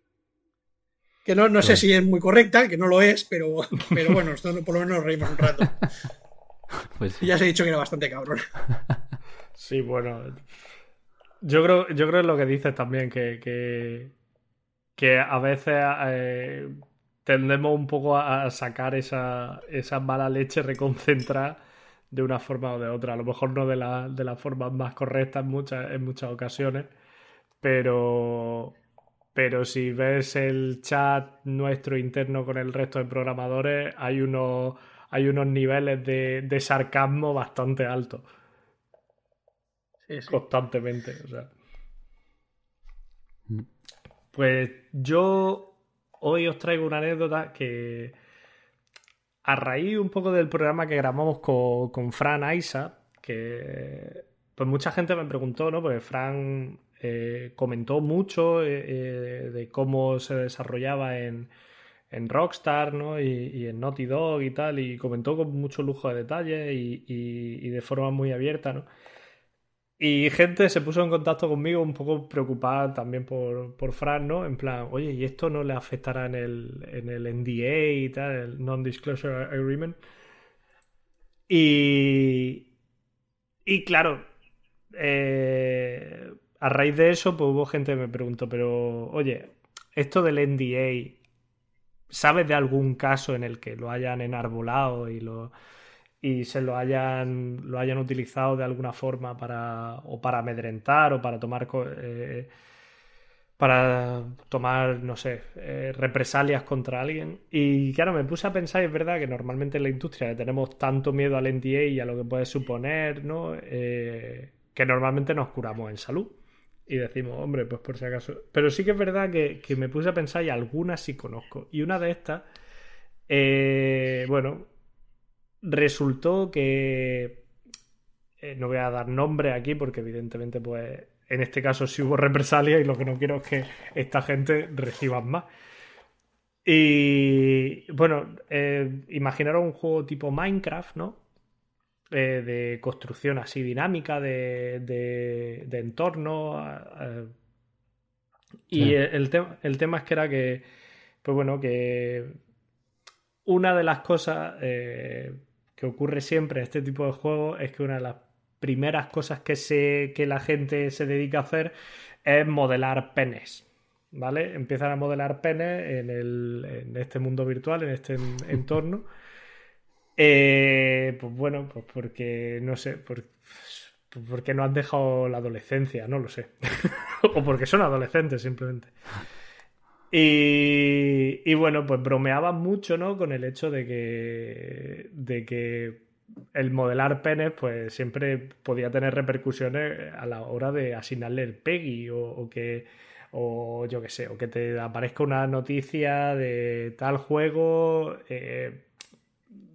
Speaker 3: que no, no sé si es muy correcta, que no lo es, pero, pero bueno, esto por lo menos nos reímos un rato. Pues ya os he dicho que era bastante cabrón.
Speaker 2: Sí, bueno. Yo creo, yo creo lo que dices también, que, que, a veces eh, tendemos un poco a sacar esa, esa mala leche reconcentrada de una forma o de otra. A lo mejor no de la, de la forma más correcta en muchas, en muchas ocasiones, pero, pero si ves el chat nuestro interno con el resto de programadores, hay unos, hay unos niveles de, sarcasmo bastante altos. Constantemente. Mm. Pues yo hoy os traigo una anécdota que a raíz un poco del programa que grabamos con, con Fran Aisa, que pues mucha gente me preguntó, ¿no? Porque Fran eh, comentó mucho eh, eh, de cómo se desarrollaba en, Rockstar ¿no? y, en Naughty Dog y tal, y comentó con mucho lujo de detalle y, de forma muy abierta. ¿no? Y gente se puso en contacto conmigo un poco preocupada también por, por Fran, ¿no? En plan, oye, ¿y esto no le afectará en el, en el NDA y tal, el Non-Disclosure Agreement? Y, y claro, eh, a raíz de eso, pues hubo gente que me preguntó, pero oye, esto del NDA, ¿sabes de algún caso en el que lo hayan enarbolado y lo y se lo hayan lo hayan utilizado de alguna forma para o para amedrentar o para tomar eh, para tomar, no sé, eh, represalias contra alguien. Y claro, me puse a pensar, es verdad que normalmente en la industria tenemos tanto miedo al NDA y a lo que puede suponer, ¿no? Eh, que normalmente nos curamos en salud. Y decimos, hombre, pues por si acaso. Pero sí que es verdad que, me puse a pensar y algunas sí conozco. Y una de estas, eh, bueno, resultó que. no voy a dar nombre aquí porque evidentemente pues en este caso sí hubo represalia y lo que no quiero es que esta gente reciba más. Y bueno, eh, imaginaros un juego tipo Minecraft, ¿no? Eh, de construcción así dinámica, de, de, entorno. Eh, y el, el, tema es que era que, pues bueno, que una de las cosas que ocurre siempre en este tipo de juegos es que una de las primeras cosas que, se, que la gente se dedica a hacer es modelar penes. ¿Vale? Empiezan a modelar penes en, el, en este mundo virtual, en este entorno. Eh, pues bueno, pues porque no sé, por, porque no han dejado la adolescencia, no lo sé. o porque son adolescentes simplemente. Y, y, bueno, pues bromeaban mucho, ¿no? Con el hecho de que, de que el modelar penes, pues siempre podía tener repercusiones a la hora de asignarle el PEGI o, que o yo qué sé, o que te aparezca una noticia de tal juego, eh,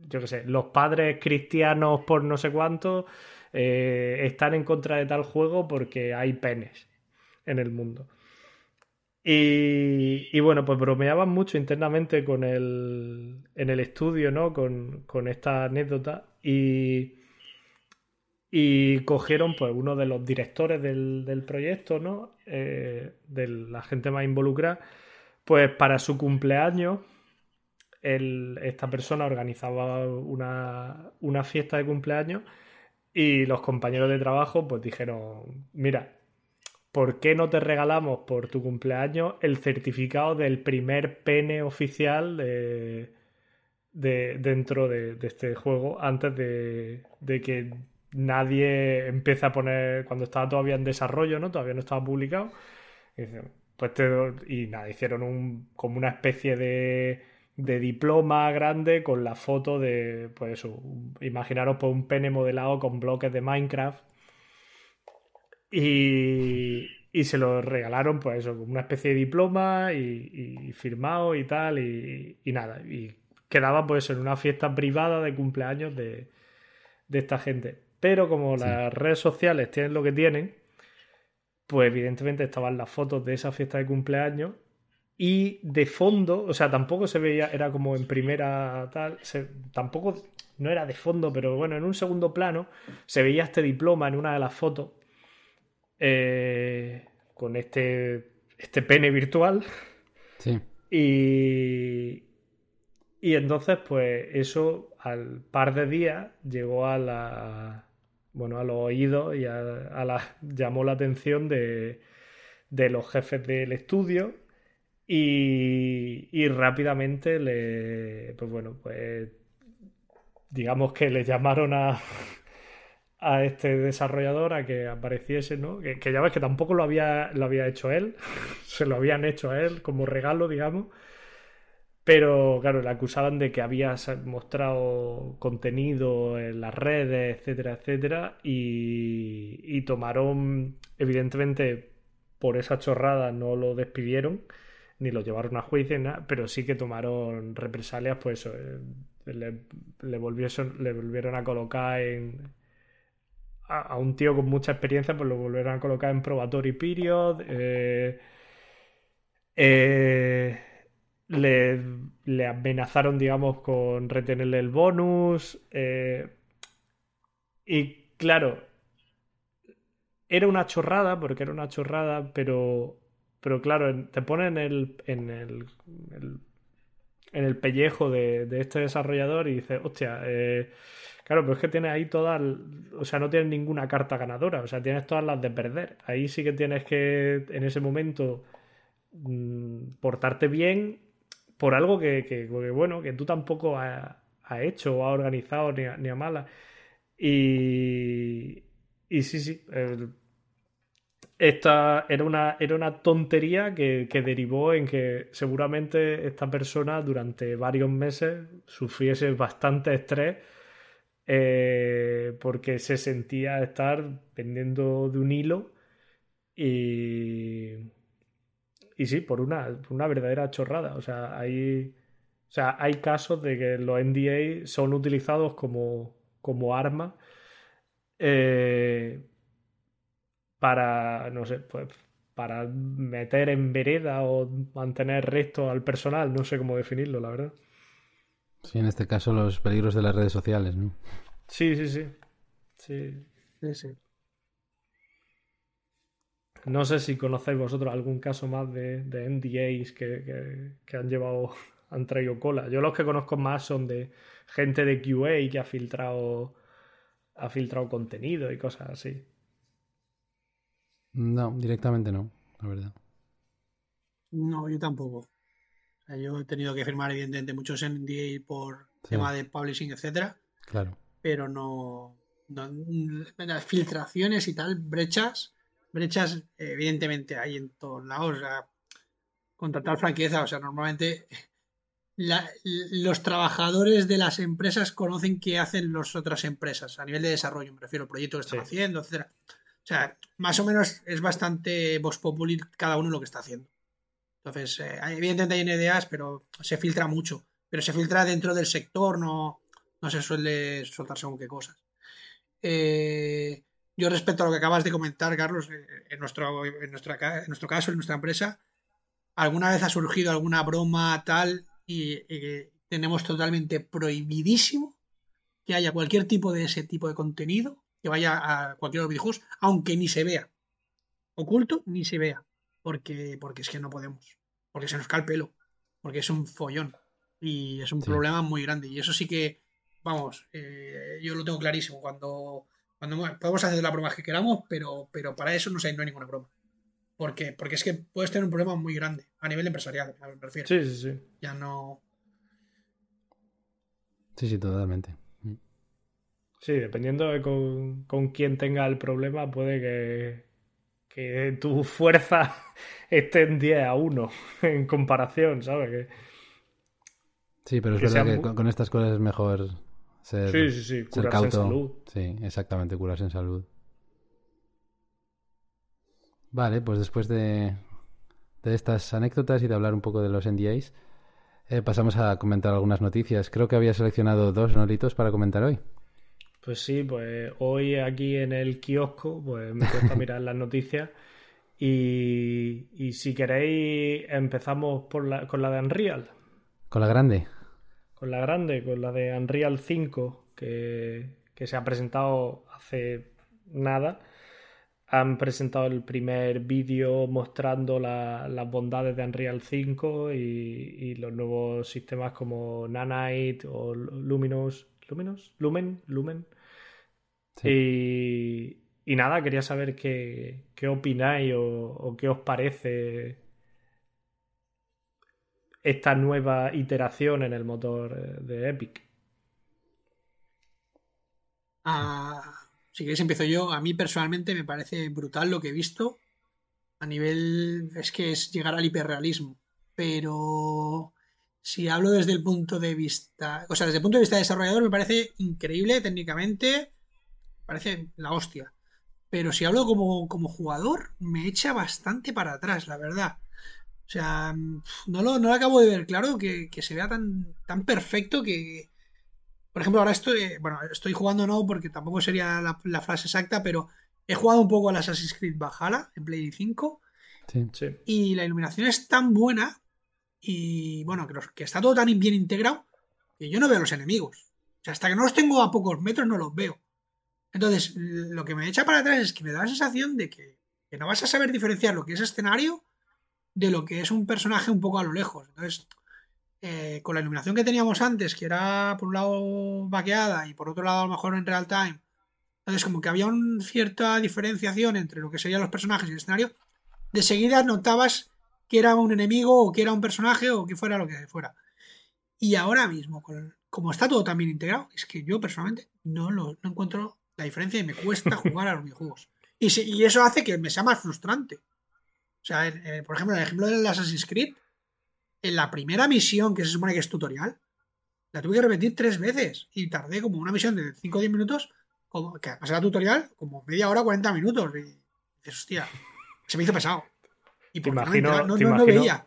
Speaker 2: yo qué sé, los padres cristianos por no sé cuánto eh, están en contra de tal juego porque hay penes en el mundo. Y, bueno, pues bromeaban mucho internamente con el, en el estudio, ¿no? Con, con esta anécdota y, y cogieron pues uno de los directores del, proyecto, ¿no? Eh, de la gente más involucrada, pues para su cumpleaños esta persona organizaba una, una fiesta de cumpleaños y los compañeros de trabajo pues dijeron, mira, ¿por qué no te regalamos por tu cumpleaños el certificado del primer pene oficial de, dentro de, este juego antes de, que nadie empiece a poner, cuando estaba todavía en desarrollo, ¿no? Todavía no estaba publicado. Y, pues y nada, hicieron un, como una especie de, de diploma grande con la foto de, pues eso, imaginaros pues un pene modelado con bloques de Minecraft y, se lo regalaron, pues eso, como una especie de diploma y, firmado y tal, y, nada. Y quedaba pues en una fiesta privada de cumpleaños de, esta gente. Pero como las redes sociales tienen lo que tienen, pues evidentemente estaban las fotos de esa fiesta de cumpleaños y de fondo, o sea, tampoco se veía, era como en primera tal, tampoco, no era de fondo, pero bueno, en un segundo plano se veía este diploma en una de las fotos eh, con este, este pene virtual.
Speaker 1: Sí.
Speaker 2: Y, y entonces, pues eso al par de días llegó a la bueno, a los oídos y a, la, llamó la atención de, de, los jefes del estudio y, rápidamente le, pues bueno, pues digamos que le llamaron a, a este desarrollador a que apareciese, ¿no? Que, ya ves que tampoco lo había, lo había hecho él, se lo habían hecho a él como regalo, digamos. Pero claro, le acusaban de que había mostrado contenido en las redes, etcétera, etcétera. Y, y tomaron, evidentemente, por esa chorrada no lo despidieron, ni lo llevaron a juicio, nada, pero sí que tomaron represalias, pues eh, le, volvieron, le volvieron a colocar en, a, un tío con mucha experiencia, pues lo volverán a colocar en probatory period. Eh, eh, le, amenazaron, digamos, con retenerle el bonus. Y claro, era una chorrada, porque era una chorrada, pero, pero claro, te pone en el, en el, en el pellejo de, este desarrollador y dices, hostia, eh, claro, pero es que tienes ahí todas, o sea, no tienes ninguna carta ganadora, o sea, tienes todas las de perder. Ahí sí que tienes que, en ese momento, mm, portarte bien por algo que, bueno, que tú tampoco has, hecho o has organizado ni a, ni a mala. Y, y sí, sí. Esta era una, era una tontería que, derivó en que seguramente esta persona durante varios meses sufriese bastante estrés eh, porque se sentía estar pendiendo de un hilo y, y sí, por una, una verdadera chorrada. O sea, hay, o sea, hay casos de que los NDA son utilizados como, como arma eh, para, no sé, pues para meter en vereda o mantener resto al personal, no sé cómo definirlo, la verdad.
Speaker 1: Sí, en este caso los peligros de las redes sociales, ¿no?
Speaker 2: Sí, sí, sí. Sí,
Speaker 3: sí. sí.
Speaker 2: No sé si conocéis vosotros algún caso más de, de NDAs que, que, han llevado, han traído cola. Yo los que conozco más son de gente de QA que ha filtrado, ha filtrado contenido y cosas así.
Speaker 1: No, directamente no, la verdad.
Speaker 3: No, yo tampoco. yo he tenido que firmar, evidentemente, muchos NDA por tema de publishing, etcétera.
Speaker 1: Claro.
Speaker 3: Pero no, no. Las filtraciones y tal, brechas brechas, evidentemente, hay en todos lados. O sea, con total franqueza, o sea, normalmente los trabajadores de las empresas conocen qué hacen las otras empresas a nivel de desarrollo, me refiero al proyecto que están haciendo, etcétera. O sea, más o menos es bastante voz populi cada uno lo que está haciendo. Entonces, eh, evidentemente hay ideas, pero se filtra mucho. Pero se filtra dentro del sector, no, no se suele soltar según qué cosas. Eh, yo respecto a lo que acabas de comentar, Carlos, eh, en nuestro, en, nuestro caso, en nuestra empresa, alguna vez ha surgido alguna broma tal y, tenemos totalmente prohibidísimo que haya cualquier tipo de ese tipo de contenido que vaya a cualquier videojuegos, aunque ni se vea. Oculto, ni se vea. Porque, porque es que no podemos. Porque se nos cae el pelo. Porque es un follón. Y es un problema muy grande. Y eso sí que, vamos, eh, yo lo tengo clarísimo. Cuando podemos hacer la broma que queramos, pero, pero para eso no, sé, no hay ninguna broma. ¿Por qué? Porque es que puedes tener un problema muy grande a nivel empresarial, me refiero.
Speaker 2: Sí, sí, sí.
Speaker 3: Ya no.
Speaker 1: Sí, sí, totalmente.
Speaker 2: Sí, dependiendo de con, con quién tenga el problema, puede que, que tu fuerza esté en 10 a 1 en comparación, ¿sabes? Que,
Speaker 1: sí, pero es verdad que con, estas cosas es mejor
Speaker 2: sí, sí, sí, curarse en salud.
Speaker 1: Sí, exactamente, curarse en salud. Vale, pues después de, de estas anécdotas y de hablar un poco de los NDAs, eh, pasamos a comentar algunas noticias. Creo que había seleccionado dos noritos para comentar hoy.
Speaker 2: Pues sí, pues hoy aquí en el kiosco pues me cuesta mirar las noticias y, y, si queréis empezamos por la, con la de Unreal.
Speaker 1: ¿Con la grande?
Speaker 2: con la grande, con la de Unreal 5, que, se ha presentado hace nada. Han presentado el primer vídeo mostrando las bondades de Unreal 5 y, los nuevos sistemas como Nanite o Luminous. ¿Luminous? ¿Lumen? ¿Lumen? Y, nada, quería saber qué, qué opináis o, o qué os parece esta nueva iteración en el motor de Epic?
Speaker 3: Ah, si queréis empiezo yo. A mí personalmente me parece brutal lo que he visto. A nivel es que es llegar al hiperrealismo. Pero si hablo desde el punto de vista, o sea, desde el punto de vista de desarrollador me parece increíble técnicamente, me parece la hostia. Pero si hablo como, como jugador, me echa bastante para atrás, la verdad. O sea, no lo, no acabo de ver claro que, se vea tan, tan perfecto que. Por ejemplo, ahora estoy. Bueno, estoy jugando no porque tampoco sería la, frase exacta, pero he jugado un poco al Assassin's Creed Valhalla en Play 5.
Speaker 1: Sí.
Speaker 3: Y la iluminación es tan buena y bueno, que, que está todo tan bien integrado que yo no veo los enemigos. O sea, hasta que no los tengo a pocos metros no los veo. Entonces, lo que me echa para atrás es que me da la sensación de que, no vas a saber diferenciar lo que es escenario de lo que es un personaje un poco a lo lejos. Entonces, eh, con la iluminación que teníamos antes, que era por un lado vaqueada y por otro lado a lo mejor en real time, entonces como que había una cierta diferenciación entre lo que serían los personajes y el escenario, de seguida notabas que era un enemigo o que era un personaje o que fuera lo que fuera. Y ahora mismo, como está todo tan integrado, es que yo personalmente no, lo, encuentro la diferencia y me cuesta jugar a los videojuegos. Y, y eso hace que me sea más frustrante. O sea, por ejemplo, en el ejemplo del Assassin's Creed, en la primera misión, que se supone que es tutorial, la tuve que repetir tres veces y tardé como una misión de 5 o 10 minutos, como, que además era tutorial, como media hora, 40 minutos. Y dices, hostia, se me hizo pesado. Y
Speaker 2: por imagino, no, no, veía.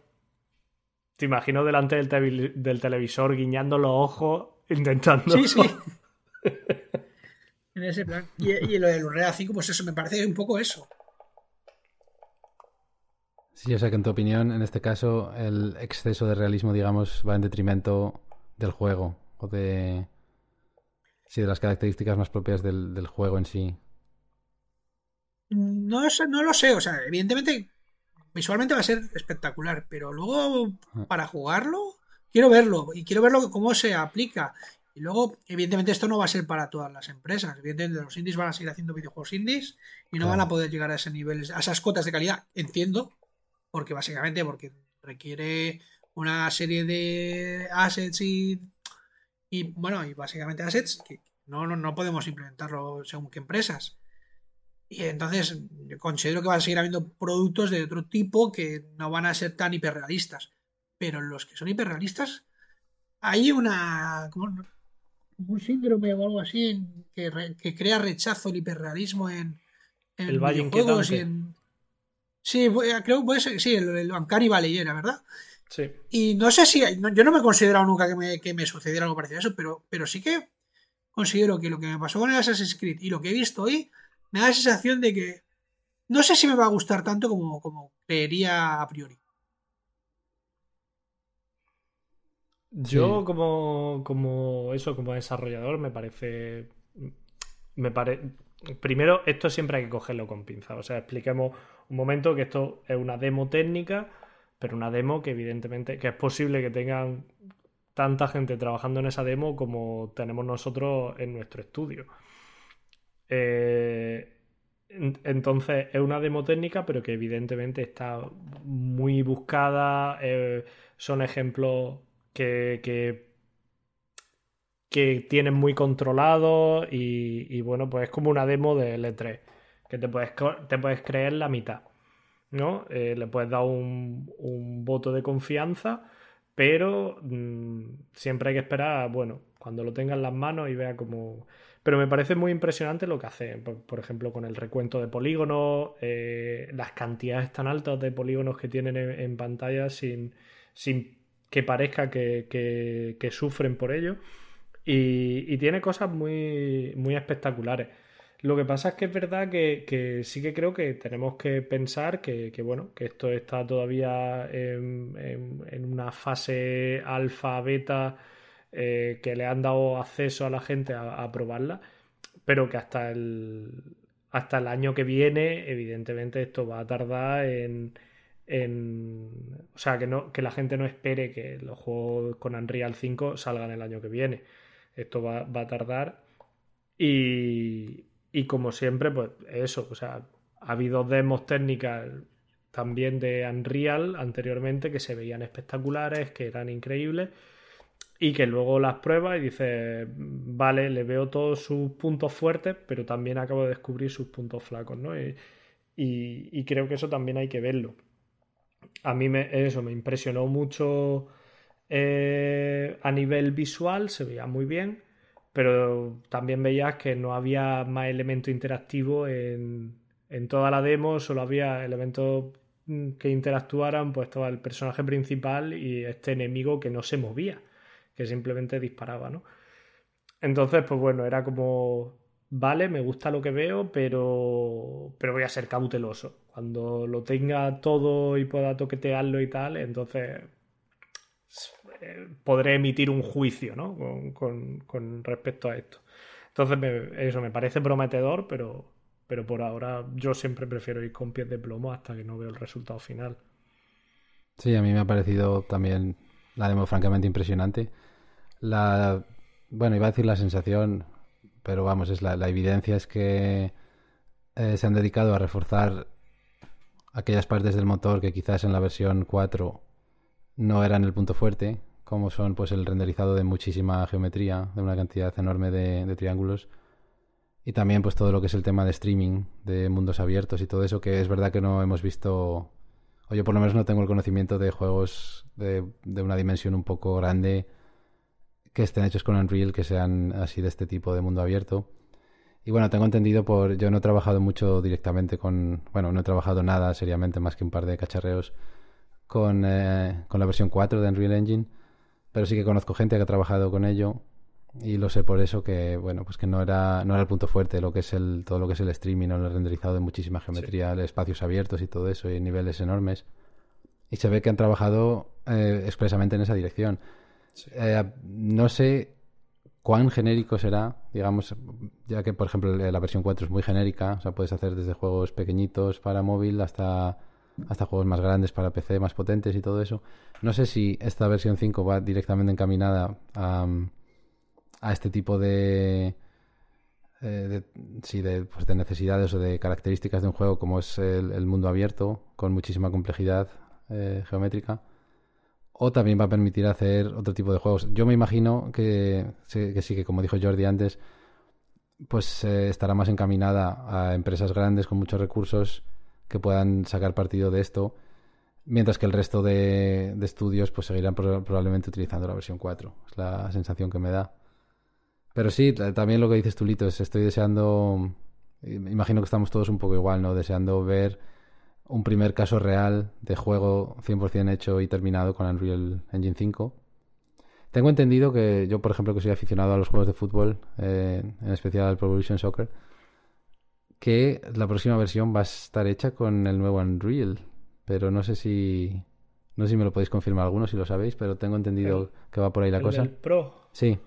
Speaker 2: Te imagino delante del, del, televisor guiñando los ojos, intentando.
Speaker 3: Sí, sí. en ese plan. Y, y lo del Unreal 5, pues eso, me parece un poco eso.
Speaker 1: Sí, o sea que en tu opinión, en este caso, el exceso de realismo, digamos, va en detrimento del juego o de... Sí, de las características más propias del, juego en sí.
Speaker 3: No, no lo sé, o sea, evidentemente visualmente va a ser espectacular, pero luego ah. para jugarlo quiero verlo y quiero verlo cómo se aplica. Y luego, evidentemente, esto no va a ser para todas las empresas. Evidentemente, los indies van a seguir haciendo videojuegos indies y no van a poder llegar a ese nivel, a esas cotas de calidad. Entiendo, porque básicamente porque requiere una serie de assets y, y bueno, y básicamente assets que no, no, podemos implementarlo según qué empresas. Y entonces considero que va a seguir habiendo productos de otro tipo que no van a ser tan hiperrealistas. Pero los que son hiperrealistas, hay una. Como un síndrome o algo así que, que crea rechazo al hiperrealismo en,
Speaker 2: en el videojuegos y
Speaker 3: en, Sí, creo que puede ser, sí, el, el Valley era, ¿verdad?
Speaker 2: Sí.
Speaker 3: Y no sé si, yo no me he considerado nunca que me, que me sucediera algo parecido a eso, pero, pero sí que considero que lo que me pasó con el Assassin's Creed y lo que he visto hoy me da la sensación de que no sé si me va a gustar tanto como, como creería a priori.
Speaker 2: Yo como, como eso, como desarrollador, me parece. Me parece. Primero, esto siempre hay que cogerlo con pinza. O sea, expliquemos un momento que esto es una demo técnica, pero una demo que evidentemente que es posible que tengan tanta gente trabajando en esa demo como tenemos nosotros en nuestro estudio. Eh, entonces es una demo técnica, pero que evidentemente está muy buscada. Eh, son ejemplos que, que, tienen muy controlados y, bueno, pues es como una demo de L3 que te puedes, te puedes creer la mitad. ¿no? Eh, le puedes dar un, voto de confianza, pero mm, siempre hay que esperar, bueno, cuando lo tenga en las manos y vea cómo... Pero me parece muy impresionante lo que hace, por, ejemplo, con el recuento de polígonos, eh, las cantidades tan altas de polígonos que tienen en, pantalla sin, sin que parezca que, sufren por ello. Y, y, tiene cosas muy, muy espectaculares. Lo que pasa es que es verdad que, sí que creo que tenemos que pensar que, bueno, que esto está todavía en, una fase alfa, beta, eh, que le han dado acceso a la gente a, probarla, pero que hasta el, hasta el año que viene, evidentemente, esto va a tardar en, o sea, que, no, que la gente no espere que los juegos con Unreal 5 salgan el año que viene. Esto va, va a tardar. Y, y como siempre, pues eso, o sea, ha habido demos técnicas también de Unreal anteriormente que se veían espectaculares, que eran increíbles y que luego las pruebas y dices, vale, le veo todos sus puntos fuertes, pero también acabo de descubrir sus puntos flacos, ¿no? Y, y, creo que eso también hay que verlo. A mí me, eso me impresionó mucho eh, a nivel visual, se veía muy bien pero también veías que no había más elemento interactivo en, toda la demo, solo había elementos mm, que interactuaran, pues estaba el personaje principal y este enemigo que no se movía, que simplemente disparaba, ¿no? Entonces, pues bueno, era como, vale, me gusta lo que veo, pero, pero voy a ser cauteloso. Cuando lo tenga todo y pueda toquetearlo y tal, entonces podré emitir un juicio ¿no? con, respecto a esto. Entonces, eso me parece prometedor, pero, pero por ahora yo siempre prefiero ir con pies de plomo hasta que no veo el resultado final.
Speaker 1: Sí, a mí me ha parecido también la demo francamente impresionante. La, bueno, iba a decir la sensación, pero vamos, es la, evidencia es que eh, se han dedicado a reforzar aquellas partes del motor que quizás en la versión 4 no eran el punto fuerte, como son pues el renderizado de muchísima geometría, de una cantidad enorme de, triángulos, y también pues todo lo que es el tema de streaming, de mundos abiertos y todo eso, que es verdad que no hemos visto, o yo por lo menos no tengo el conocimiento de juegos de, de una dimensión un poco grande que estén hechos con Unreal, que sean así de este tipo de mundo abierto. Y bueno, tengo entendido por. Yo no he trabajado mucho directamente con. Bueno, no he trabajado nada seriamente más que un par de cacharreos con, eh, con la versión 4 de Unreal Engine. Pero sí que conozco gente que ha trabajado con ello. Y lo sé por eso que, bueno, pues que no era, no era el punto fuerte lo que es el, todo lo que es el streaming o el renderizado de muchísima geometría, espacios abiertos y todo eso, y niveles enormes. Y se ve que han trabajado eh, expresamente en esa dirección. Eh, no sé cuán genérico será, digamos, ya que por ejemplo la versión 4 es muy genérica, o sea, puedes hacer desde juegos pequeñitos para móvil hasta, hasta juegos más grandes para PC, más potentes y todo eso. No sé si esta versión 5 va directamente encaminada a, a este tipo de, eh, de, pues de, necesidades o de características de un juego como es el, mundo abierto, con muchísima complejidad eh, geométrica o también va a permitir hacer otro tipo de juegos. Yo me imagino que, que sí, que como dijo Jordi antes, pues eh, estará más encaminada a empresas grandes con muchos recursos que puedan sacar partido de esto, mientras que el resto de, estudios pues seguirán probablemente utilizando la versión 4. Es la sensación que me da. Pero sí, también lo que dices tú, Lito, es estoy deseando, imagino que estamos todos un poco igual, ¿no? Deseando ver un primer caso real de juego 100% hecho y terminado con Unreal Engine 5. Tengo entendido que yo, por ejemplo, que soy aficionado a los juegos de fútbol, eh, en especial al Pro Evolution Soccer, que la próxima versión va a estar hecha con el nuevo Unreal. Pero no sé si. No sé si me lo podéis confirmar algunos si lo sabéis, pero tengo entendido que va por ahí la cosa.
Speaker 2: El Pro.
Speaker 1: Sí.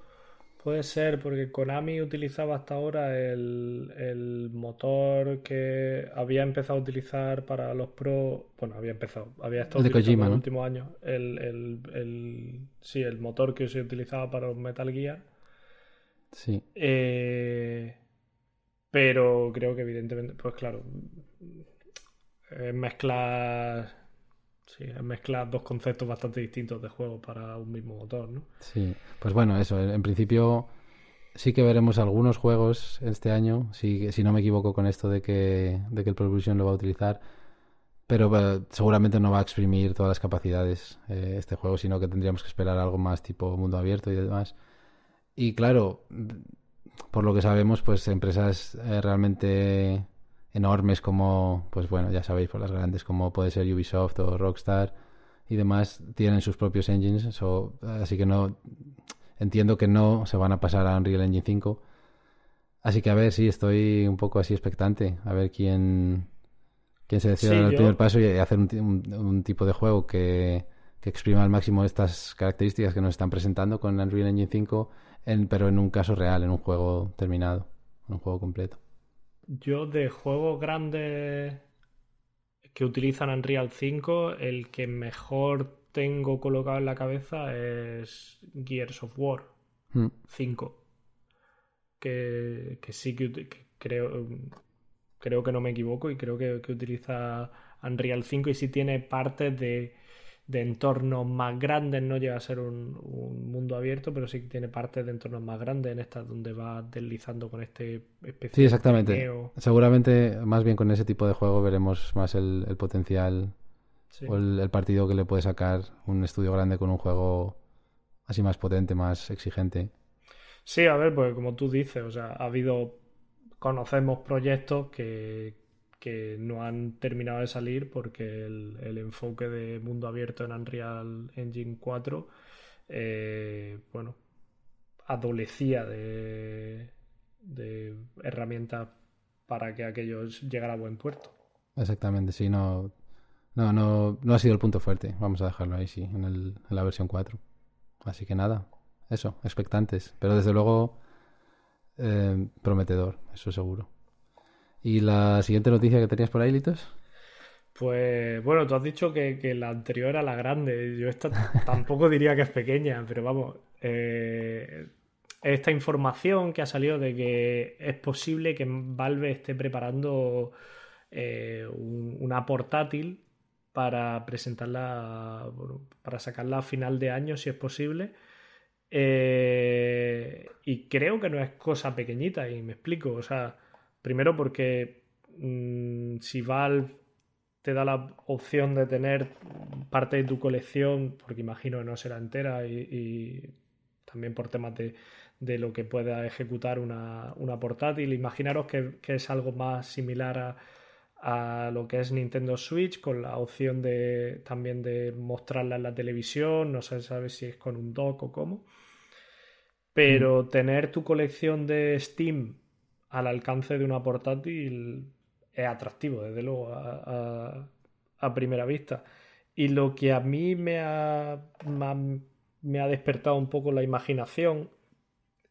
Speaker 2: Puede ser, porque Konami utilizaba hasta ahora el, motor que había empezado a utilizar para los Pro. Bueno, había empezado, había estado
Speaker 1: en los
Speaker 2: últimos años. El, sí, el motor que se utilizaba para los Metal Gear.
Speaker 1: Sí.
Speaker 2: Eh, pero creo que evidentemente, pues claro, mezclar Sí, mezclar dos conceptos bastante distintos de juego para un mismo motor, ¿no?
Speaker 1: Sí, pues bueno, eso, en principio sí que veremos algunos juegos este año, si, si no me equivoco con esto de que, de que el Pro lo va a utilizar, pero eh, seguramente no va a exprimir todas las capacidades eh, este juego, sino que tendríamos que esperar algo más tipo mundo abierto y demás. Y claro, por lo que sabemos, pues empresas eh, realmente enormes como, pues bueno, ya sabéis, por las grandes como puede ser Ubisoft o Rockstar y demás, tienen sus propios engines, así que no entiendo que no se van a pasar a Unreal Engine 5. Así que a ver, sí, estoy un poco así expectante, a ver quién, quién se decide dar el primer paso y hacer un, tipo de juego que, que, exprima al máximo estas características que nos están presentando con Unreal Engine 5, en, pero en un caso real, en un juego terminado, en un juego completo.
Speaker 2: Yo de juegos grandes que utilizan Unreal 5, el que mejor tengo colocado en la cabeza es Gears of War 5. Hmm. Que, sí que, creo, creo que no me equivoco y creo que, que utiliza Unreal 5 y sí tiene partes de de entornos más grandes, no llega a ser un, mundo abierto, pero sí que tiene partes de entornos más grandes en estas donde va deslizando con este
Speaker 1: especie Sí, exactamente. Seguramente más bien con ese tipo de juego veremos más el, potencial o el, partido que le puede sacar un estudio grande con un juego así más potente, más exigente.
Speaker 2: Sí, a ver, pues como tú dices, o sea, ha habido, conocemos proyectos que, que no han terminado de salir porque el, enfoque de mundo abierto en Unreal Engine 4, eh, bueno, adolecía de, de herramientas para que aquello llegara a buen puerto.
Speaker 1: Exactamente, sí, no, no, no, no ha sido el punto fuerte, vamos a dejarlo ahí, sí, en, el, en la versión 4. Así que nada, eso, expectantes. Pero desde luego eh, prometedor, eso seguro. ¿Y la siguiente noticia que tenías por ahí, Litos?
Speaker 2: Pues bueno, tú has dicho que, la anterior era la grande. Yo esta tampoco diría que es pequeña, pero vamos. Eh, esta información que ha salido de que es posible que Valve esté preparando eh, una portátil para presentarla, para sacarla a final de año, si es posible. Eh, y creo que no es cosa pequeñita, y me explico. O sea, primero porque mm, si Valve te da la opción de tener parte de tu colección, porque imagino que no será entera, y, también por temas de, lo que pueda ejecutar una, portátil, imaginaros que es algo más similar a a lo que es Nintendo Switch con la opción de también de mostrarla en la televisión, no se sabe si es con un dock o cómo. Pero mm. tener tu colección de Steam al alcance de una portátil es atractivo, desde luego, a, primera vista. Y lo que a mí me ha, me ha despertado un poco la imaginación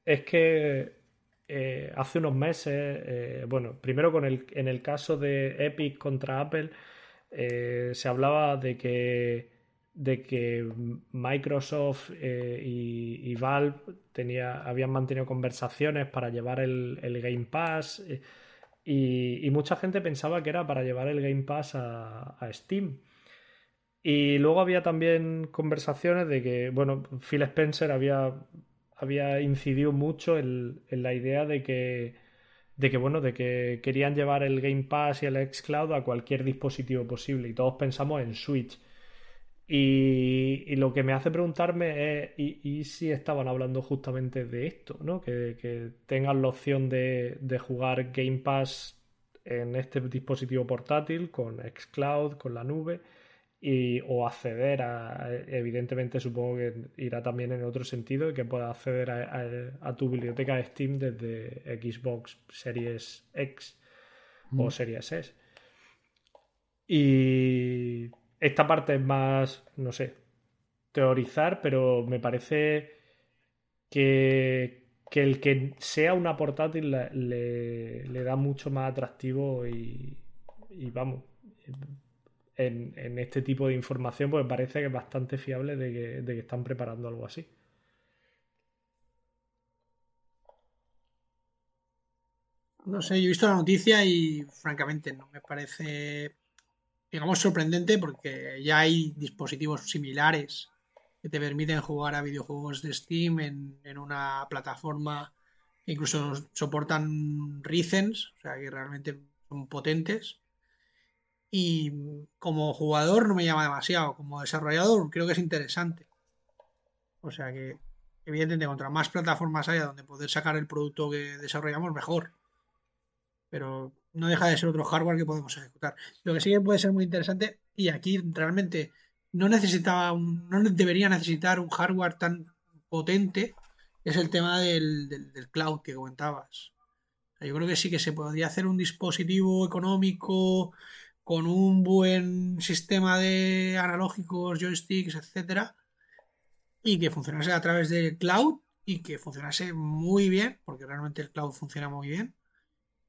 Speaker 2: es que eh, hace unos meses, eh, bueno, primero con el, en el caso de Epic contra Apple, eh, se hablaba de que, de que Microsoft y, Valve habían mantenido conversaciones para llevar el, Game Pass y, mucha gente pensaba que era para llevar el Game Pass a, a Steam. Y luego había también conversaciones de que, bueno, Phil Spencer había había incidido mucho en, la idea de que, de que, bueno, de que querían llevar el Game Pass y el xCloud a cualquier dispositivo posible y todos pensamos en Switch. Y, lo que me hace preguntarme es, ¿y, si estaban hablando justamente de esto? ¿no? Que, tengan la opción de, de, jugar Game Pass en este dispositivo portátil con xCloud, con la nube y, o acceder a, evidentemente supongo que irá también en otro sentido, y que pueda acceder a, tu biblioteca de Steam desde Xbox Series X o mm. Series S. Y esta parte es más, no sé, teorizar, pero me parece que, que el que sea una portátil le, le da mucho más atractivo y, vamos, en, este tipo de información, pues parece que es bastante fiable de que, están preparando algo así.
Speaker 3: No sé, yo he visto la noticia y francamente no me parece, digamos, sorprendente porque ya hay dispositivos similares que te permiten jugar a videojuegos de Steam en, en una plataforma que incluso soportan Ryzen, o sea que realmente son potentes y como jugador no me llama demasiado, como desarrollador creo que es interesante. O sea que, evidentemente, contra más plataformas haya donde poder sacar el producto que desarrollamos, mejor. Pero no deja de ser otro hardware que podemos ejecutar. Lo que sí que puede ser muy interesante, y aquí realmente no necesitaba no debería necesitar un hardware tan potente, es el tema del, del cloud que comentabas. Yo creo que sí que se podría hacer un dispositivo económico con un buen sistema de analógicos, joysticks, etcétera, y que funcionase a través del cloud y que funcionase muy bien, porque realmente el cloud funciona muy bien,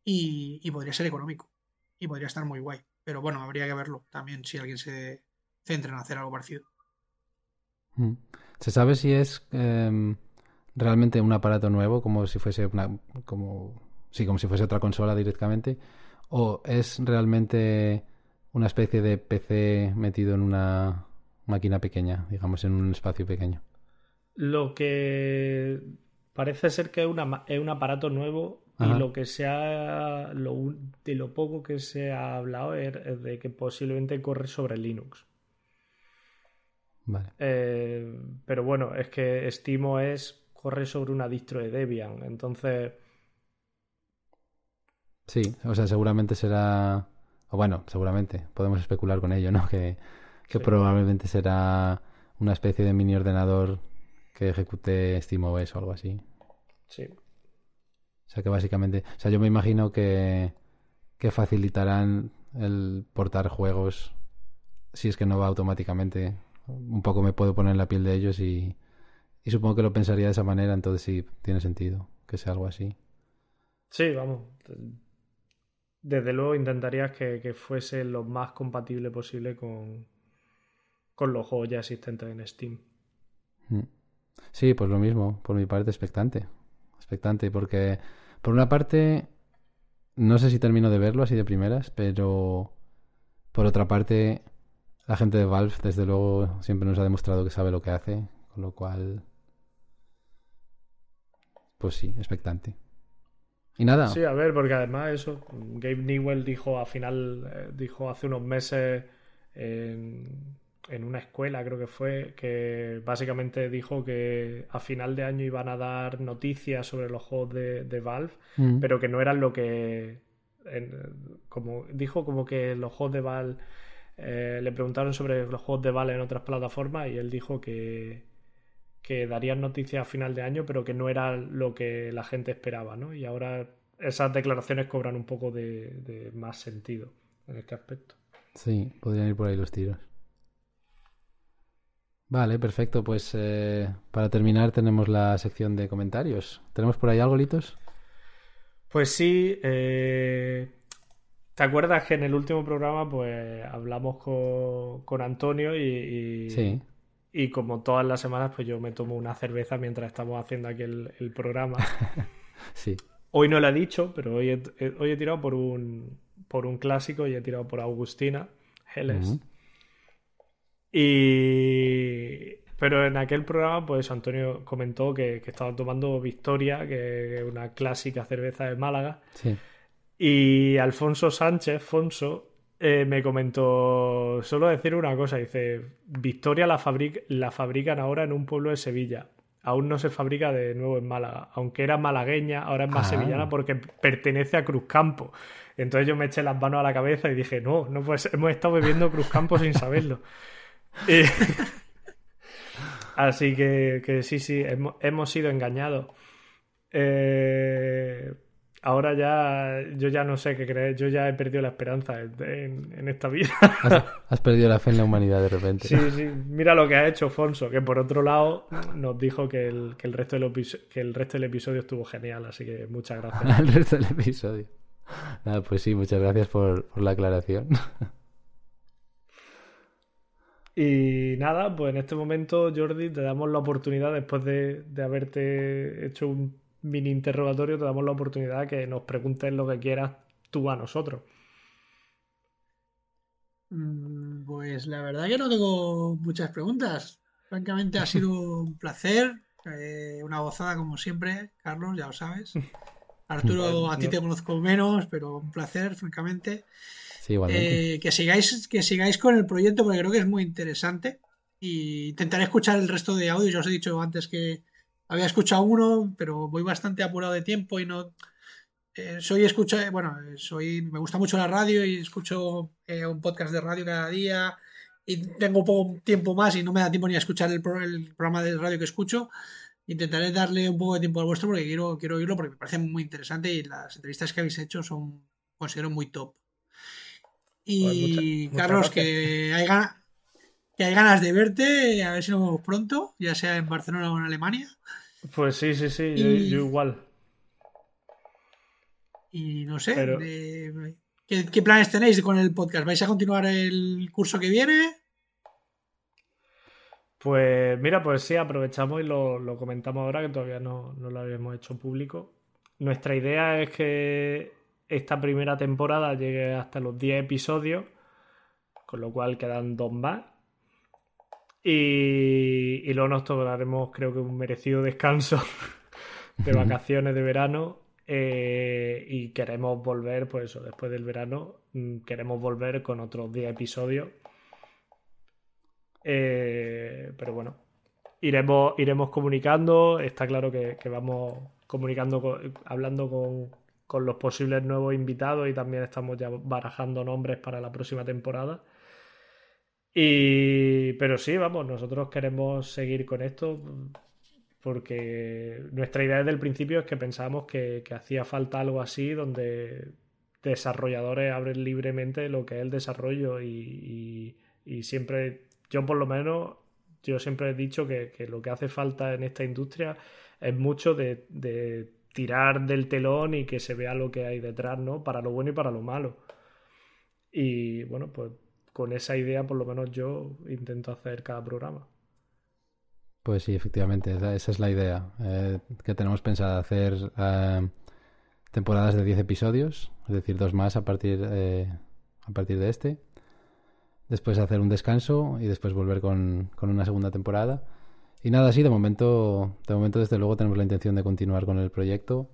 Speaker 3: y, podría ser económico y podría estar muy guay. Pero bueno, habría que verlo también si alguien se centra en hacer algo parecido.
Speaker 1: Mm. ¿Se sabe si es em, realmente un aparato nuevo, como si fuese una, como, sí, como si fuese otra consola directamente? ¿O es realmente una especie de PC metido en una máquina pequeña, digamos, en un espacio pequeño?
Speaker 2: Lo que parece ser que es, un aparato nuevo y lo que se ha, de lo poco que se ha hablado es, de que posiblemente corre sobre Linux. Vale. Eh, pero bueno, es que estimo es corre sobre una distro de Debian, entonces
Speaker 1: Sí, o sea, seguramente será, o bueno, seguramente, podemos especular con ello, ¿no? Que, probablemente será una especie de mini ordenador que ejecute SteamOS o algo así.
Speaker 2: Sí. O
Speaker 1: sea que básicamente, o sea, yo me imagino que, que facilitarán el portar juegos si es que no va automáticamente. Un poco me puedo poner en la piel de ellos y, y supongo que lo pensaría de esa manera, entonces sí tiene sentido que sea algo así.
Speaker 2: Sí, vamos. Desde luego intentarías que, fuese lo más compatible posible con, con los juegos ya existentes en Steam.
Speaker 1: Mm. Sí, pues lo mismo, por mi parte, expectante. Expectante, porque por una parte, no sé si termino de verlo así de primeras, pero por otra parte, la gente de Valve, desde luego, siempre nos ha demostrado que sabe lo que hace, con lo cual, pues sí, expectante. Y nada.
Speaker 2: Sí, a ver, porque además eso, Gabe Newell dijo a final, eh, dijo hace unos meses en, en, una escuela, creo que fue, que básicamente dijo que a final de año iban a dar noticias sobre los juegos de, Valve, mm. pero que no eran lo que, como dijo como que los juegos de Valve, eh, le preguntaron sobre los juegos de Valve en otras plataformas y él dijo que que darían noticias a final de año, pero que no era lo que la gente esperaba, ¿no? Y ahora esas declaraciones cobran un poco de, más sentido en este aspecto.
Speaker 1: Sí, podrían ir por ahí los tiros. Vale, perfecto. Pues eh, para terminar tenemos la sección de comentarios. ¿Tenemos por ahí algo, Litos?
Speaker 2: Pues sí. Eh, ¿Te acuerdas que en el último programa pues hablamos con, Antonio y,
Speaker 1: sí.
Speaker 2: Y como todas las semanas, pues yo me tomo una cerveza mientras estamos haciendo aquí el, programa.
Speaker 1: sí.
Speaker 2: Hoy no lo he dicho, pero hoy he, hoy he tirado por un, por un clásico y he tirado por Augustina, Helles. Y. Pero en aquel programa, pues Antonio comentó que, que estaba tomando Victoria, que es una clásica cerveza de Málaga.
Speaker 1: Sí.
Speaker 2: Y Alfonso Sánchez, Fonso, eh, me comentó, solo decir una cosa, dice, Victoria la, la fabrican ahora en un pueblo de Sevilla. Aún no se fabrica de nuevo en Málaga. Aunque era malagueña, ahora es más ah. sevillana porque pertenece a Cruzcampo. Entonces yo me eché las manos a la cabeza y dije, no, no pues hemos estado bebiendo Cruzcampo sin saberlo. Así que, que, sí, sí, hemos, hemos sido engañados. Eh, ahora ya yo ya no sé qué creer, yo ya he perdido la esperanza en, esta vida.
Speaker 1: Has, perdido la fe en la humanidad de repente.
Speaker 2: Sí, sí, mira lo que ha hecho Fonso, que por otro lado nos dijo que el, que el, resto, del que el resto del episodio estuvo genial, así que muchas gracias.
Speaker 1: el resto del episodio. Nada, pues sí, muchas gracias por, la aclaración.
Speaker 2: Y nada, pues en este momento, Jordi, te damos la oportunidad, después de, de haberte hecho un mini interrogatorio, te damos la oportunidad que nos preguntes lo que quieras tú a nosotros.
Speaker 3: Mm, pues la verdad que no tengo muchas preguntas. Francamente ha sido un placer, eh, una gozada como siempre, Carlos, ya lo sabes. Arturo, a ti te conozco menos, pero un placer, francamente. Eh, que, sigáis, que sigáis con el proyecto porque creo que es muy interesante. Y intentaré escuchar el resto de audio. Ya os he dicho antes que había escuchado uno, pero voy bastante apurado de tiempo y no. Eh, soy escucha, bueno, soy, me gusta mucho la radio y escucho eh, un podcast de radio cada día y tengo poco tiempo más y no me da tiempo ni a escuchar el, programa de radio que escucho. Intentaré darle un poco de tiempo al vuestro porque quiero, quiero oírlo porque me parece muy interesante y las entrevistas que habéis hecho son, considero, muy top. Y pues Carlos, que hay, que hay ganas de verte, a ver si nos vemos pronto, ya sea en Barcelona o en Alemania.
Speaker 2: Pues sí, sí, sí, yo, igual.
Speaker 3: Y no sé, ¿qué, planes tenéis con el podcast? ¿Vais a continuar el curso que viene?
Speaker 2: Pues mira, pues sí, aprovechamos y lo, comentamos ahora que todavía no, no, lo habíamos hecho público. Nuestra idea es que esta primera temporada llegue hasta los 10 episodios, con lo cual quedan dos más. Y, luego nos tomaremos, creo que un merecido descanso de vacaciones de verano. Eh, y queremos volver, pues eso, después del verano, mm, queremos volver con otros 10 episodios. Eh, pero bueno, iremos, iremos comunicando. Está claro que, vamos comunicando, hablando con, con los posibles nuevos invitados y también estamos ya barajando nombres para la próxima temporada. Y, pero sí, vamos, nosotros queremos seguir con esto porque nuestra idea desde el principio es que pensábamos que, hacía falta algo así donde desarrolladores abren libremente lo que es el desarrollo y, siempre, yo por lo menos, yo siempre he dicho que, lo que hace falta en esta industria es mucho de, tirar del telón y que se vea lo que hay detrás, ¿no? Para lo bueno y para lo malo. Y bueno, pues con esa idea por lo menos yo intento hacer cada programa.
Speaker 1: Pues sí, efectivamente, esa, es la idea. Eh, que tenemos pensado hacer eh, temporadas de 10 episodios, es decir, dos más a partir, eh, a partir de este. Después hacer un descanso y después volver con, con una segunda temporada. Y nada, sí, de momento, de momento desde luego tenemos la intención de continuar con el proyecto,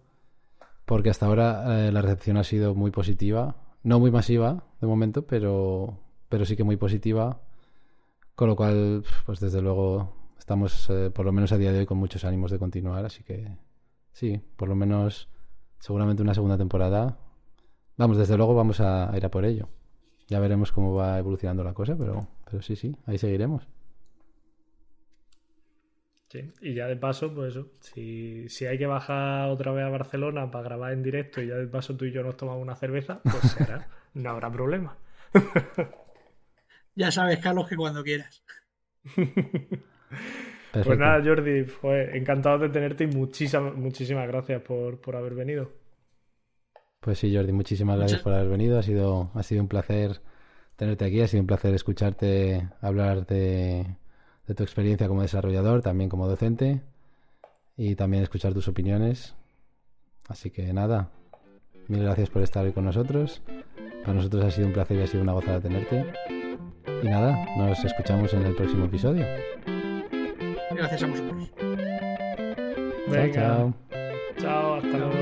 Speaker 1: porque hasta ahora la recepción ha sido muy positiva, no muy masiva de momento, pero, pero sí que muy positiva, con lo cual, pues desde luego estamos, eh, por lo menos a día de hoy, con muchos ánimos de continuar, así que sí, por lo menos seguramente una segunda temporada. Vamos, desde luego vamos a, ir a por ello. Ya veremos cómo va evolucionando la cosa, pero, pero sí, sí, ahí seguiremos.
Speaker 2: Sí, y ya de paso, pues eso, si, si hay que bajar otra vez a Barcelona para grabar en directo y ya de paso tú y yo nos tomamos una cerveza, pues será, no habrá problema.
Speaker 3: ya sabes, Carlos, que cuando quieras.
Speaker 2: Pues nada, Jordi, fue encantado de tenerte y muchísimas, muchísimas gracias por, haber venido.
Speaker 1: Pues sí, Jordi, muchísimas gracias por haber venido. Ha sido, ha sido un placer tenerte aquí, ha sido un placer escucharte hablar de, de tu experiencia como desarrollador, también como docente y también escuchar tus opiniones. Así que nada, mil gracias por estar hoy con nosotros. Para nosotros ha sido un placer y ha sido una gozada tenerte. Y nada, nos escuchamos en el próximo episodio.
Speaker 3: Gracias a vosotros.
Speaker 2: Venga. Chao, chao. Chao, hasta luego.